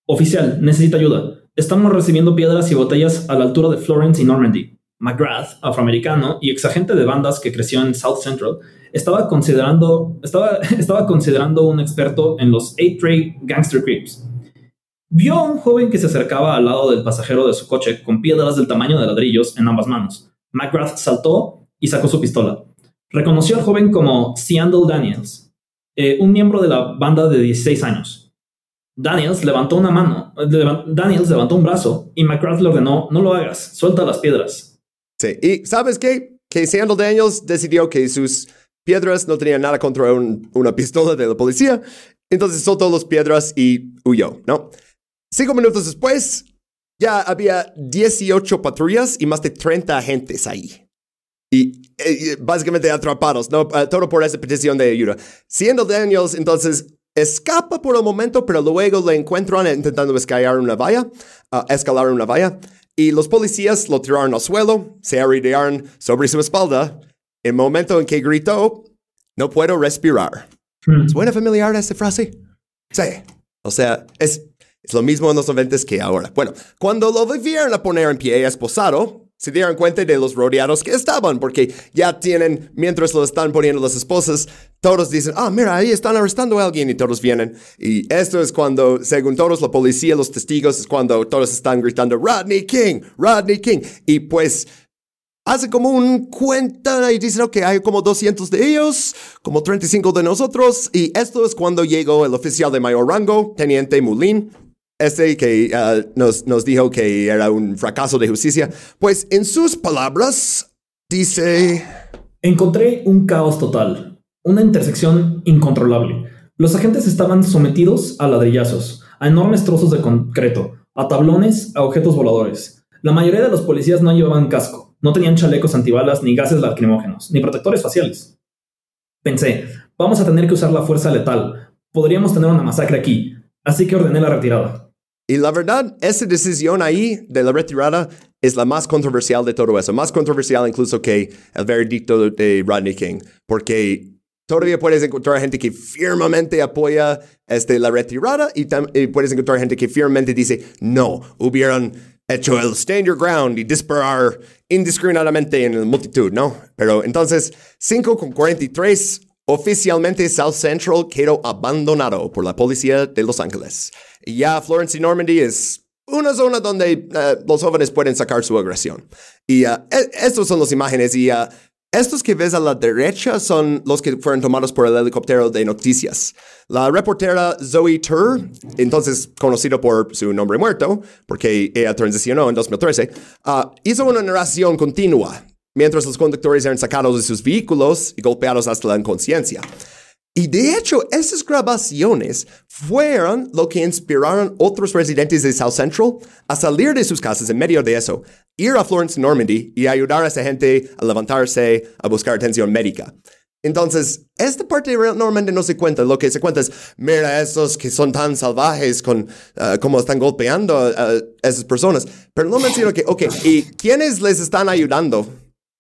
Oficial, necesita ayuda. Estamos recibiendo piedras y botellas a la altura de Florence y Normandy. McGrath, afroamericano y exagente de bandas que creció en South Central, estaba considerando, estaba, estaba considerando un experto en los 8-Tray Gangster Creeps. Vio a un joven que se acercaba al lado del pasajero de su coche con piedras del tamaño de ladrillos en ambas manos. McGrath saltó y sacó su pistola. Reconoció al joven como Seandle Daniels, eh, un miembro de la banda de 16 años. Daniels levantó una mano, eh, Daniels levantó un brazo y McGrath le ordenó, no lo hagas, suelta las piedras. Sí. Y ¿sabes qué? Que Sandal Daniels decidió que sus piedras no tenían nada contra un- una pistola de la policía. Entonces soltó las piedras y huyó, ¿no? Cinco minutos después, ya había 18 patrullas y más de 30 agentes ahí. Y eh, básicamente atrapados, ¿no? Ah, todo por esa petición de ayuda. Siendo Daniels, entonces, escapa por el momento, pero luego le encuentran intentando escalar una valla, ah, escalar una valla. Y los policías lo tiraron al suelo, se arrodllaron sobre su espalda. El momento en que gritó, no puedo respirar. ¿Suena familiar esa frase? Sí. O sea, es, es lo mismo en los 90 que ahora. Bueno, cuando lo volvieron a poner en pie esposado, se dieron cuenta de los rodeados que estaban, porque ya tienen, mientras lo están poniendo las esposas, todos dicen, ah, mira, ahí están arrestando a alguien y todos vienen. Y esto es cuando, según todos, la policía, los testigos, es cuando todos están gritando, Rodney King, Rodney King. Y pues hace como un cuenta y dicen que hay como 200 de ellos, como 35 de nosotros. Y esto es cuando llegó el oficial de mayor rango, Teniente Mulín, este que ah, nos, nos dijo que era un fracaso de justicia. Pues en sus palabras, dice... Encontré un caos total, una intersección incontrolable. Los agentes estaban sometidos a ladrillazos, a enormes trozos de concreto, a tablones, a objetos voladores. La mayoría de los policías no llevaban casco, no tenían chalecos antibalas, ni gases lacrimógenos, ni protectores faciales. Pensé, vamos a tener que usar la fuerza letal. Podríamos tener una masacre aquí, así que ordené la retirada. Y la verdad, esa decisión ahí de la retirada es la más controversial de todo eso. Más controversial incluso que el veredicto de Rodney King. Porque todavía puedes encontrar gente que firmemente apoya este, la retirada y, y puedes encontrar gente que firmemente dice, no, hubieran hecho el stand your ground y disparar indiscriminadamente en la multitud, ¿no? Pero entonces, 5 con 43, oficialmente South Central quedó abandonado por la policía de Los Ángeles. Ya Florence y Normandy es una zona donde eh, los jóvenes pueden sacar su agresión. Y uh, e- estos son las imágenes y uh, estos que ves a la derecha son los que fueron tomados por el helicóptero de noticias. La reportera Zoe Tur, entonces conocido por su nombre muerto, porque ella transicionó en 2013, uh, hizo una narración continua mientras los conductores eran sacados de sus vehículos y golpeados hasta la inconsciencia. Y de hecho, esas grabaciones fueron lo que inspiraron otros residentes de South Central a salir de sus casas en medio de eso, ir a Florence, Normandy y ayudar a esa gente a levantarse, a buscar atención médica. Entonces, esta parte normalmente no se cuenta. Lo que se cuenta es, mira, esos que son tan salvajes con uh, cómo están golpeando a, a esas personas. Pero no menciono que, ok, ¿y quiénes les están ayudando?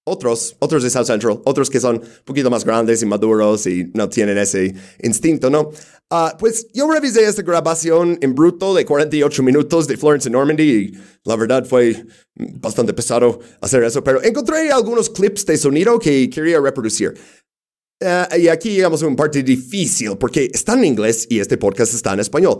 Otros, otros de South Central, otros que son un poquito más grandes y maduros y no tienen ese instinto, ¿no? Ah, pues yo revisé esta grabación en bruto de 48 minutos de Florence and Normandy y la verdad fue bastante pesado hacer eso, pero encontré algunos clips de sonido que quería reproducir. Ah, y aquí llegamos a un parte difícil porque está en inglés y este podcast está en español.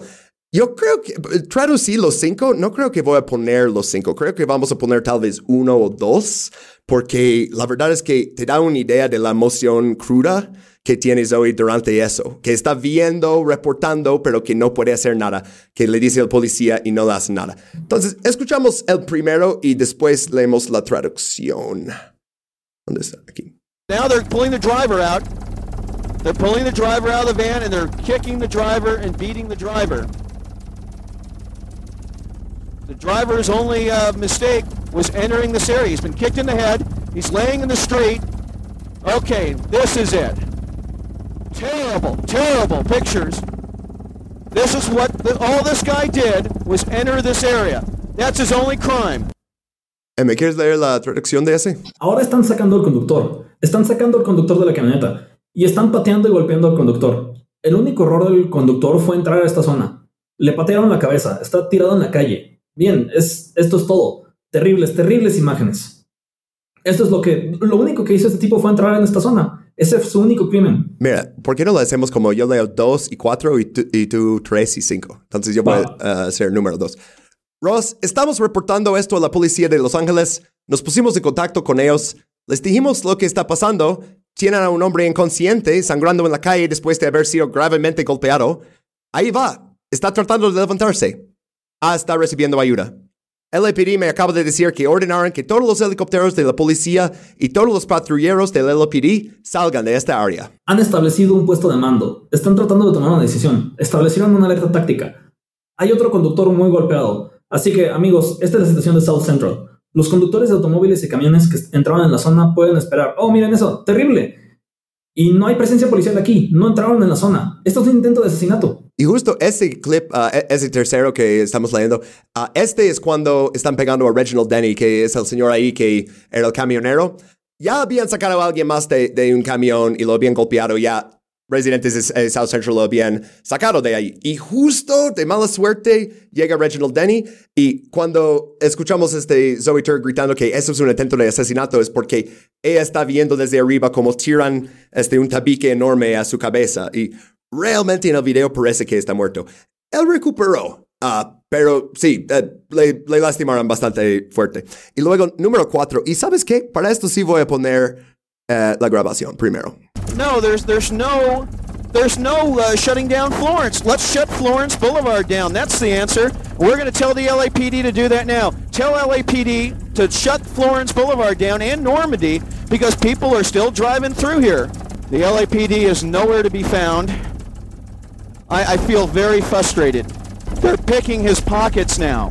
Yo creo que traducí los cinco, no creo que voy a poner los cinco, creo que vamos a poner tal vez uno o dos, porque la verdad es que te da una idea de la emoción cruda que tiene Zoe durante eso, que está viendo, reportando, pero que no puede hacer nada, que le dice al policía y no le hace nada. Entonces, escuchamos el primero y después leemos la traducción. ¿Dónde está? Aquí. Now they're pulling the driver out. They're pulling the driver out of the van and they're kicking the driver and beating the driver. The driver's only uh, mistake was entering this area. He's been kicked in the head. He's laying in the street. Okay, this is it. Terrible, terrible pictures. This is what the, all this guy did was enter this area. That's his only crime. Eh, ¿Me quieres leer la traducción de ese? Ahora están sacando al conductor. Están sacando al conductor de la camioneta. Y están pateando y golpeando al conductor. El único error del conductor fue entrar a esta zona. Le patearon la cabeza. Está tirado en la calle. Bien, es, esto es todo. Terribles, terribles imágenes. Esto es lo que... Lo único que hizo este tipo fue entrar en esta zona. Ese es su único crimen. Mira, ¿por qué no lo hacemos como yo leo 2 y 4 y, tú- y tú 3 y 5? Entonces yo voy a hacer número 2. Ross, estamos reportando esto a la policía de Los Ángeles. Nos pusimos en contacto con ellos. Les dijimos lo que está pasando. Tienen a un hombre inconsciente sangrando en la calle después de haber sido gravemente golpeado. Ahí va. Está tratando de levantarse. Ah, está recibiendo ayuda. LAPD me acaba de decir que ordenaron que todos los helicópteros de la policía y todos los patrulleros del LAPD salgan de esta área. Han establecido un puesto de mando. Están tratando de tomar una decisión. Establecieron una alerta táctica. Hay otro conductor muy golpeado. Así que, amigos, esta es la situación de South Central. Los conductores de automóviles y camiones que entraban en la zona pueden esperar. Oh, miren eso, terrible. Y no hay presencia policial aquí. No entraron en la zona. Esto es un intento de asesinato. Y justo ese clip, ah, e- ese tercero que estamos leyendo, ah, este es cuando están pegando a Reginald Denny, que es el señor ahí que era el camionero. Ya habían sacado a alguien más de, de un camión y lo habían golpeado. Ya residentes de South Central lo habían sacado de ahí. Y justo de mala suerte llega Reginald Denny. Y cuando escuchamos este Zoe Turk gritando que eso es un intento de asesinato, es porque ella está viendo desde arriba como tiran este, un tabique enorme a su cabeza. Y realmente en el video parece que está muerto. Él recuperó. Ah, pero sí, eh, le, le lastimaron bastante fuerte. Y luego, número cuatro. ¿Y sabes qué? Para esto sí voy a poner eh, la grabación primero. No, there's there's no there's no uh, shutting down Florence. Let's shut Florence Boulevard down. That's the answer. We're going to tell the LAPD to do that now. Tell LAPD to shut Florence Boulevard down and Normandy because people are still driving through here. The LAPD is nowhere to be found. I, I feel very frustrated. They're picking his pockets now.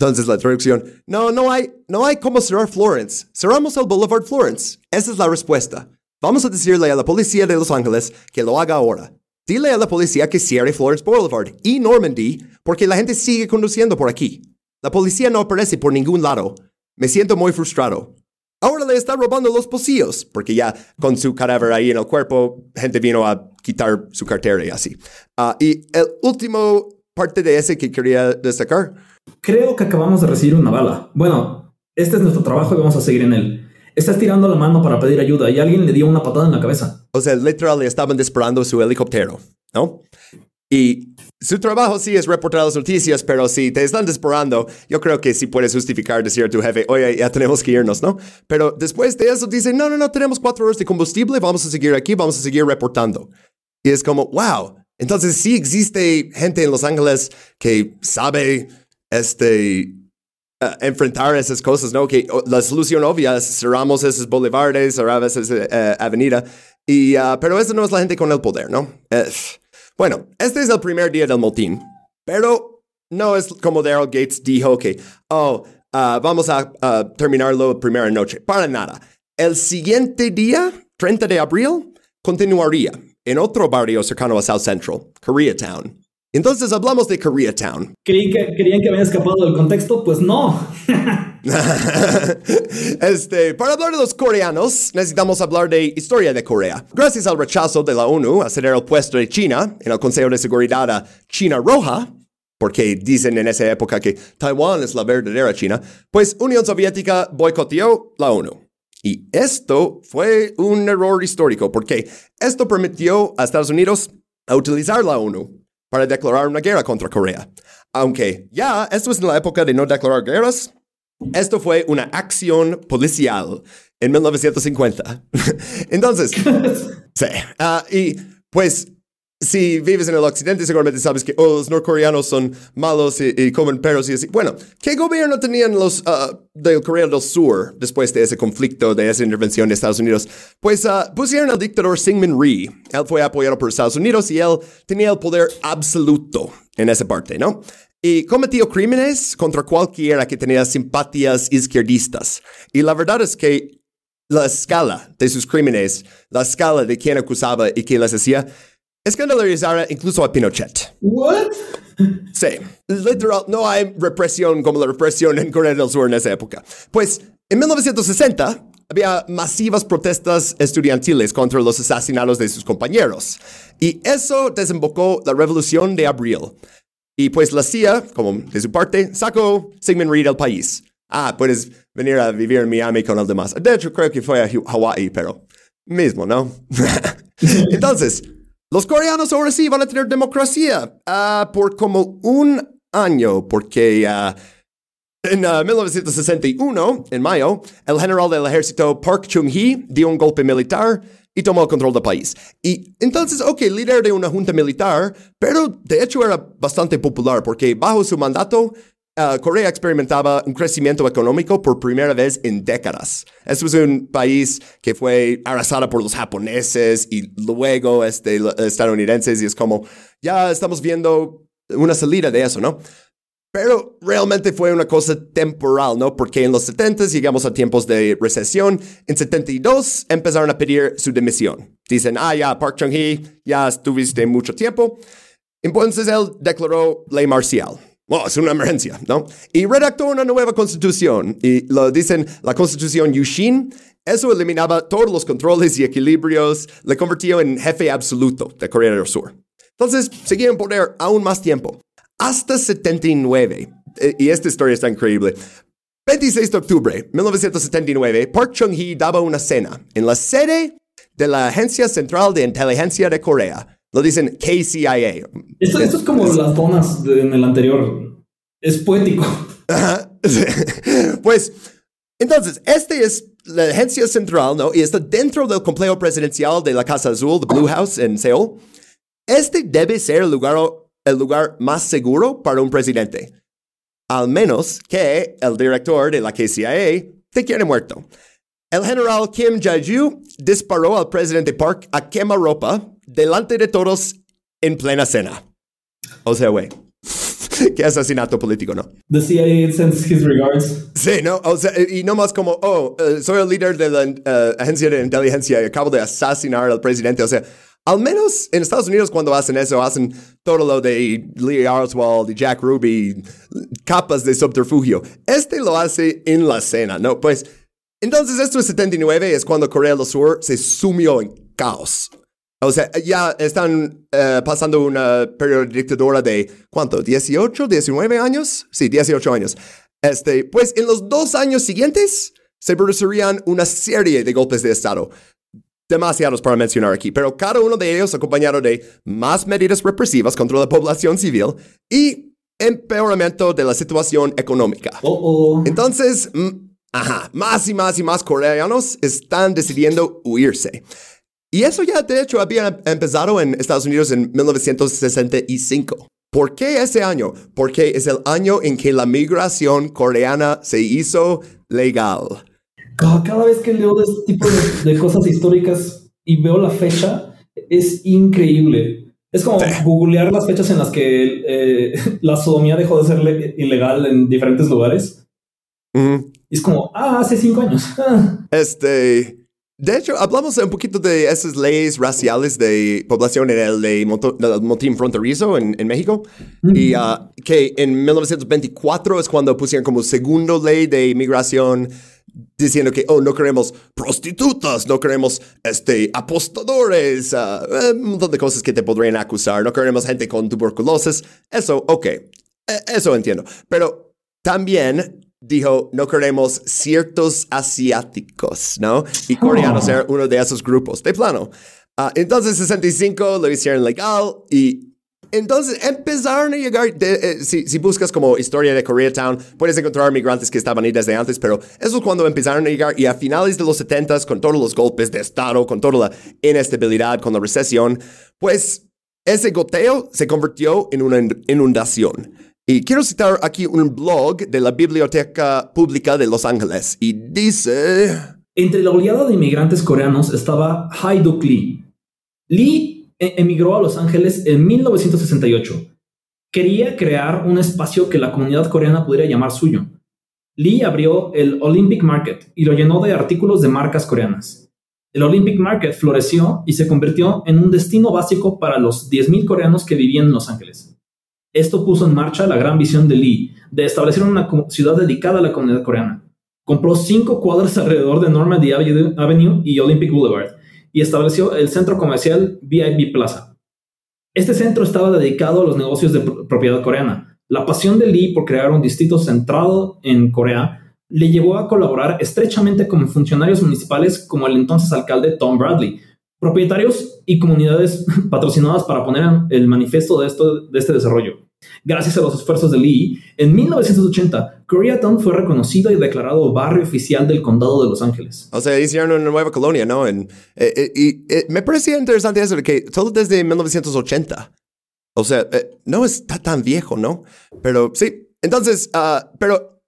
Entonces la traducción, no, no hay, no hay cómo cerrar Florence. Cerramos el Boulevard Florence. Esa es la respuesta. Vamos a decirle a la policía de Los Ángeles que lo haga ahora. Dile a la policía que cierre Florence Boulevard y Normandy porque la gente sigue conduciendo por aquí. La policía no aparece por ningún lado. Me siento muy frustrado. Ahora le está robando los pocillos, porque ya con su cadáver ahí en el cuerpo, gente vino a quitar su cartera y así. Ah, y el último parte de ese que quería destacar. Creo que acabamos de recibir una bala. Bueno, este es nuestro trabajo y vamos a seguir en él. Está estirando la mano para pedir ayuda y alguien le dio una patada en la cabeza. O sea, literal estaban disparando su helicóptero, ¿no? Y su trabajo sí es reportar las noticias, pero si te están disparando, yo creo que sí puedes justificar decir a tu jefe, oye, ya tenemos que irnos, ¿no? Pero después de eso dicen, no, no, no, tenemos cuatro horas de combustible, vamos a seguir aquí, vamos a seguir reportando. Y es como, wow. Entonces sí existe gente en Los Ángeles que sabe, este, enfrentar esas cosas, ¿no? Que oh, la solución obvia es cerramos esos boulevardes, cerramos esa uh, avenida, y, uh, pero esa no es la gente con el poder, ¿no? Eh, bueno, este es el primer día del motín, pero no es como Daryl Gates dijo que, oh, uh, vamos a uh, terminarlo primera noche. Para nada. El siguiente día, 30 de abril, continuaría en otro barrio cercano a South Central, Koreatown. Entonces hablamos de Koreatown. ¿Creí que, ¿Querían que había escapado del contexto? Pues no. este, para hablar de los coreanos, necesitamos hablar de historia de Corea. Gracias al rechazo de la ONU a ceder el puesto de China en el Consejo de Seguridad a China Roja, porque dicen en esa época que Taiwán es la verdadera China, pues Unión Soviética boicoteó la ONU. Y esto fue un error histórico, porque esto permitió a Estados Unidos a utilizar la ONU para declarar una guerra contra Corea. Aunque ya, esto es en la época de no declarar guerras, Esto fue una acción policial en 1950. Entonces, sí. ah, y pues, si vives en el occidente, seguramente sabes que oh, los norcoreanos son malos y, y comen perros y así. Bueno, ¿qué gobierno tenían los ah, del Corea del Sur después de ese conflicto, de esa intervención de Estados Unidos? Pues ah, pusieron al dictador Syngman Rhee. Él fue apoyado por Estados Unidos y él tenía el poder absoluto en esa parte, ¿no? Y cometió crímenes contra cualquiera que tenía simpatías izquierdistas. Y la verdad es que la escala de sus crímenes, la escala de quien acusaba y quien les hacía, escandalizara incluso a Pinochet. What? Sí, literal, no hay represión como la represión en Corea del Sur en esa época. Pues en 1960 había masivas protestas estudiantiles contra los asesinatos de sus compañeros. Y eso desembocó la revolución de abril. Y pues la CIA, como de su parte, sacó Sigmund Reed al país. Ah, puedes venir a vivir en Miami con los demás. De hecho, creo que fue a Hawaii, pero mismo, ¿no? Entonces, los coreanos ahora sí van a tener democracia ah, por como un año, porque ah, en ah, 1961, en mayo, el general del ejército Park Chung-hee dio un golpe militar y tomó el control del país. Y entonces, ok, líder de una junta militar, pero de hecho era bastante popular porque bajo su mandato, uh, Corea experimentaba un crecimiento económico por primera vez en décadas. Este es un país que fue arrasado por los japoneses y luego este, estadounidenses y es como, ya estamos viendo una salida de eso, ¿no? Pero realmente fue una cosa temporal, ¿no? Porque en los 70 llegamos a tiempos de recesión. En 72 empezaron a pedir su dimisión. Dicen, ah, ya, Park Chung-hee, ya estuviste mucho tiempo. Entonces él declaró ley marcial. Bueno, es una emergencia, ¿no? Y redactó una nueva constitución. Y lo dicen la constitución Yushin. Eso eliminaba todos los controles y equilibrios, le convirtió en jefe absoluto de Corea del Sur. Entonces, seguía en poder aún más tiempo hasta 79. Eh, Y esta historia está increíble. 26 de octubre 1979, Park Chung-hee daba una cena en la sede de la Agencia Central de Inteligencia de Corea. Lo dicen KCIA. Esto, esto es como las donas de- en el anterior. Es poético. Ajá. pues, entonces, este es la agencia central, ¿no? Y está dentro del complejo presidencial de la Casa Azul, the Blue House en Seúl. Este debe ser el lugar, el lugar más seguro para un presidente. Al menos que el director de la KCIA te quiere muerto. El general Kim Jae-ju disparó al presidente Park a quemarropa delante de todos en plena cena. O sea, güey, qué asesinato político, ¿no? The CIA sends his regards. Sí, ¿no? O sea, y no más como, oh, eh, soy el líder de la eh, agencia de inteligencia y acabo de asesinar al presidente. O sea, al menos en Estados Unidos cuando hacen eso, hacen todo lo de Lee Oswald y Jack Ruby, capas de subterfugio. Este lo hace en la cena, ¿no? Pues, entonces esto es 79, es cuando Corea del Sur se sumió en caos. O sea, ya están eh, pasando una periodo dictadura de, ¿cuánto? ¿18, 19 años? Sí, 18 años. Este, pues en los dos años siguientes se producirían una serie de golpes de Estado. Demasiados para mencionar aquí, pero cada uno de ellos acompañado de más medidas represivas contra la población civil y empeoramiento de la situación económica. Oh, oh. Entonces, ajá, más y más y más coreanos están decidiendo huirse. Y eso ya de hecho había empezado en Estados Unidos en 1965. ¿Por qué ese año? Porque es el año en que la migración coreana se hizo legal. Cada, vez que leo de este tipo de, de cosas históricas y veo la fecha, es increíble. Es como googlear las fechas en las que eh, la sodomía dejó de ser le- ilegal en diferentes lugares. Ujú. Y es como, ah, hace cinco años. Ah. Este, de hecho, hablamos un poquito de esas leyes raciales de población en el de del motín fronterizo en, en México. Y ah, que en 1924 es cuando pusieron como segundo ley de inmigración diciendo que, oh, no queremos prostitutas, no queremos este, apostadores, eh, un montón de cosas que te podrían acusar, no queremos gente con tuberculosis. Eso, ok, eh, eso entiendo. Pero también dijo, no queremos ciertos asiáticos, ¿no? Y coreanos eran uno de esos grupos, de plano. Ah, entonces, 65 lo hicieron legal y entonces empezaron a llegar, de- eh, si, si buscas como historia de Koreatown, puedes encontrar migrantes que estaban ahí desde antes, pero eso es cuando empezaron a llegar y a finales de los 70 con todos los golpes de Estado, con toda la inestabilidad, con la recesión, pues ese goteo se convirtió en una inundación. Y quiero citar aquí un blog de la Biblioteca Pública de Los Ángeles y dice... Entre la oleada de inmigrantes coreanos estaba Haiduk Lee. Lee e- emigró a Los Ángeles en 1968. Quería crear un espacio que la comunidad coreana pudiera llamar suyo. Lee abrió el Olympic Market y lo llenó de artículos de marcas coreanas. El Olympic Market floreció y se convirtió en un destino básico para los 10.000 coreanos que vivían en Los Ángeles. Esto puso en marcha la gran visión de Lee de establecer una ciudad dedicada a la comunidad coreana. Compró cinco cuadras alrededor de Normandy Avenue y Olympic Boulevard y estableció el centro comercial VIP Plaza. Este centro estaba dedicado a los negocios de pro- propiedad coreana. La pasión de Lee por crear un distrito centrado en Corea le llevó a colaborar estrechamente con funcionarios municipales como el entonces alcalde Tom Bradley, propietarios y comunidades patrocinadas para poner el manifiesto de, esto, de este desarrollo. Gracias a los esfuerzos de Lee, en 1980, Koreatown fue reconocido y declarado barrio oficial del condado de Los Ángeles. O sea, hicieron una nueva colonia, ¿no? Eh, eh, y eh, me parecía interesante eso de que todo desde 1980. O sea, no está tan viejo, ¿no? Pero sí. Entonces, ah, pero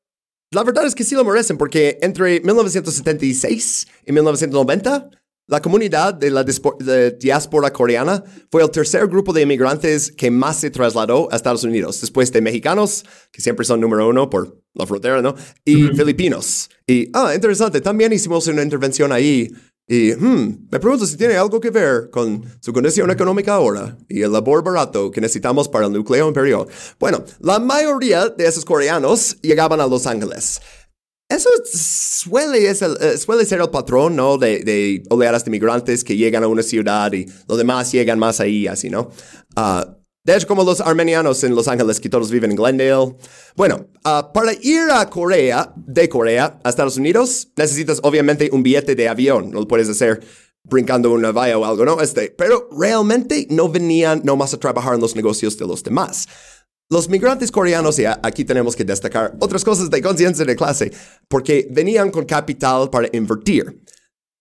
la verdad es que sí lo merecen porque entre 1976 y 1990, la comunidad de la de diáspora coreana fue el tercer grupo de inmigrantes que más se trasladó a Estados Unidos, después de mexicanos, que siempre son número uno por la frontera, ¿no? Y filipinos. Y, ah, interesante, también hicimos una intervención ahí. Y, hmm, me pregunto si tiene algo que ver con su condición económica ahora y el labor barato que necesitamos para el núcleo imperio. Bueno, la mayoría de esos coreanos llegaban a Los Ángeles. Eso suele, es eh, suele ser el patrón, ¿no? De, oleadas de migrantes que llegan a una ciudad y los demás llegan más ahí, así, ¿no? Ah, de hecho, como los armenianos en Los Ángeles, que todos viven en Glendale. Bueno, ah, para ir a Corea, de Corea a Estados Unidos, necesitas obviamente un billete de avión. No lo puedes hacer brincando una valla o algo, ¿no? Este, pero realmente no venían nomás a trabajar en los negocios de los demás. Los migrantes coreanos, y aquí tenemos que destacar otras cosas de conciencia de clase, porque venían con capital para invertir.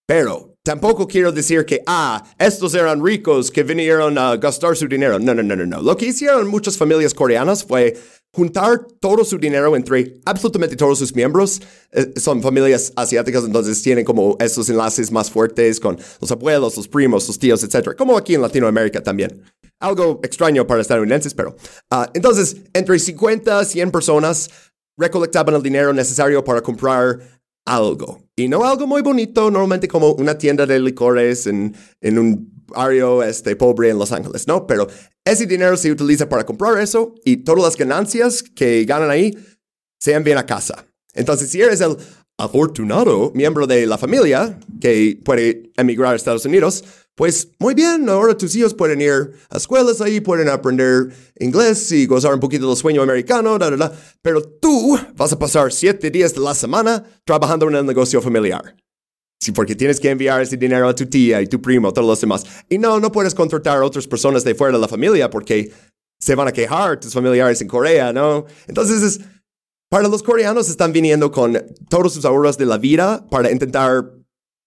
Pero tampoco quiero decir que, ah, estos eran ricos que vinieron a gastar su dinero. No, no, no, no, no. Lo que hicieron muchas familias coreanas fue juntar todo su dinero entre absolutamente todos sus miembros. Eh, son familias asiáticas, entonces tienen como esos enlaces más fuertes con los abuelos, los primos, los tíos, etc. Como aquí en Latinoamérica también. Algo extraño para estadounidenses, pero... ah, entonces, entre 50 y 100 personas recolectaban el dinero necesario para comprar algo. Y no algo muy bonito, normalmente como una tienda de licores en, un barrio este, pobre en Los Ángeles, ¿no? Pero ese dinero se utiliza para comprar eso y todas las ganancias que ganan ahí se envían a casa. Entonces, si eres el afortunado miembro de la familia que puede emigrar a Estados Unidos, pues muy bien, ahora tus hijos pueden ir a escuelas ahí, pueden aprender inglés y gozar un poquito del sueño americano, da, da, da. pero tú vas a pasar siete días de la semana trabajando en el negocio familiar. Sí, porque tienes que enviar ese dinero a tu tía y tu primo, todos los demás. Y no, no puedes contratar a otras personas de fuera de la familia porque se van a quejar tus familiares en Corea, ¿no? Entonces, es, para los coreanos están viniendo con todos sus ahorros de la vida para intentar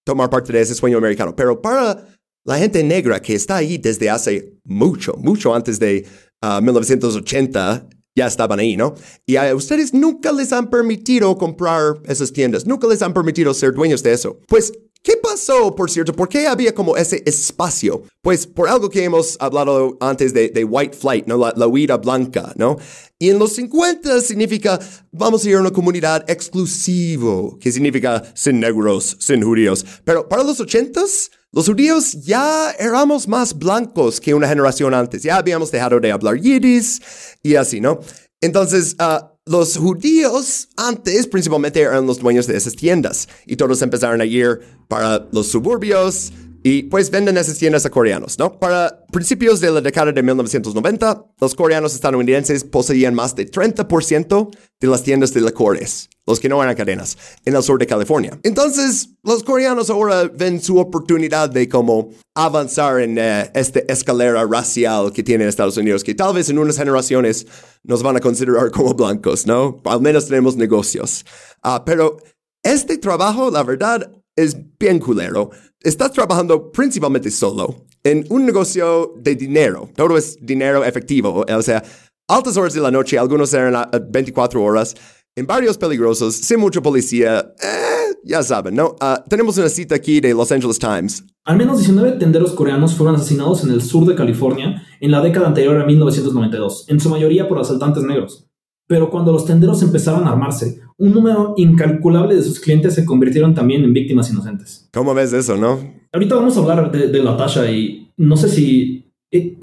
tomar parte de ese sueño americano. Pero para la gente negra que está ahí desde hace mucho, mucho antes de ah, 1980, ya estaban ahí, ¿no? Y a ustedes nunca les han permitido comprar esas tiendas, nunca les han permitido ser dueños de eso. Pues, ¿qué pasó, por cierto? ¿Por qué había como ese espacio? Pues por algo que hemos hablado antes de, de white flight, ¿no? La, la huida blanca, ¿no? Y en los 50 significa, vamos a ir a una comunidad exclusivo, que significa sin negros, sin judíos. Pero para los 80s, los judíos ya éramos más blancos que una generación antes. Ya habíamos dejado de hablar yiddish y así, ¿no? Entonces, ah, los judíos antes principalmente eran los dueños de esas tiendas y todos empezaron a ir para los suburbios Y pues venden esas tiendas a coreanos, ¿no? Para principios de la década de 1990, los coreanos estadounidenses poseían más de 30% de las tiendas de licores, los que no eran cadenas, en el sur de California. Entonces, los coreanos ahora ven su oportunidad de como avanzar en eh, esta escalera racial que tiene Estados Unidos, que tal vez en unas generaciones nos van a considerar como blancos, ¿no? Al menos tenemos negocios. Ah, pero este trabajo, la verdad, es bien culero. Estás trabajando principalmente solo en un negocio de dinero. Todo es dinero efectivo. O sea, altas horas de la noche, algunos eran a 24 horas, en barrios peligrosos, sin mucha policía. Eh, ya saben, ¿no? Ah, tenemos una cita aquí de Los Angeles Times. Al menos 19 tenderos coreanos fueron asesinados en el sur de California en la década anterior a 1992, en su mayoría por asaltantes negros. Pero cuando los tenderos empezaron a armarse, un número incalculable de sus clientes se convirtieron también en víctimas inocentes. ¿Cómo ves eso, no? Ahorita vamos a hablar de, de Latasha y no sé si... eh,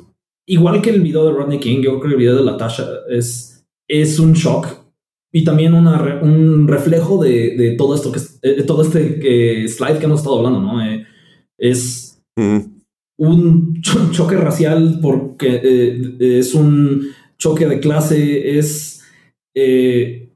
igual que el video de Rodney King, yo creo que el video de Latasha es, es un shock y también una un reflejo de, de todo esto que es- eh, de todo este eh, slide que hemos estado hablando, ¿no? Eh, es un cho- choque racial porque eh, es un choque de clase, es, eh,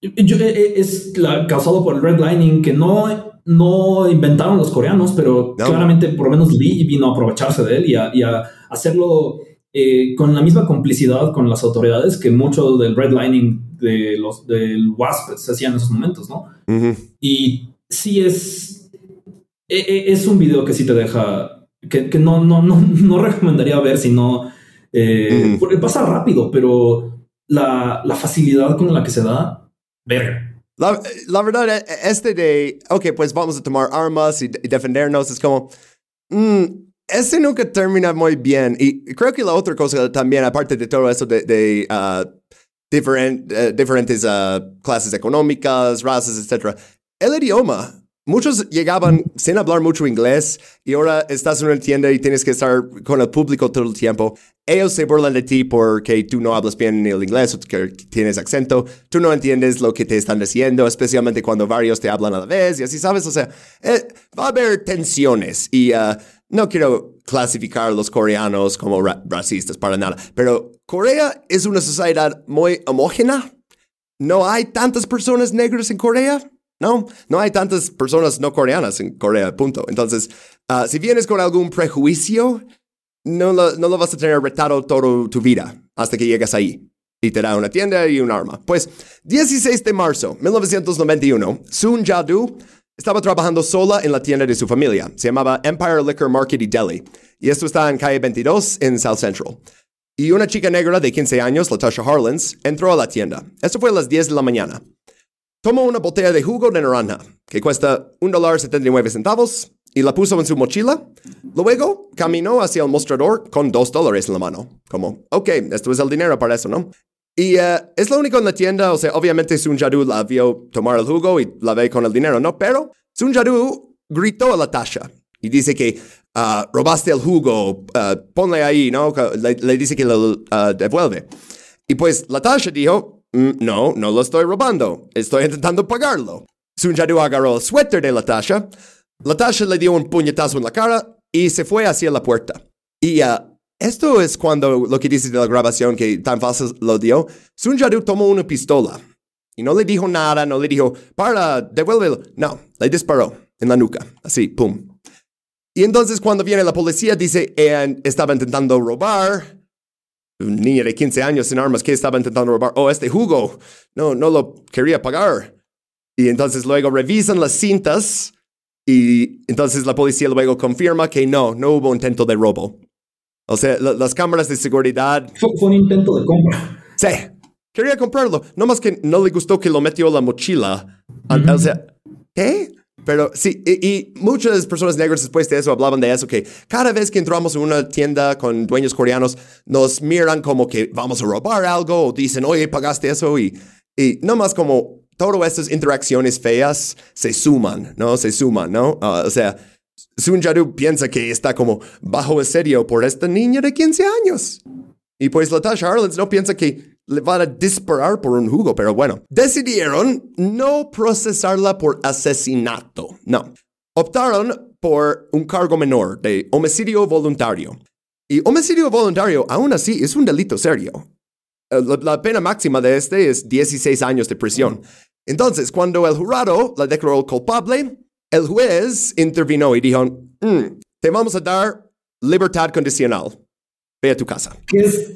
yo- eh, es la- causado por el redlining que no, no inventaron los coreanos, pero claramente por lo menos Lee vino a aprovecharse de él y a, y a hacerlo eh, con la misma complicidad con las autoridades que mucho del redlining de los, del WASP se hacía en esos momentos, ¿no? Y sí es. e- e- Es un video que sí te deja. que, que no, no, no, no recomendaría ver si no. eh, porque pasa rápido, pero la, facilidad con la que se da. Verga. La, verdad, eh, este de, ok, pues vamos a tomar armas y, defendernos, es como, mm, ese nunca termina muy bien. Y creo que la otra cosa también, aparte de todo eso de, de ah, eh, diferentes ah, clases económicas, razas, etc., el idioma. Muchos llegaban sin hablar mucho inglés y ahora estás en una tienda y tienes que estar con el público todo el tiempo. Ellos se burlan de ti porque tú no hablas bien el inglés o que tienes acento. Tú no entiendes lo que te están diciendo, especialmente cuando varios te hablan a la vez y así, ¿sabes? O sea, eh, va a haber tensiones y ah, no quiero clasificar a los coreanos como ra- racistas para nada, pero Corea es una sociedad muy homógena. No hay tantas personas negras en Corea. No, no hay tantas personas no coreanas en Corea, punto. Entonces, ah, si vienes con algún prejuicio, no lo, no lo vas a tener retado toda tu vida hasta que llegas ahí. Y te da una tienda y un arma. Pues, 16 de marzo 1991, Sun Jadu estaba trabajando sola en la tienda de su familia. Se llamaba Empire Liquor Market y Deli. Y esto está en calle 22 en South Central. Y una chica negra de 15 años, Latasha Harlins, entró a la tienda. Esto fue a las 10 de la mañana. Tomó una botella de jugo de naranja, que cuesta $1.79 centavos, y la puso en su mochila. Luego caminó hacia el mostrador con dos dólares en la mano. Como, ok, esto es el dinero para eso, ¿no? Y eh, es lo único en la tienda, o sea, obviamente Sun Jadu la vio tomar el jugo y la ve con el dinero, ¿no? Pero Sun Jadu gritó a la Tasha y dice que ah, robaste el jugo, ah, ponle ahí, ¿no? Le, dice que lo ah, devuelve. Y pues la Tasha dijo, "Mm, no, no lo estoy robando, estoy intentando pagarlo. Sun Jadu agarró el suéter de la Tasha, la Tasha le dio un puñetazo en la cara y se fue hacia la puerta. Y ah, esto es cuando lo que dice de la grabación que tan fácil lo dio. Sun Jadu tomó una pistola y no le dijo nada, no le dijo, para, devuélvelo. No, le disparó en la nuca, así, pum. Y entonces cuando viene la policía dice, "Eh, estaba intentando robar. Un niño de 15 años sin armas que estaba intentando robar. Oh, este jugo. No, no lo quería pagar. Y entonces luego revisan las cintas y entonces la policía luego confirma que no, no hubo intento de robo. O sea, la- las cámaras de seguridad... Fue, fue un intento de compra. Sí, quería comprarlo. No más que no le gustó que lo metió la mochila. O sea, ¿qué? Pero sí, y, y muchas personas negras después de eso hablaban de eso, que cada vez que entramos en una tienda con dueños coreanos, nos miran como que vamos a robar algo o dicen, oye, pagaste eso y, y no más como todas estas interacciones feas se suman, ¿no? Se suman, ¿no? Ah, o sea, Sun Jadu piensa que está como bajo asedio por esta niña de 15 años. Y pues Latasha Harlins no piensa que le van a disparar por un jugo, pero bueno, decidieron no procesarla por asesinato. No. Optaron por un cargo menor de homicidio voluntario. Y homicidio voluntario, aún así, es un delito serio. Eh, La, la pena máxima de este es 16 años de prisión. Entonces, cuando el jurado la declaró culpable, el juez intervino y dijo, "Mm, te vamos a dar libertad condicional. Ve a tu casa. ¿Qué es?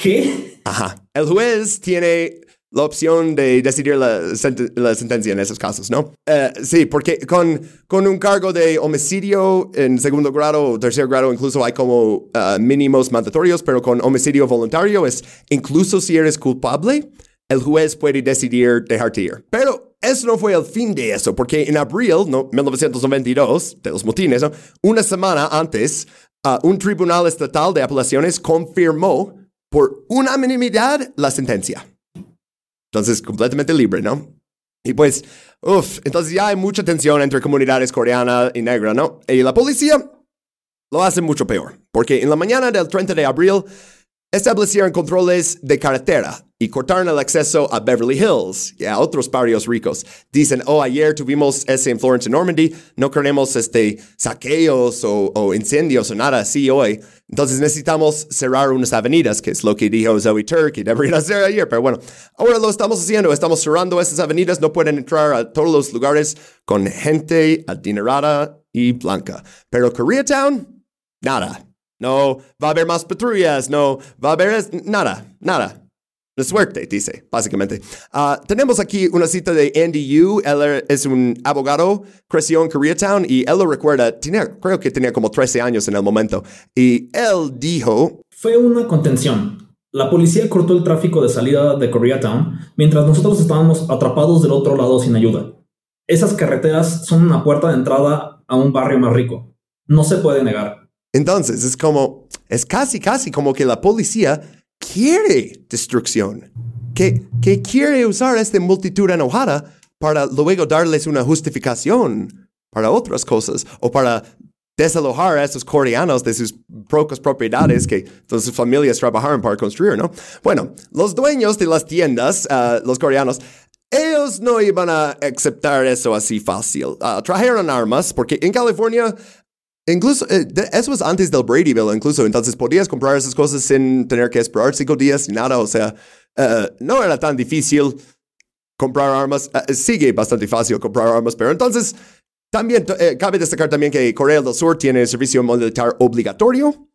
¿Qué? Ajá. El juez tiene la opción de decidir la, sent- la sentencia en esos casos, ¿no? Eh, sí, porque con, con un cargo de homicidio en segundo grado o tercer grado incluso hay como eh, mínimos mandatorios, pero con homicidio voluntario es incluso si eres culpable, el juez puede decidir dejarte ir. Pero eso no fue el fin de eso, porque en abril no, 1992, de los motines, ¿no? una semana antes, ah, un tribunal estatal de apelaciones confirmó por unanimidad la sentencia. Entonces, completamente libre, ¿no? Y pues, uff, entonces ya hay mucha tensión entre comunidades coreana y negra, ¿no? Y la policía lo hace mucho peor, porque en la mañana del 30 de abril establecieron controles de carretera y cortaron el acceso a Beverly Hills y a otros barrios ricos. Dicen, oh, ayer tuvimos ese en Florence y Normandy, no queremos este, saqueos o, o incendios o nada así hoy. Entonces necesitamos cerrar unas avenidas, que es lo que dijo Zoe Turk y deberían hacer ayer. Pero bueno, ahora lo estamos haciendo, estamos cerrando esas avenidas, no pueden entrar a todos los lugares con gente adinerada y blanca. Pero Koreatown, nada. No va a haber más patrullas, no va a haber nada, nada. De suerte, dice, básicamente. Ah, tenemos aquí una cita de Andy Yu. Él era- es un abogado, creció en Koreatown y él lo recuerda, tenía, creo que tenía como 13 años en el momento. Y él dijo, Fue una contención. La policía cortó el tráfico de salida de Koreatown mientras nosotros estábamos atrapados del otro lado sin ayuda. Esas carreteras son una puerta de entrada a un barrio más rico. No se puede negar. entonces es como, es casi, casi como que la policía quiere destrucción, que, que quiere usar esta multitud enojada para luego darles una justificación para otras cosas o para desalojar a estos coreanos de sus propias propiedades que sus familias trabajaron para construir, ¿no? Bueno, los dueños de las tiendas, ah, los coreanos, ellos no iban a aceptar eso así fácil. Ah, trajeron armas porque en California Incluso, eh, eso es antes del Brady Bill, incluso. Entonces podías comprar esas cosas sin tener que esperar cinco días y nada. O sea, eh, no era tan difícil comprar armas. Eh, sigue bastante fácil comprar armas, pero entonces también eh, cabe destacar también que Corea del Sur tiene servicio militar obligatorio.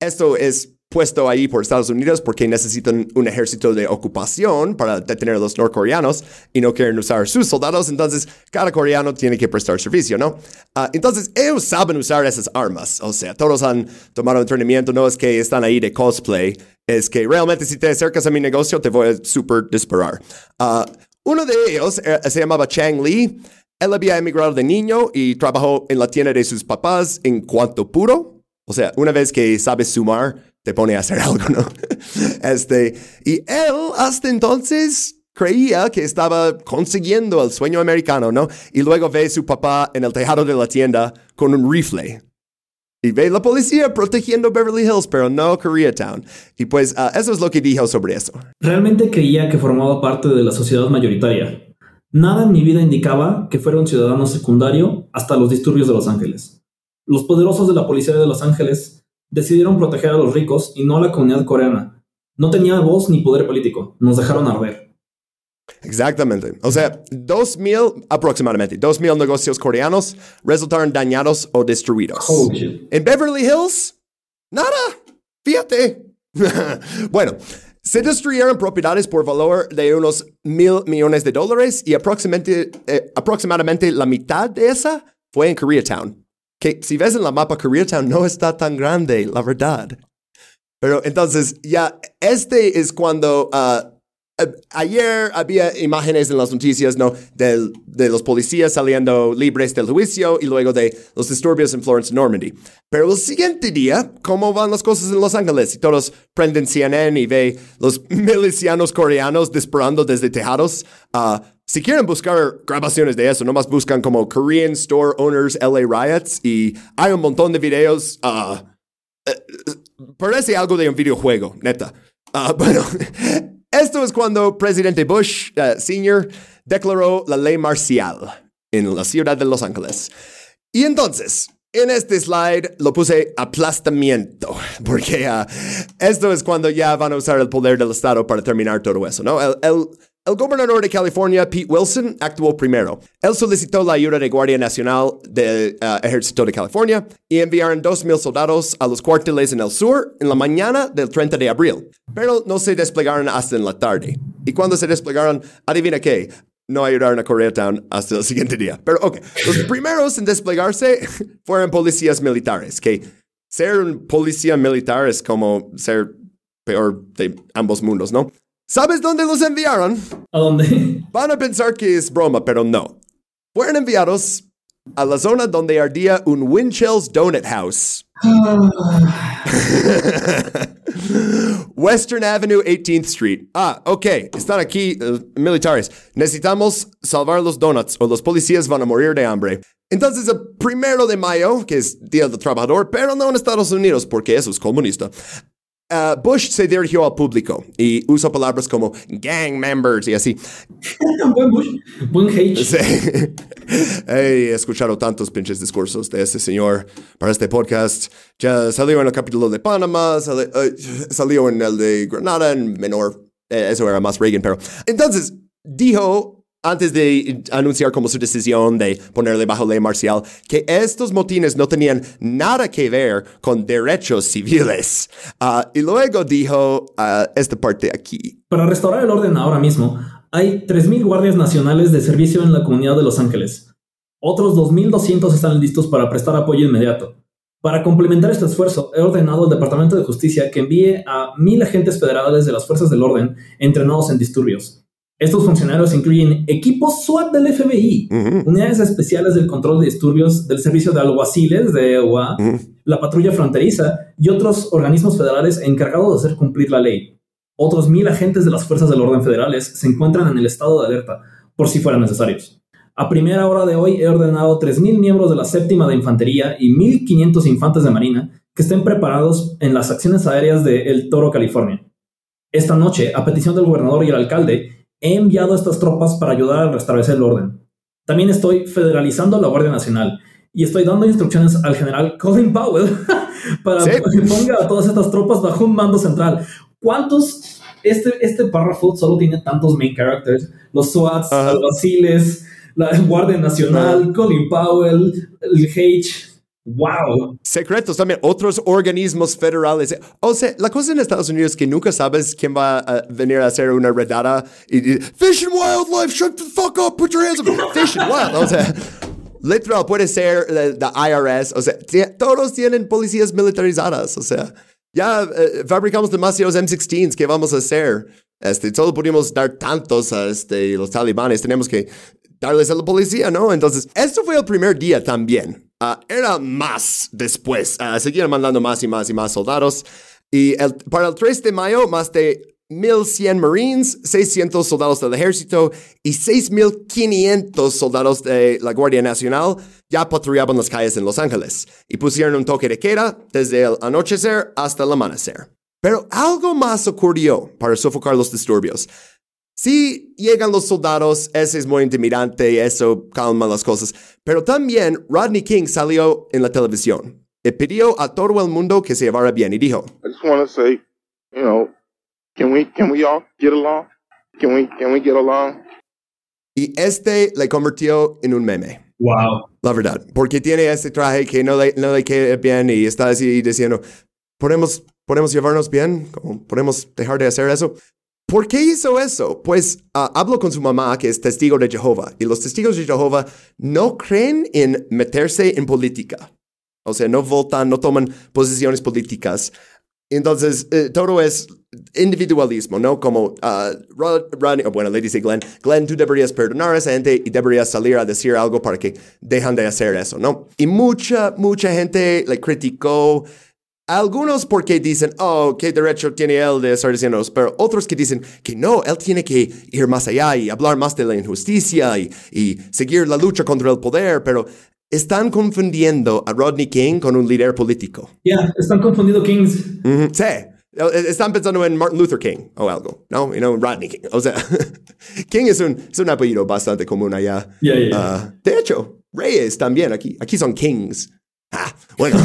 Esto es puesto ahí por Estados Unidos porque necesitan un ejército de ocupación para detener a los norcoreanos y no quieren usar sus soldados, entonces cada coreano tiene que prestar servicio, ¿no? Ah, entonces ellos saben usar esas armas, o sea, todos han tomado entrenamiento, no es que están ahí de cosplay, es que realmente si te acercas a mi negocio te voy a super disparar. Ah, uno de ellos eh, se llamaba Chang Lee, él había emigrado de niño y trabajó en la tienda de sus papás en cuanto puro. O sea, una vez que sabes sumar, te pone a hacer algo, ¿no? Este, y él hasta entonces creía que estaba consiguiendo el sueño americano, ¿no? Y luego ve a su papá en el tejado de la tienda con un rifle. Y ve la policía protegiendo Beverly Hills, pero no Koreatown. Y pues ah, eso es lo que dijo sobre eso. Realmente creía que formaba parte de la sociedad mayoritaria. Nada en mi vida indicaba que fuera un ciudadano secundario hasta los disturbios de Los Ángeles. Los poderosos de la policía de Los Ángeles decidieron proteger a los ricos y no a la comunidad coreana. No tenía voz ni poder político. Nos dejaron arder. Exactamente. O sea, 2.000 aproximadamente, 2.000 negocios coreanos resultaron dañados o destruidos. En Beverly Hills, nada. Fíjate. bueno, se destruyeron propiedades por valor de unos mil millones de dólares y aproximadamente, eh, aproximadamente la mitad de esa fue en Koreatown. Que si ves en la mapa, Koreatown no está tan grande, la verdad. Pero entonces, ya, este es cuando ah, ayer había imágenes en las noticias, ¿no? Del- de los policías saliendo libres del juicio y luego de los disturbios en Florence, Normandy. Pero el siguiente día, ¿cómo van las cosas en Los Ángeles? Y todos prenden CNN y ve los milicianos coreanos disparando desde tejados. Ah, si quieren buscar grabaciones de eso, nomás buscan como Korean Store Owners LA Riots y hay un montón de videos. ah, Parece algo de un videojuego, neta. Ah, bueno, esto es cuando presidente Bush eh, Sr. declaró la ley marcial en la ciudad de Los Ángeles. Y entonces, en este slide lo puse aplastamiento, porque uh, esto es cuando ya van a usar el poder del Estado para terminar todo eso, ¿no? El, el, gobernador de California, Pete Wilson, actuó primero. Él solicitó la ayuda de Guardia Nacional del uh, Ejército de California y enviaron 2.000 soldados a los cuarteles en el sur en la mañana del 30 de abril, pero no se desplegaron hasta en la tarde. Y cuando se desplegaron, adivina qué, no ayudaron a Koreatown hasta el siguiente día. Pero ok, los primeros en desplegarse fueron policías militares, que ser un policía militar es como ser peor de ambos mundos, ¿no? ¿Sabes dónde los enviaron? ¿A dónde? Van a pensar que es broma, pero no. Fueron enviados a la zona donde ardía un Winchells Donut House. Western Avenue, 18th Street. Ah, ok, están aquí uh, militares. Necesitamos salvar los donuts o los policías van a morir de hambre. Entonces, el primero de mayo, que es Día del Trabajador, pero no en Estados Unidos porque eso es comunista, Uh, Bush se dirigió al público y usó palabras como gang members y así. buen Bush, buen hate. Sí. He escuchado tantos pinches discursos de este señor para este podcast. Ya salió en el capítulo de Panamá, sali, uh, salió en el de Granada en menor. Eh, eso era más Reagan, pero. Entonces, dijo antes de anunciar como su decisión de ponerle bajo ley marcial, que estos motines no tenían nada que ver con derechos civiles. Uh, y luego dijo uh, esta parte aquí. Para restaurar el orden ahora mismo, hay 3.000 guardias nacionales de servicio en la comunidad de Los Ángeles. Otros 2.200 están listos para prestar apoyo inmediato. Para complementar este esfuerzo, he ordenado al Departamento de Justicia que envíe a 1.000 agentes federales de las fuerzas del orden entrenados en disturbios. Estos funcionarios incluyen equipos SWAT del FBI, uh -huh. unidades especiales del control de disturbios del servicio de alguaciles de EUA, uh -huh. la patrulla fronteriza y otros organismos federales encargados de hacer cumplir la ley. Otros mil agentes de las fuerzas del orden federales se encuentran en el estado de alerta, por si fueran necesarios. A primera hora de hoy he ordenado 3.000 miembros de la séptima de infantería y 1.500 infantes de marina que estén preparados en las acciones aéreas de El Toro, California. Esta noche, a petición del gobernador y el alcalde, he enviado estas tropas para ayudar a restablecer el orden. También estoy federalizando la Guardia Nacional y estoy dando instrucciones al general Colin Powell para ¿Sí? que ponga a todas estas tropas bajo un mando central. ¿Cuántos? Este, este párrafo solo tiene tantos main characters. Los SWATs, uh -huh. los Basiles, la Guardia Nacional, uh -huh. Colin Powell, el H. ¡Wow! Secretos también, otros organismos federales. O sea, la cosa en Estados Unidos es que nunca sabes quién va a venir a hacer una redada y, y Fish and Wildlife, shut the fuck up, put your hands up. Fish and Wild, o sea, literal, puede ser la, IRS, o sea, todos tienen policías militarizadas, o sea, ya uh, fabricamos demasiados M16s, ¿qué vamos a hacer? Este, solo pudimos dar tantos a este, los talibanes, tenemos que darles a la policía, ¿no? Entonces, esto fue el primer día también. Uh, era más después. Uh, seguían mandando más y más y más soldados. Y el, para el 3 de mayo, más de 1.100 Marines, 600 soldados del ejército y 6.500 soldados de la Guardia Nacional ya patrullaban las calles en Los Ángeles y pusieron un toque de queda desde el anochecer hasta el amanecer. Pero algo más ocurrió para sofocar los disturbios. Sí, llegan los soldados, eso es muy intimidante, eso calma las cosas, pero también Rodney King salió en la televisión y pidió a todo el mundo que se llevara bien y dijo, I just want to say, you know, can we, can we all get along? Can we, can we get along? Y este le convirtió en un meme. Wow. La verdad, porque tiene este traje que no le, no le queda bien y está así diciendo, ¿podemos, podemos llevarnos bien? ¿Podemos dejar de hacer eso? ¿Por qué hizo eso? Pues uh, hablo con su mamá, que es testigo de Jehová, y los testigos de Jehová no creen en meterse en política. O sea, no votan, no toman posiciones políticas. Entonces, eh, todo es individualismo, ¿no? Como uh, Ronnie, bueno, le dice Glenn, Glenn, tú deberías perdonar a esa gente y deberías salir a decir algo para que dejan de hacer eso, ¿no? Y mucha, mucha gente le criticó algunos porque dicen, oh, qué derecho tiene él de estar diciendo eso, pero otros que dicen que no, él tiene que ir más allá y hablar más de la injusticia y, y seguir la lucha contra el poder, pero están confundiendo a Rodney King con un líder político. Ya, yeah, están confundiendo Kings. Mm -hmm. Sí, eh, están pensando en Martin Luther King o algo, ¿no? Y no Rodney King. O sea, King es un, es un apellido bastante común allá. Yeah, yeah, Ah, de hecho, Reyes también aquí. Aquí son Kings. Ah, bueno,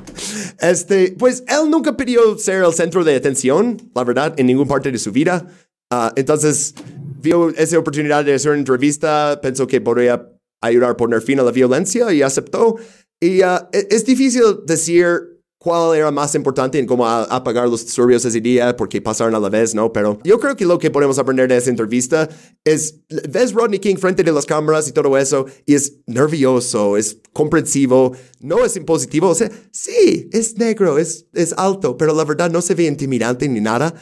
este, pues él nunca pidió ser el centro de atención, la verdad, en ninguna parte de su vida. Ah, entonces, vio esa oportunidad de hacer una entrevista, pensó que podría ayudar a poner fin a la violencia y aceptó. Y ah, e- es difícil decir cuál era más importante en cómo apagar los disturbios ese día porque pasaron a la vez, ¿no? Pero yo creo que lo que podemos aprender de esa entrevista es, ves Rodney King frente de las cámaras y todo eso, y es nervioso, es comprensivo, no es impositivo, o sea, sí, es negro, es, es alto, pero la verdad no se ve intimidante ni nada.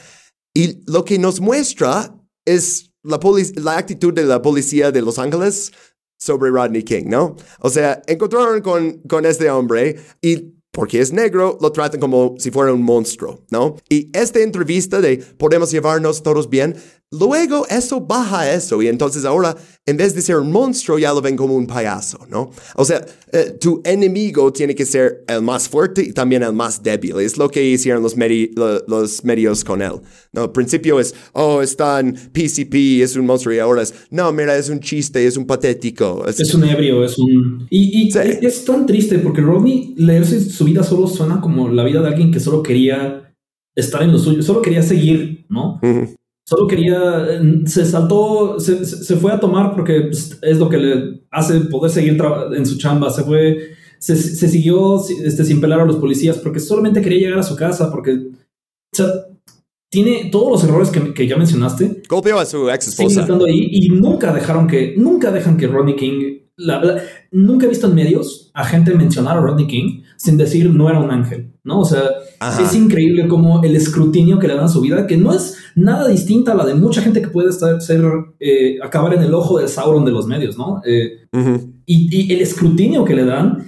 Y lo que nos muestra es la, la actitud de la policía de Los Ángeles sobre Rodney King, ¿no? O sea, encontraron con, con este hombre y porque es negro, lo tratan como si fuera un monstruo, ¿no? Y esta entrevista de podemos llevarnos todos bien, luego eso baja eso y entonces ahora, en vez de ser un monstruo, ya lo ven como un payaso, ¿no? O sea, eh, tu enemigo tiene que ser el más fuerte y también el más débil. Es lo que hicieron los, medi- lo- los medios con él, ¿no? Al principio es, oh, está en PCP, es un monstruo y ahora es, no, mira, es un chiste, es un patético. Es- Es un ebrio, es un... Y, y Sí. es, es tan triste porque Rodney, leerse su vida solo suena como la vida de alguien que solo quería estar en lo suyo, solo quería seguir, ¿no? Ujú. Solo quería, eh, se saltó, se, fue a tomar porque pues, es lo que le hace poder seguir en su chamba, se fue, se, se siguió si- este, sin pelar a los policías porque solamente quería llegar a su casa porque, o sea, tiene todos los errores que, que ya mencionaste, Golpeó a su ex esposa. ahí y nunca dejaron que, nunca dejan que Rodney King, la- la- nunca he visto en medios a gente mencionar a Rodney King sin decir no era un ángel, ¿no? O sea, Ajá. es increíble como el escrutinio que le dan a su vida, que no es nada distinta a la de mucha gente que puede estar, ser, eh, acabar en el ojo del Sauron de los medios, ¿no? Eh, y, y el escrutinio que le dan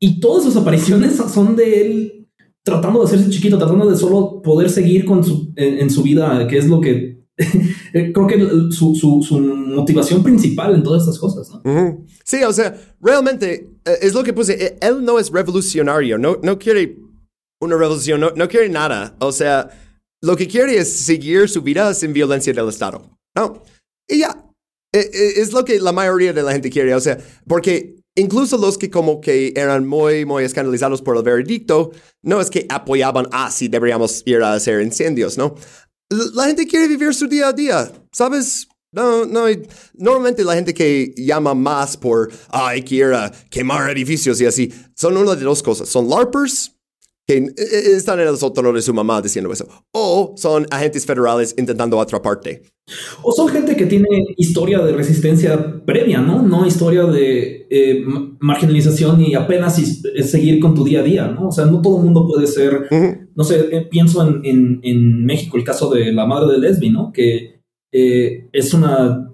y todas sus apariciones son de él tratando de hacerse chiquito, tratando de solo poder seguir con su, en, en su vida, que es lo que creo que su, su, su motivación principal en todas estas cosas. Sí, o sea, realmente eh, es lo que puse. eh, Él no es revolucionario, no, no quiere una revolución, no, no quiere nada. O sea, lo que quiere es seguir su vida sin violencia del Estado. No. Y ya. Eh, eh, Es lo que la mayoría de la gente quiere. O sea, porque incluso los que como que eran muy, muy escandalizados por el veredicto, no es que apoyaban, ah, sí, deberíamos ir a hacer incendios, ¿no? La gente quiere vivir su día a día, ¿sabes? No, no, normalmente la gente que llama más por, ah, hay que ir a quemar edificios y así, son una de dos cosas. Son LARPers, que eh, eh, están en el sótano de su mamá diciendo eso, o son agentes federales intentando atraparte. O son gente que tiene historia de resistencia previa, ¿no? No historia de eh, ma- marginalización y apenas seguir con tu día a día, ¿no? O sea, no todo el mundo puede ser, no sé, pienso en, en- en México el caso de la madre de Lesbi, ¿no? Que eh, es una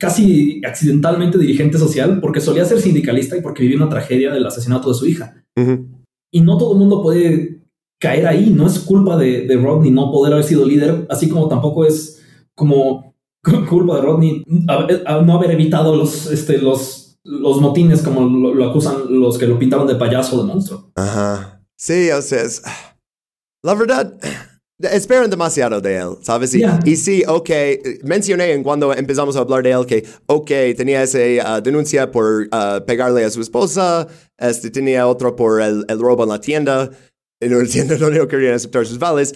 casi accidentalmente dirigente social porque solía ser sindicalista y porque vivió una tragedia del asesinato de su hija. Ujú. Y no todo el mundo puede caer ahí. No es culpa de, Rodney no poder haber sido líder, así como tampoco es como culpa de Rodney no haber evitado los, este, los, los motines como lo, acusan los que lo pintaron de payaso de monstruo. Ajá. Sí, o es- la verdad, esperan demasiado de él, ¿sabes? Y, Ya. y sí, ok, mencioné en cuando empezamos a hablar de él que, ok, tenía esa ah, denuncia por ah, pegarle a su esposa, este, tenía otro por el, el robo en la tienda, en una tienda donde no querían aceptar sus vales.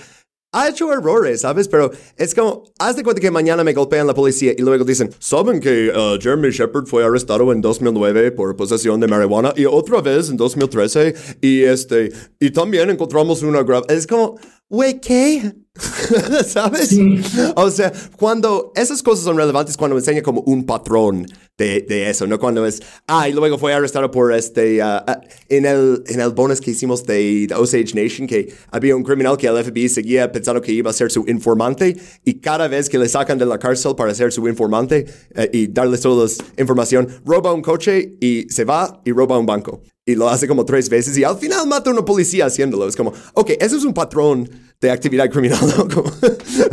Ha hecho errores, ¿sabes? Pero es como, haz de cuenta que mañana me golpean la policía y luego dicen, ¿saben que ah, Jeremy Shepard fue arrestado en 2009 por posesión de marihuana y otra vez en 2013 y este, y también encontramos una grave... Es como, güey, ¿qué? ¿Sabes? Sí. O sea, cuando esas cosas son relevantes cuando enseña como un patrón de, de eso, no cuando es, ah, y luego fue arrestado por este, ah, ah, en, el, en el bonus que hicimos de, de Osage Nation, que había un criminal que el FBI seguía pensando que iba a ser su informante, y cada vez que le sacan de la cárcel para ser su informante eh, y darles toda la información, roba un coche y se va y roba un banco. Y lo hace como tres veces y al final mata a una policía haciéndolo. Es como, ok, eso es un patrón de actividad criminal, ¿no? Como-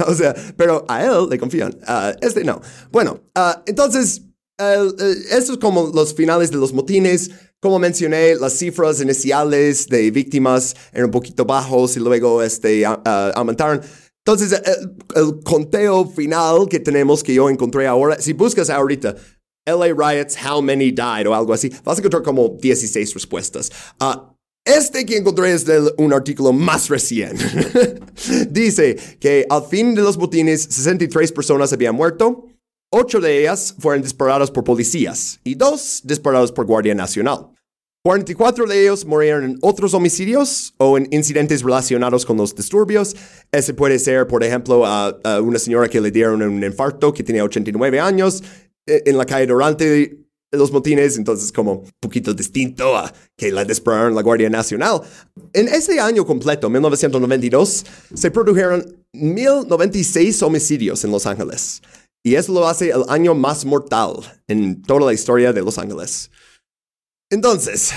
o sea, pero a él le confían. a este no. Bueno, ah, entonces, eso es como los finales de los motines. como mencioné, las cifras iniciales de víctimas eran un poquito bajos y luego este, aumentaron. Entonces, el, el conteo final que tenemos, que yo encontré ahora, si buscas ahorita LA riots, how many died o algo así, vas a encontrar como 16 respuestas. Ah, este que encontré es de un artículo más reciente. Dice que al fin de los botines, 63 personas habían muerto. Ocho de ellas fueron disparadas por policías y dos disparados por Guardia Nacional. 44 de ellos murieron en otros homicidios o en incidentes relacionados con los disturbios. Ese puede ser, por ejemplo, a, a una señora que le dieron un infarto que tenía 89 años en la calle durante los motines, entonces como un poquito distinto a que la dispararon la Guardia Nacional. En ese año completo, 1992, se produjeron 1096 homicidios en Los Ángeles. Y eso lo hace el año más mortal en toda la historia de Los Ángeles. Entonces,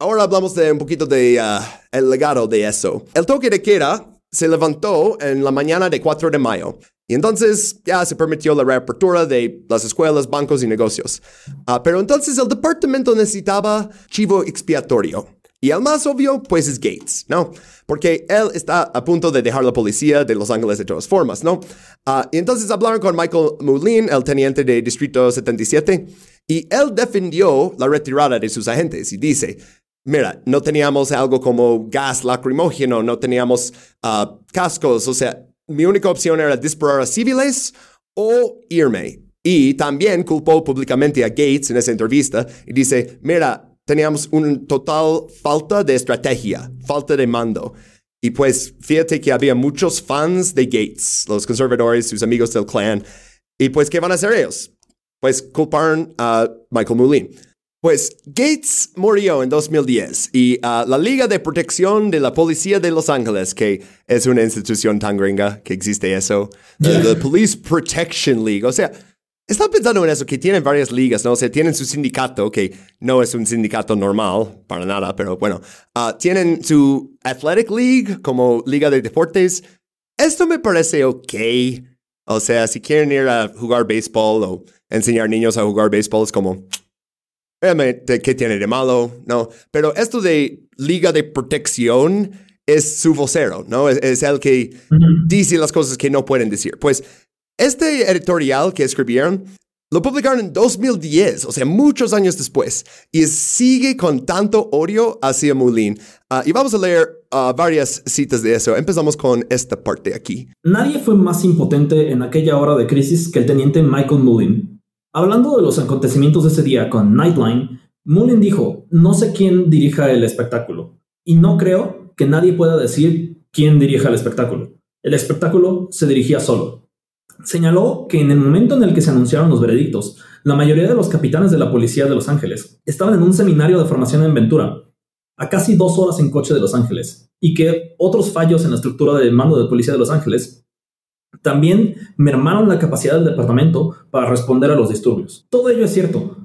ahora hablamos de un poquito de ah, legado de eso. El toque de queda se levantó en la mañana de 4 de mayo. Y entonces ya se permitió la reapertura de las escuelas, bancos y negocios. Ah, pero entonces el departamento necesitaba chivo expiatorio. Y el más obvio, pues es Gates, ¿no? Porque él está a punto de dejar la policía de Los Ángeles de todas formas, ¿no? Ah, y entonces hablaron con Michael Moulin, el teniente de Distrito 77, y él defendió la retirada de sus agentes y dice, mira, no teníamos algo como gas lacrimógeno, no teníamos ah, cascos, o sea, mi única opción era disparar a civiles o irme. Y también culpó públicamente a Gates en esa entrevista y dice, mira, teníamos una total falta de estrategia, falta de mando. Y pues fíjate que había muchos fans de Gates, los conservadores, sus amigos del clan. Y pues, ¿qué van a hacer ellos? Pues culparon a Michael Moulin. Pues Gates murió en 2010 y ah, la Liga de Protección de la Policía de Los Ángeles, que es una institución tan gringa que existe eso, the, the Police Protection League, o sea, estaba pensando en eso, que tienen varias ligas, ¿no? O sea, tienen su sindicato, que no es un sindicato normal, para nada, pero bueno, ah, tienen su Athletic League como liga de deportes. Esto me parece ok. O sea, si quieren ir a jugar béisbol o enseñar niños a jugar béisbol, es como, Realmente, ¿qué tiene de malo? No, pero esto de liga de protección es su vocero, ¿no? Es, es el que dice las cosas que no pueden decir. Pues este editorial que escribieron lo publicaron en 2010, o sea, muchos años después, y sigue con tanto odio hacia Moulin. Ah, y vamos a leer ah, varias citas de eso. Empezamos con esta parte aquí. Nadie fue más impotente en aquella hora de crisis que el teniente Michael Mullin. Hablando de los acontecimientos de ese día con Nightline, Mullin dijo, no sé quién dirija el espectáculo, y no creo que nadie pueda decir quién dirija el espectáculo. El espectáculo se dirigía solo. Señaló que en el momento en el que se anunciaron los veredictos, la mayoría de los capitanes de la policía de Los Ángeles estaban en un seminario de formación en Ventura, a casi dos horas en coche de Los Ángeles, y que otros fallos en la estructura de mando de policía de Los Ángeles también mermaron la capacidad del departamento para responder a los disturbios. Todo ello es cierto,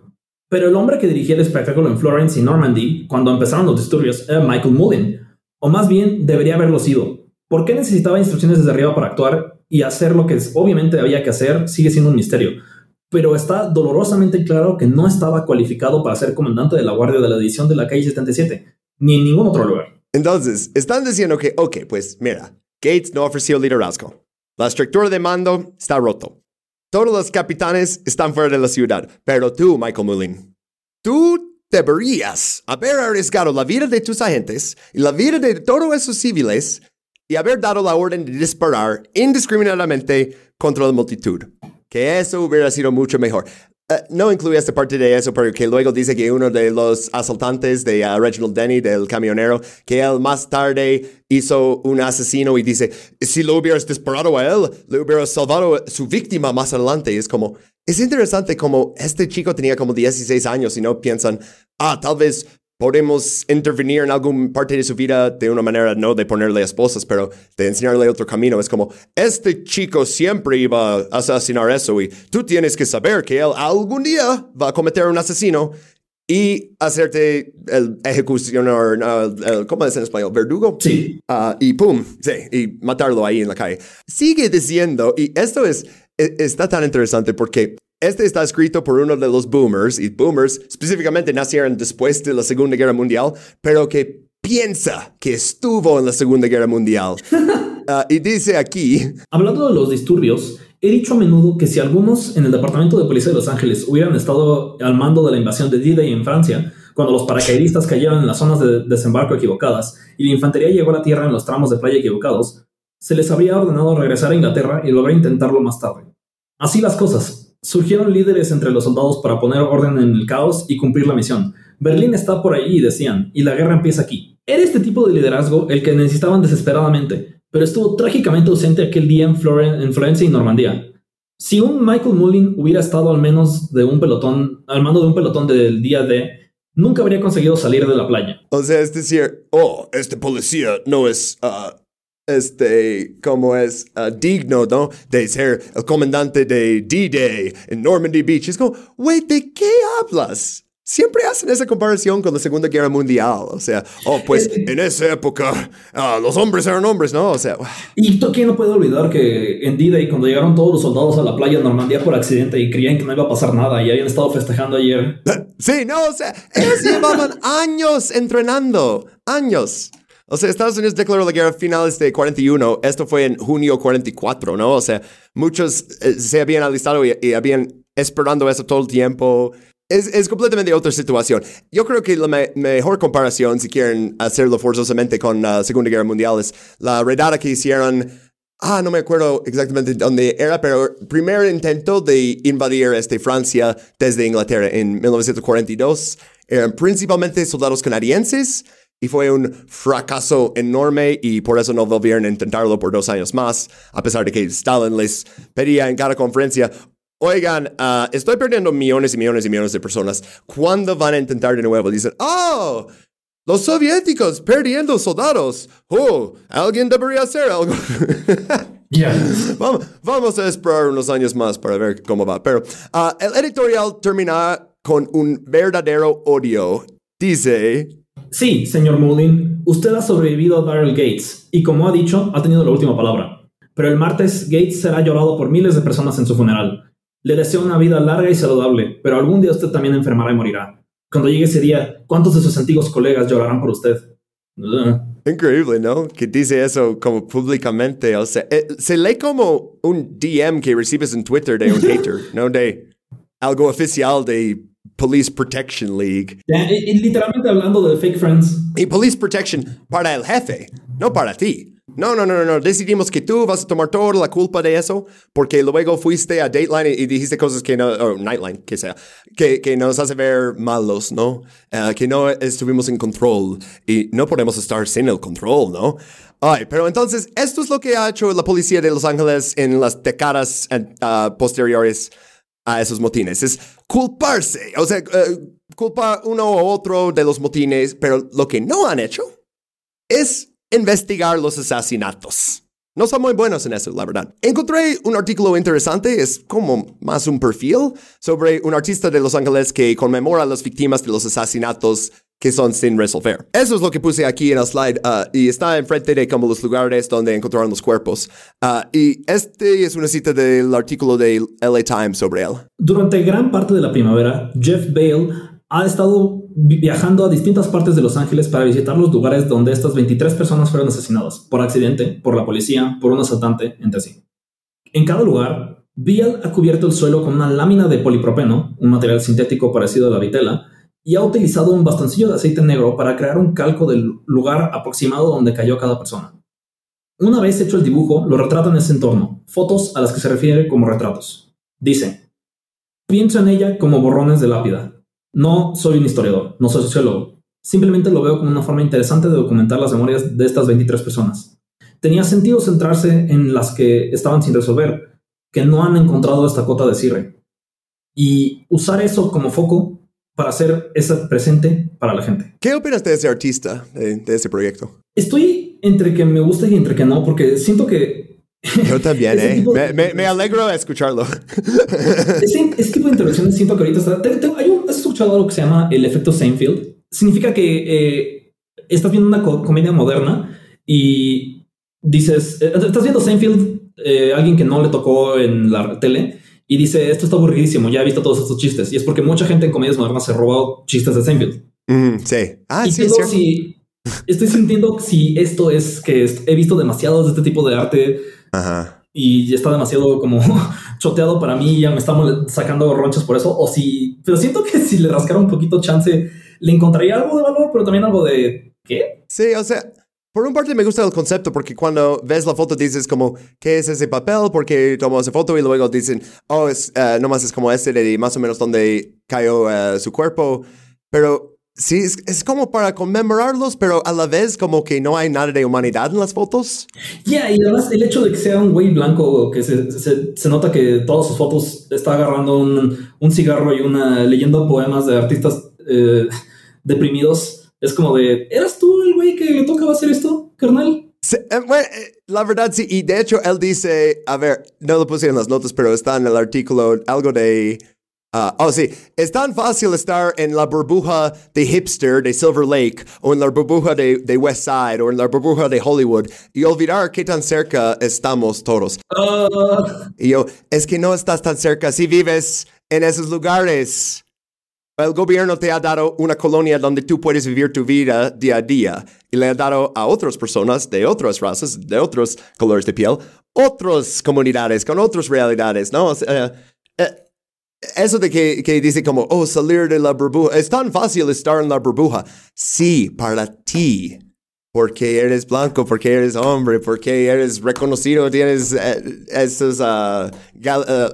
pero el hombre que dirigía el espectáculo en Florence y Normandy cuando empezaron los disturbios era Michael Mullin, o más bien debería haberlo sido. ¿Por qué necesitaba instrucciones desde arriba para actuar y hacer lo que obviamente había que hacer? Sigue siendo un misterio. Pero está dolorosamente claro que no estaba cualificado para ser comandante de la guardia de la división de la calle 77, ni en ningún otro lugar. Entonces, están diciendo que, ok, pues mira, Gates no ofreció liderazgo. La estructura de mando está roto. Todos los capitanes están fuera de la ciudad. Pero tú, Michael Mullin, tú deberías haber arriesgado la vida de tus agentes y la vida de todos esos civiles y haber dado la orden de disparar indiscriminadamente contra la multitud. Que eso hubiera sido mucho mejor. Eh, no incluye esta parte de eso, pero que luego dice que uno de los asaltantes de uh, Reginald Denny, del camionero, que él más tarde hizo un asesino y dice, si lo hubieras disparado a él, le hubieras salvado su víctima más adelante. Es como, es interesante como este chico tenía como 16 años y no piensan, ah, tal vez podemos intervenir en alguna parte de su vida de una manera no de ponerle esposas, pero de enseñarle otro camino. Es como, este chico siempre iba a asesinar eso y tú tienes que saber que él algún día va a cometer un asesino y hacerte el ejecucionador, no, el, el- ¿cómo es en español? ¿Verdugo? Sí. Ah, y pum, sí, y matarlo ahí en la calle. Sigue diciendo, y esto es, e- está tan interesante porque este está escrito por uno de los boomers, y boomers específicamente nacieron después de la Segunda Guerra Mundial, pero que piensa que estuvo en la Segunda Guerra Mundial. Uh, y dice aquí... Hablando de los disturbios, he dicho a menudo que si algunos en el Departamento de Policía de Los Ángeles hubieran estado al mando de la invasión de D-Day en Francia, cuando los paracaidistas cayeron en las zonas de desembarco equivocadas y la infantería llegó a la tierra en los tramos de playa equivocados, se les habría ordenado regresar a Inglaterra y a intentarlo más tarde. Así las cosas. Surgieron líderes entre los soldados para poner orden en el caos y cumplir la misión. Berlín está por ahí, decían, y la guerra empieza aquí. Era este tipo de liderazgo el que necesitaban desesperadamente, pero estuvo trágicamente ausente aquel día en, en Florencia y Normandía. Si un Michael Mullin hubiera estado al menos de un pelotón, al mando de un pelotón del día D, nunca habría conseguido salir de la playa. O sea, es decir, oh, este policía no es, uh, este, como es uh, digno, ¿no? De ser el comandante de D-Day en Normandy Beach. Es como, güey, ¿de qué hablas? Siempre hacen esa comparación con la Segunda Guerra Mundial. O sea, oh, pues en esa época ah, los hombres eran hombres, ¿no? O sea. Y quién no puede olvidar que en D-Day, cuando llegaron todos los soldados a la playa de Normandía por accidente y creían que no iba a pasar nada y habían estado festejando ayer. Sí, no, o sea, ellos llevaban años entrenando. Años. O sea, Estados Unidos declaró la guerra a finales de 41. Esto fue en junio 44, ¿no? O sea, muchos eh, se habían alistado y, y habían esperando eso todo el tiempo es, completamente otra situación. Yo creo que la mejor comparación, si quieren hacerlo forzosamente con la Segunda Guerra Mundial, es la redada que hicieron. Ah, no me acuerdo exactamente dónde era, pero primer intento de invadir este, Francia desde Inglaterra en 1942. Eran principalmente soldados canadienses y fue un fracaso enorme y por eso no volvieron a intentarlo por dos años más, a pesar de que Stalin les pedía en cada conferencia, Oigan, uh, estoy perdiendo millones y millones y millones de personas. ¿Cuándo van a intentar de nuevo? Dicen, oh, los soviéticos perdiendo soldados. Oh, alguien debería hacer algo. vamos, vamos, a esperar unos años más para ver cómo va. Pero uh, el editorial termina con un verdadero odio. Dice... Sí, señor Mullin, usted ha sobrevivido a Daryl Gates y como ha dicho, ha tenido la última palabra. Pero el martes Gates será llorado por miles de personas en su funeral. Le deseo una vida larga y saludable, pero algún día usted también enfermará y morirá. Cuando llegue ese día, ¿cuántos de sus antiguos colegas llorarán por usted? Increíble, ¿no? Que dice eso como públicamente. O sea, eh, se lee como un DM que recibes en Twitter de un hater, no de algo oficial de Police Protection League. y literalmente hablando de fake friends. Y Police Protection para el jefe, no para ti. No, no, no, no, decidimos que tú vas a tomar toda la culpa de eso porque luego fuiste a Dateline y, dijiste cosas que no, o Nightline, que sea, que, que nos hace ver malos, ¿no? Uh, que no estuvimos en control y no podemos estar sin el control, ¿no? Ay, pero entonces, esto es lo que ha hecho la policía de Los Ángeles en las décadas uh, posteriores a esos motines. Es culparse, o sea, uh, culpar uno u otro de los motines, pero lo que no han hecho es investigar los asesinatos. No son muy buenos en eso, la verdad. Encontré un artículo interesante, es como más un perfil, sobre un artista de Los Ángeles que conmemora a las víctimas de los asesinatos que son sin resolver. Eso es lo que puse aquí en el slide uh, y está enfrente de como los lugares donde encontraron los cuerpos. Uh, y este es una cita del artículo de LA Times sobre él. Durante gran parte de la primavera, Jeff Bale ha estado viajando a distintas partes de Los Ángeles para visitar los lugares donde estas 23 personas fueron asesinadas, por accidente, por la policía, por un asaltante, entre sí. En cada lugar, Bial ha cubierto el suelo con una lámina de polipropeno, un material sintético parecido a la vitela, y ha utilizado un bastoncillo de aceite negro para crear un calco del lugar aproximado donde cayó cada persona. Una vez hecho el dibujo, lo retrata en ese entorno, fotos a las que se refiere como retratos. Dice, pienso en ella como borrones de lápida, no soy un historiador, no soy sociólogo. Simplemente lo veo como una forma interesante de documentar las memorias de estas 23 personas. Tenía sentido centrarse en las que estaban sin resolver, que no han encontrado esta cota de cierre, y usar eso como foco para hacer ese presente para la gente. ¿Qué opinas de ese artista, de, ese proyecto? Estoy entre que me gusta y entre que no, porque siento que yo también, ¿eh? me, me, alegro de escucharlo. Ese, tipo de intervenciones siento que ahorita está. hay un, ¿Has escuchado algo que se llama el efecto Seinfeld? Significa que eh, estás viendo una comedia moderna y dices. Eh, estás viendo Seinfeld, eh, alguien que no le tocó en la tele, y dice, esto está aburridísimo, ya he visto todos estos chistes. Y es porque mucha gente en comedias modernas se robó chistes de Seinfeld. Mm, sí. Ah, y sí, es si estoy sintiendo si esto es que he visto demasiado de este tipo de arte Ajá. y está demasiado como choteado para mí, ya me está mole- sacando ronchas por eso, o si, pero siento que si le rascara un poquito chance, le encontraría algo de valor, pero también algo de, ¿qué? Sí, o sea, por un parte me gusta el concepto porque cuando ves la foto dices como, ¿qué es ese papel? Porque tomó esa foto y luego dicen, oh, es, eh, nomás es como este de más o menos donde cayó eh, su cuerpo. Pero sí, es, es como para conmemorarlos, pero a la vez como que no hay nada de humanidad en las fotos. Ya, y además el hecho de que sea un güey blanco, que se, se- se nota que todas sus fotos está agarrando un, un cigarro y una leyendo poemas de artistas eh, deprimidos, es como de, ¿eras tú el güey que le tocaba hacer esto, carnal? Sí, eh, bueno, eh, la verdad sí, y de hecho él dice, a ver, no lo puse en las notas, pero está en el artículo algo de... ah, oh, sí, es tan fácil estar en la burbuja de hipster de Silver Lake, o en la burbuja de, de West Side, o en la burbuja de Hollywood, y olvidar qué tan cerca estamos todos. Ah, Y yo, es que no estás tan cerca si vives en esos lugares. El gobierno te ha dado una colonia donde tú puedes vivir tu vida día a día y le ha dado a otras personas de otras razas, de otros colores de piel, otras comunidades con otras realidades, ¿no? O sea, eh, eso de que, que dice como, oh, salir de la burbuja, es tan fácil estar en la burbuja. Sí, para ti. Porque eres blanco, porque eres hombre, porque eres reconocido, tienes eh, ah, gal- ah,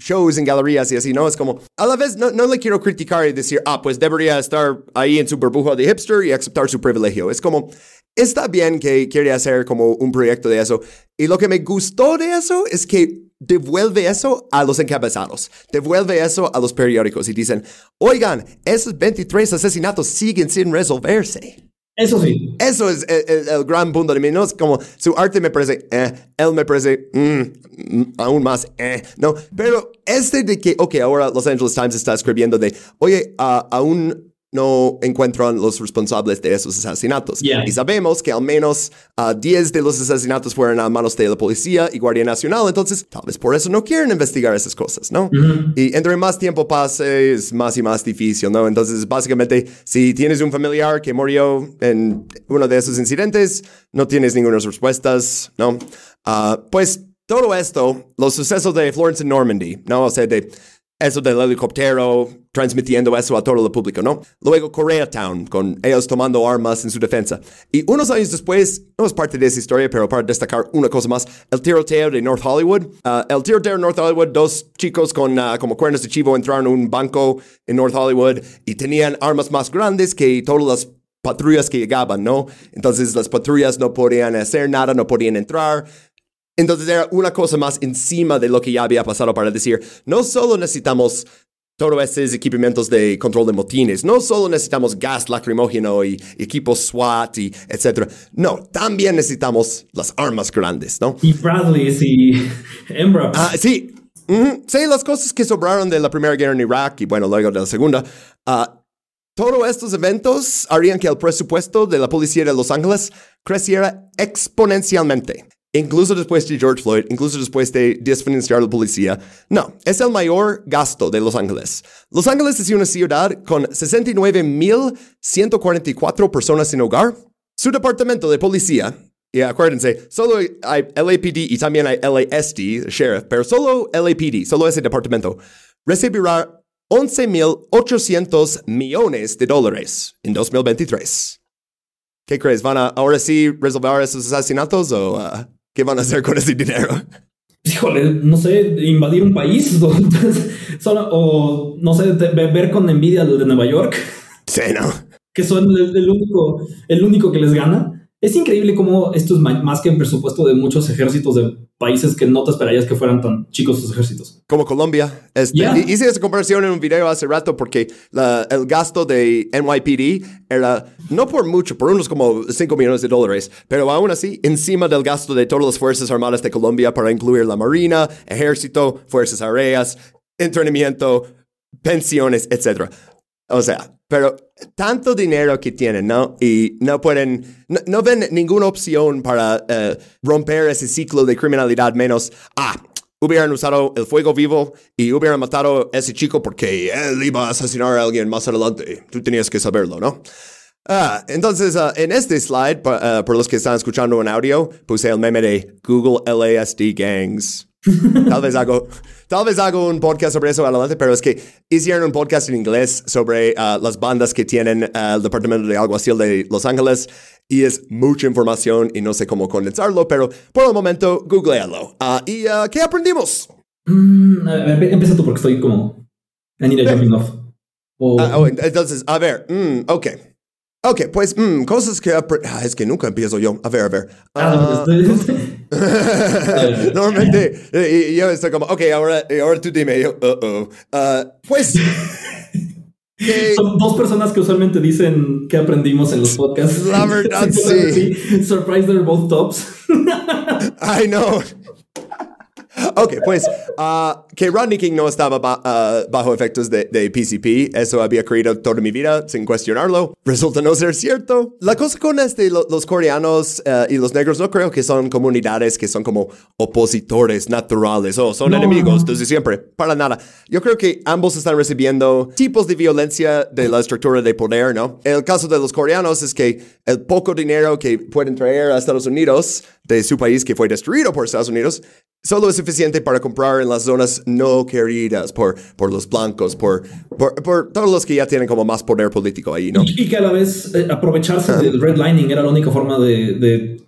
shows en galerías y así, ¿no? Es como, a la vez no, no le quiero criticar y decir, ah, pues debería estar ahí en su burbuja de hipster y aceptar su privilegio. Es como, está bien que quiere hacer como un proyecto de eso. Y lo que me gustó de eso es que devuelve eso a los encabezados, devuelve eso a los periódicos y dicen, oigan, esos 23 asesinatos siguen sin resolverse. Eso sí. Eso es el, el- el gran punto de mí. No es como su arte me parece, eh, él me parece mm, mm, aún más, eh, no. Pero este de que, ok, ahora Los Angeles Times está escribiendo de, oye, ah, aún no encuentran los responsables de esos asesinatos. Yeah. Y sabemos que al menos ah, 10 de los asesinatos fueron a manos de la policía y Guardia Nacional, entonces tal vez por eso no quieren investigar esas cosas, ¿no? Y entre más tiempo pase es más y más difícil, ¿no? Entonces, básicamente, si tienes un familiar que murió en uno de esos incidentes, no tienes ninguna respuestas, ¿no? Ah, pues todo esto, los sucesos de Florence en Normandy, ¿no? O sea, de eso del helicóptero, transmitiendo eso a todo el público, ¿no? Luego Koreatown, con ellos tomando armas en su defensa. Y unos años después, no es parte de esa historia, pero para destacar una cosa más, el tiroteo de North Hollywood. Ah, el tiroteo de North Hollywood, dos chicos con ah, como cuernos de chivo entraron a un banco en North Hollywood y tenían armas más grandes que todas las patrullas que llegaban, ¿no? Entonces las patrullas no podían hacer nada, no podían entrar. Entonces era una cosa más encima de lo que ya había pasado para decir, no solo necesitamos todos estos equipamientos de control de motines, no solo necesitamos gas lacrimógeno y equipos SWAT y etcétera. No, también necesitamos las armas grandes, ¿no? Y Bradleys y Embraps. Ah, sí. Sí, las cosas que sobraron de la Primera Guerra en Irak y bueno, luego de la Segunda. ah, todos estos eventos harían que el presupuesto de la policía de Los Ángeles creciera exponencialmente. Incluso después de George Floyd, incluso después de desfinanciar la policía. No, es el mayor gasto de Los Ángeles. Los Ángeles es una ciudad con 69.144 personas sin hogar. Su departamento de policía, y acuérdense, solo hay LAPD y también hay LASD, sheriff, pero solo LAPD, solo ese departamento, recibirá 11.800 millones de dólares en 2023. ¿Qué crees? ¿Van a ahora sí resolver esos asesinatos o uh, qué van a hacer con ese dinero? Híjole, no sé, invadir un país Solo- o no sé, ver con envidia al de Nueva York, Sí, ¿no? que son el, el único, el único que les gana. Es increíble cómo esto es más que el presupuesto de muchos ejércitos de países que no te esperarías que fueran tan chicos sus ejércitos. Como Colombia. Este, Yeah. hi- Hice esa comparación en un video hace rato porque la- el gasto de NYPD era no por mucho, por unos como 5 millones de dólares, pero aún así encima del gasto de todas las Fuerzas Armadas de Colombia para incluir la Marina, Ejército, Fuerzas Aéreas, entrenamiento, pensiones, etc. O sea, pero tanto dinero que tienen, ¿no? Y no pueden, no, no ven ninguna opción para eh, romper ese ciclo de criminalidad menos, ah, hubieran usado el fuego vivo y hubieran matado a ese chico porque él iba a asesinar a alguien más adelante. Tú tenías que saberlo, ¿no? Ah, entonces, uh, en este slide, uh, por los que están escuchando en audio, puse el meme de Google LASD Gangs. Tal vez hago, tal vez hago un podcast sobre eso adelante, pero es que hicieron un podcast en inglés sobre uh, las bandas que tienen el Departamento de Alguacil de Los Ángeles y es mucha información y no sé cómo condensarlo, pero por el momento, googlealo. ¿Y qué aprendimos? Mm, a ver, empieza tú porque estoy como... I need a jumping off. Oh, entonces, a ver, mm, ok. Ok, pues mm, cosas que... Es que nunca empiezo yo. A ver, a ver. Ah, Uh, Normalmente eh, yo estoy como, ok, ahora, ahora tú dime. Yo, uh -oh. uh, pues... Que... Son dos personas que usualmente dicen que aprendimos en los podcasts. La verdad, sí. Surprise, they're both tops. I know. Ok, pues uh, que Rodney King no estaba ba uh, bajo efectos de, de, PCP, eso había creído toda mi vida sin cuestionarlo. Resulta no ser cierto. La cosa con este, lo, los coreanos uh, y los negros no creo que son comunidades que son como opositores naturales o son no. enemigos desde siempre. Para nada. Yo creo que ambos están recibiendo tipos de violencia de la estructura de poder, ¿no? El caso de los coreanos es que el poco dinero que pueden traer a Estados Unidos de su país que fue destruido por Estados Unidos solo es suficiente para comprar en las zonas no queridas por, por los blancos, por, por, por todos los que ya tienen como más poder político ahí, ¿no? Y, y que a la vez eh, aprovecharse uh -huh. del redlining era la única forma de, de,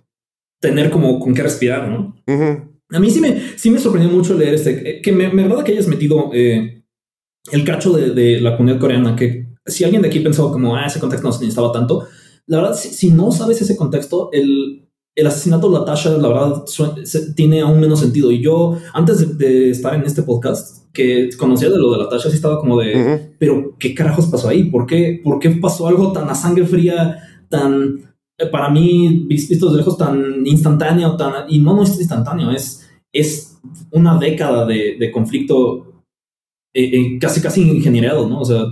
tener como con qué respirar, ¿no? Uh -huh. A mí sí me, sí me sorprendió mucho leer este, que me, me agrada que hayas metido eh, el cacho de, de, la comunidad coreana, que si alguien de aquí pensó como, ah, ese contexto no se necesitaba tanto, la verdad, si, si no sabes ese contexto, el, el asesinato de Natasha, la verdad, tiene aún menos sentido. Y yo, antes de, de, estar en este podcast, que conocía de lo de Natasha, sí estaba como de, uh -huh. pero ¿qué carajos pasó ahí? ¿Por qué, ¿Por qué pasó algo tan a sangre fría, tan, eh, para mí, visto de lejos, tan instantáneo? Tan, y no, no es instantáneo, es, es una década de, de conflicto eh, eh, casi, casi ingeniero, ¿no? O sea,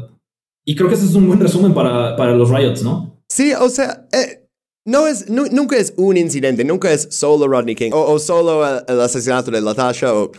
y creo que ese es un buen resumen para, para los riots, ¿no? Sí, o sea, no es, nu nunca es un incidente, nunca es solo Rodney King o, o solo el, el, asesinato de Latasha, o,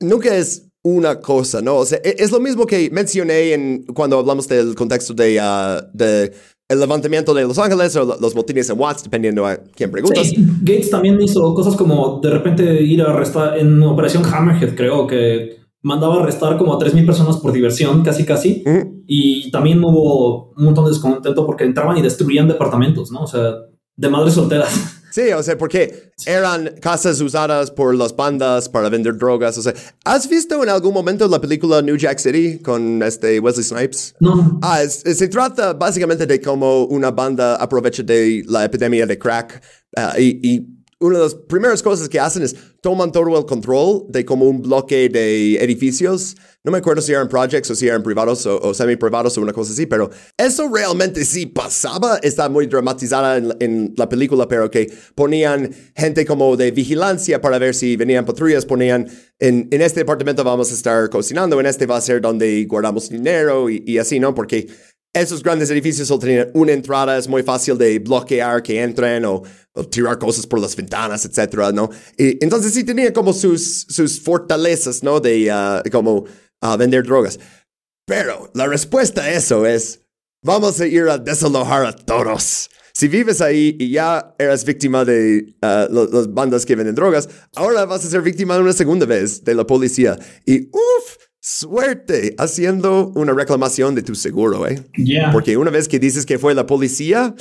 nunca es una cosa, ¿no? O sea, es, es lo mismo que mencioné en, cuando hablamos del contexto de, uh, de el levantamiento de Los Ángeles o los motines en Watts, dependiendo a quién preguntas. Sí, Gates también hizo cosas como de repente ir a arrestar en Operación Hammerhead, creo que mandaba arrestar como a 3.000 personas por diversión, casi casi. Uh -huh. Y también hubo un montón de descontento porque entraban y destruían departamentos, ¿no? O sea, de madres solteras. Sí, o sea, porque eran casas usadas por las bandas para vender drogas. O sea, ¿has visto en algún momento la película New Jack City con este Wesley Snipes? No. Ah, es, es, se trata básicamente de cómo una banda aprovecha de la epidemia de crack uh, y, y una de las primeras cosas que hacen es toman todo el control de como un bloque de edificios. No me acuerdo si eran projects o si eran privados o, o semi-privados o una cosa así, pero eso realmente sí pasaba. Está muy dramatizada en, en, la película, pero que ponían gente como de vigilancia para ver si venían patrullas, ponían en, en este departamento vamos a estar cocinando, en este va a ser donde guardamos dinero y, y así, ¿no? Porque esos grandes edificios solo tenían una entrada, es muy fácil de bloquear que entren o, tirar cosas por las ventanas, etcétera, ¿no? Y entonces sí tenía como sus, sus fortalezas, ¿no? De uh, como uh, vender drogas. Pero la respuesta a eso es, vamos a ir a desalojar a todos. Si vives ahí y ya eras víctima de uh, las bandas que venden drogas, ahora vas a ser víctima una segunda vez de la policía. Y uff, suerte haciendo una reclamación de tu seguro, ¿eh? Yeah. Porque una vez que dices que fue la policía,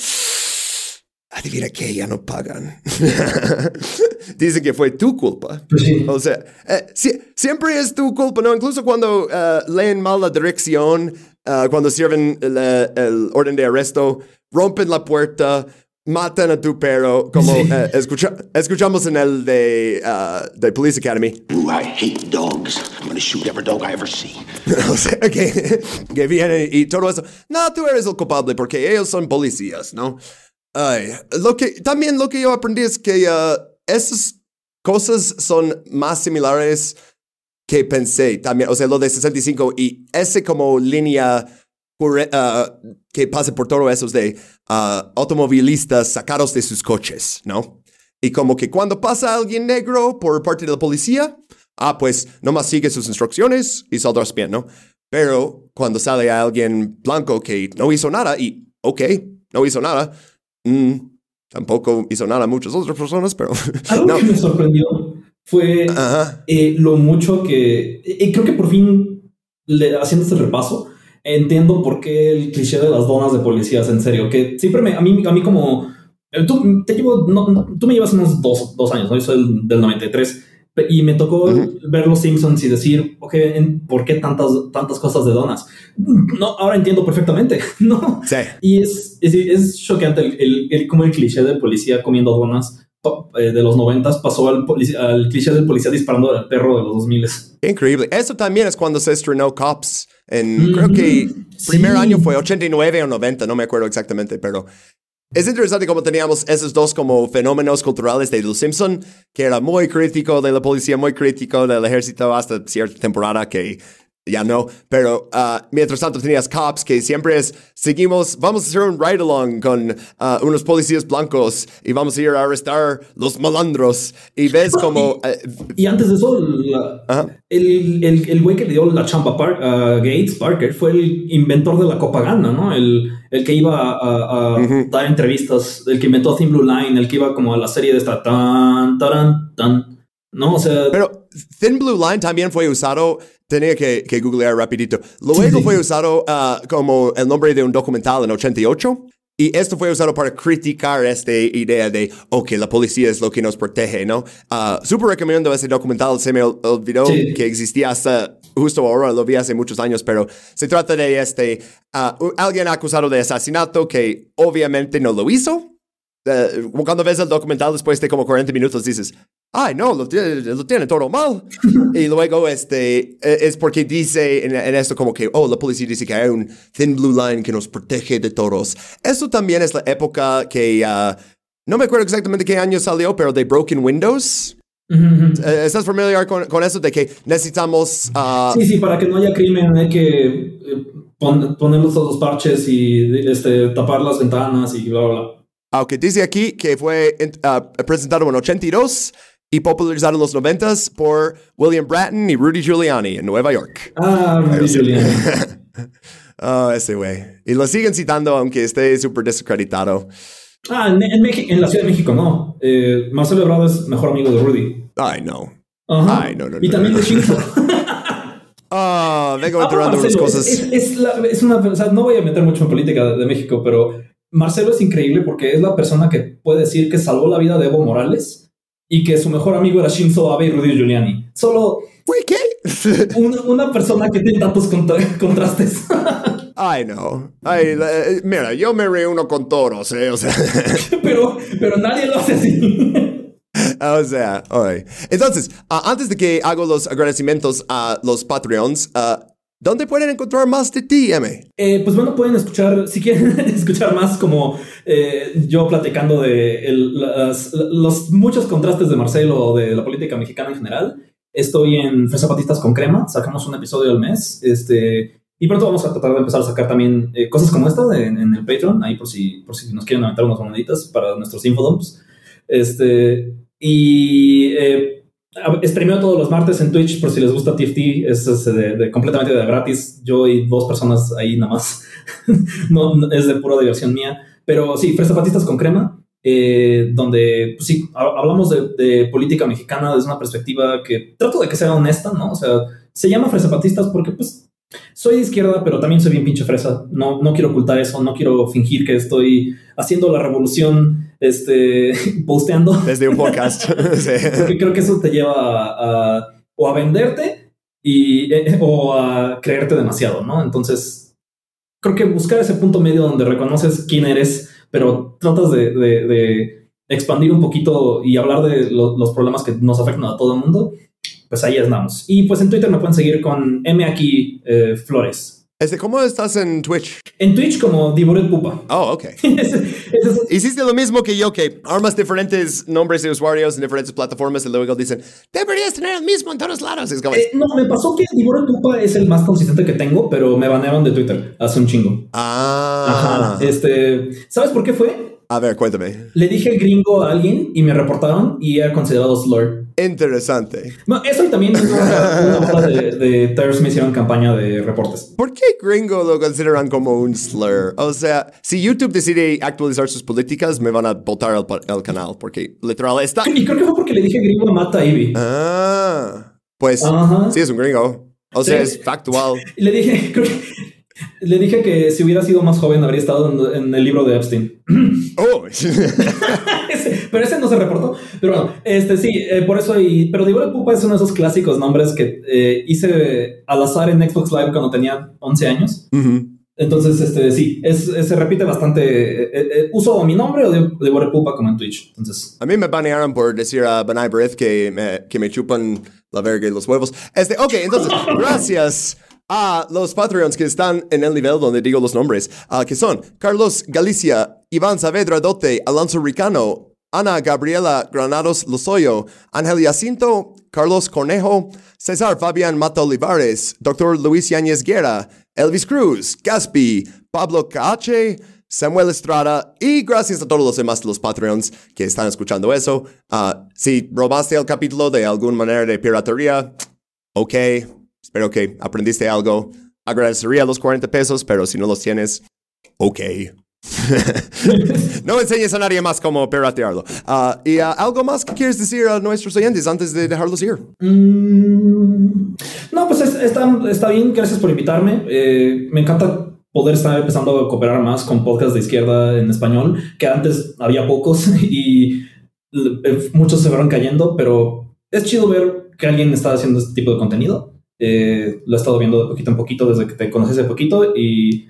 adivina que ya no pagan. Dicen que fue tu culpa. Sí. O sea, eh, si, siempre es tu culpa, ¿no? Incluso cuando uh, leen mal la dirección, uh, cuando sirven el, el, orden de arresto, rompen la puerta, matan a tu perro, como sí. uh, escucha, escuchamos en el de, uh, de Police Academy. Ooh, I hate dogs. I'm gonna shoot every dog I ever see. o sea, que, que viene y todo eso. No, tú eres el culpable porque ellos son policías, ¿no? Ay, lo que, también lo que yo aprendí es que uh, esas cosas son más similares que pensé también, o sea, lo de 65 y ese como línea uh, que pasa por todo eso de uh, automovilistas sacados de sus coches, ¿no? Y como que cuando pasa alguien negro por parte de la policía, ah, pues nomás sigue sus instrucciones y saldrás bien, ¿no? Pero cuando sale alguien blanco que no hizo nada y, ok, no hizo nada, mm, tampoco hizo nada a muchas otras personas, pero... Algo no. que me sorprendió fue eh, lo mucho que... eh, creo que por fin, le- haciendo este repaso, entiendo por qué el cliché de las donas de policías, en serio, que siempre me... A mí, a mí como... eh, Tú, te llevo, no, tú me llevas unos dos, dos años, ¿no? Yo soy del, del 93. pe- Y me tocó ver los Simpsons y decir, ok, ¿por qué tantas, tantas cosas de donas? No, ahora entiendo perfectamente, ¿no? Sí. Y es, es, es choqueante el, el, el- como el cliché del policía comiendo donas de los noventas pasó al, al cliché del policía disparando al perro de los 2000 Increíble. Eso también es cuando se estrenó Cops. En, Creo que primer año fue 89 o 90, no me acuerdo exactamente, pero es interesante cómo teníamos esos dos como fenómenos culturales de Los Simpson, que era muy crítico de la policía, muy crítico del ejército hasta cierta temporada que ya no, pero ah, mientras tanto tenías Cops, que siempre es, seguimos, vamos a hacer un ride-along con ah, unos policías blancos y vamos a ir a arrestar los malandros y ves como... eh, Y antes de eso, la- el, el, el güey que le dio la chamba a Gates, Parker, fue el inventor de la propaganda, ¿no? El, el que iba a, a- a dar entrevistas, el que inventó Thin Blue Line, el que iba como a la serie de esta tan, taran, tan, ¿no? O sea... Pero Thin Blue Line también fue usado, tenía que, que googlear rapidito. Luego fue usado ah, como el nombre de un documental en 88. Y esto fue usado para criticar esta idea de, ok, la policía es lo que nos protege, ¿no? Ah, Súper recomiendo ese documental, se me ol- olvidó Sí. que existía hasta justo ahora, lo vi hace muchos años, pero se trata de este, ah, u- alguien acusado de asesinato que obviamente no lo hizo. Eh, cuando ves el documental después de como 40 minutos dices, ay, no, lo tiene, lo tiene todo mal. y luego este, eh, es porque dice en, en esto como que, oh, la policía dice que hay un thin blue line que nos protege de todos. Esto también es la época que, ah, no me acuerdo exactamente qué año salió, pero de Broken Windows. Eh, ¿Estás familiar con, con eso de que necesitamos... ah, Sí, sí, para que no haya crimen hay que eh, pon- poner los los parches y este, tapar las ventanas y bla, bla, bla. Aunque dice aquí que fue ah, presentado en 82 y popularizado en los 90 por William Bratton y Rudy Giuliani en Nueva York. Ah, Rudy Giuliani. Ah, ese güey. Y lo siguen citando aunque esté súper desacreditado. Ah, en, en, en la Ciudad de México no. Eh, Marcelo Ebrard es mejor amigo de Rudy. Ay, no. Ajá. Ay, no, no, y no, también no. de Shinzo. Ah, vengo Ah, enterando Marcelo, cosas. Es, es- es la- es una, o sea, no voy a meter mucho en política de, de México, pero Marcelo es increíble porque es la persona que puede decir que salvó la vida de Evo Morales y que su mejor amigo era Shinzo Abe y Rudy Giuliani. Solo ¿qué? una, una persona que tiene tantos contra- contrastes. Ay, no. Ay, eh, mira, yo me reúno con toros, ¿eh? O sea, pero, pero nadie lo hace así. o sea, ay. Entonces, ah, antes de que hago los agradecimientos a los Patreons, ah, ¿dónde pueden encontrar más de ti, M? Eh, pues bueno, pueden escuchar, si quieren escuchar más como eh, yo platicando de los muchos contrastes de Marcelo de la política mexicana en general. Estoy en Fresa Patistas con Crema, sacamos un episodio al mes. Este, y pronto vamos a tratar de empezar a sacar también eh, cosas como esta en, el Patreon, ahí por si, por si nos quieren aventar unas moneditas para nuestros infodumps. Este, y streameo todos los martes en Twitch por si les gusta TFT, es, completamente de gratis. Yo y dos personas ahí nada más. no, es de pura diversión mía. Pero sí, Fresa Patistas con Crema, eh, donde pues sí, ha- hablamos de, de política mexicana desde una perspectiva que trato de que sea honesta, ¿no? O sea, se llama Fresa Patistas porque pues soy de izquierda, pero también soy bien pinche fresa. No, no quiero ocultar eso, no quiero fingir que estoy haciendo la revolución, este, posteando. Desde un podcast. Sí. Porque creo que eso te lleva a, a- o a venderte y, eh, o a creerte demasiado, ¿no? Entonces, creo que buscar ese punto medio donde reconoces quién eres, pero tratas de, de- de expandir un poquito y hablar de lo- los problemas que nos afectan a todo el mundo, pues ahí andamos. Y pues en Twitter me pueden seguir con M aquí eh, Flores. Este, ¿Cómo estás en Twitch? En Twitch como Diboret Pupa. Oh, ok. Hiciste lo mismo que yo, que armas diferentes nombres de usuarios en diferentes plataformas y luego dicen, deberías tener el mismo en todos lados. Es como, Eh, no, me pasó que Diboret Pupa es el más consistente que tengo, pero me banearon de Twitter hace un chingo. ah, Ajá. Este, ¿sabes por qué fue? A ver, cuéntame. Le dije gringo a alguien y me reportaron y era considerado slur. Interesante. No, eso y también una, una de, de terrorists me hicieron campaña de reportes. ¿Por qué gringo lo consideran como un slur? O sea, si YouTube decide actualizar sus políticas, me van a botar el, el canal, porque literal está... Y creo que fue porque le dije gringo a Mata Ivy. Ah, pues Ajá. sí es un gringo. O sea, Sí. es factual. Le dije, creo que- le dije que si hubiera sido más joven habría estado en, en el libro de Epstein. Oh, pero ese no se reportó. Pero bueno, este sí, eh, por eso. Y, pero de Pupa es uno de esos clásicos nombres que eh, hice al azar en Xbox Live cuando tenía 11 años. Entonces, este sí, es, es- se repite bastante. eh, eh, uso mi nombre o de Pupa como en Twitch. Entonces, A mí me banearon por decir a Benai que me, que me chupan la verga y los huevos. Este, ok, entonces, gracias a los Patreons que están en el nivel donde digo los nombres, que son Carlos Galicia, Iván Saavedra Dote, Alonso Ricano, Ana Gabriela Granados Lozoyo, Ángel Jacinto, Carlos Cornejo, César Fabián Mata Olivares, Dr. Luis Yáñez Guerra, Elvis Cruz, Gaspi, Pablo Cache, Samuel Estrada y gracias a todos los demás de los Patreons que están escuchando eso. Ah, si robaste el capítulo de alguna manera de piratería, ok, espero que aprendiste algo. Agradecería los 40 pesos, pero si no los tienes, ok. no enseñes a nadie más cómo piratearlo. Ah, ¿Y ah, algo más que quieres decir a nuestros oyentes antes de dejarlos ir? Mm, no, pues es- está, está bien. Gracias por invitarme. Eh, me encanta poder estar empezando a cooperar más con podcasts de izquierda en español, que antes había pocos y eh, muchos se fueron cayendo, pero es chido ver que alguien está haciendo este tipo de contenido. Eh, lo he estado viendo de poquito en poquito desde que te conocí hace poquito y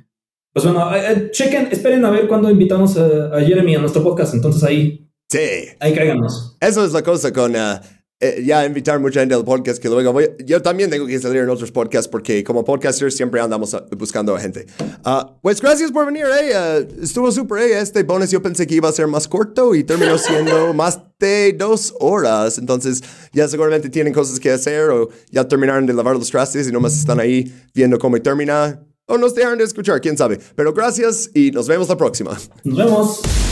pues bueno, eh, eh, chequen, esperen a ver cuándo invitamos a, a Jeremy a nuestro podcast. Entonces ahí, Sí. ahí cáiganos. Eso es la cosa con ah, eh, ya invitar mucha gente al podcast que luego voy. Yo también tengo que salir en otros podcasts porque como podcasters siempre andamos ah, buscando a gente. Ah, pues gracias por venir, eh. ah, estuvo súper, eh. Este bonus yo pensé que iba a ser más corto y terminó siendo más de dos horas. Entonces ya seguramente tienen cosas que hacer o ya terminaron de lavar los trastes y nomás están ahí viendo cómo termina. O nos dejaron de escuchar, quién sabe. Pero gracias y nos vemos la próxima. Nos vemos.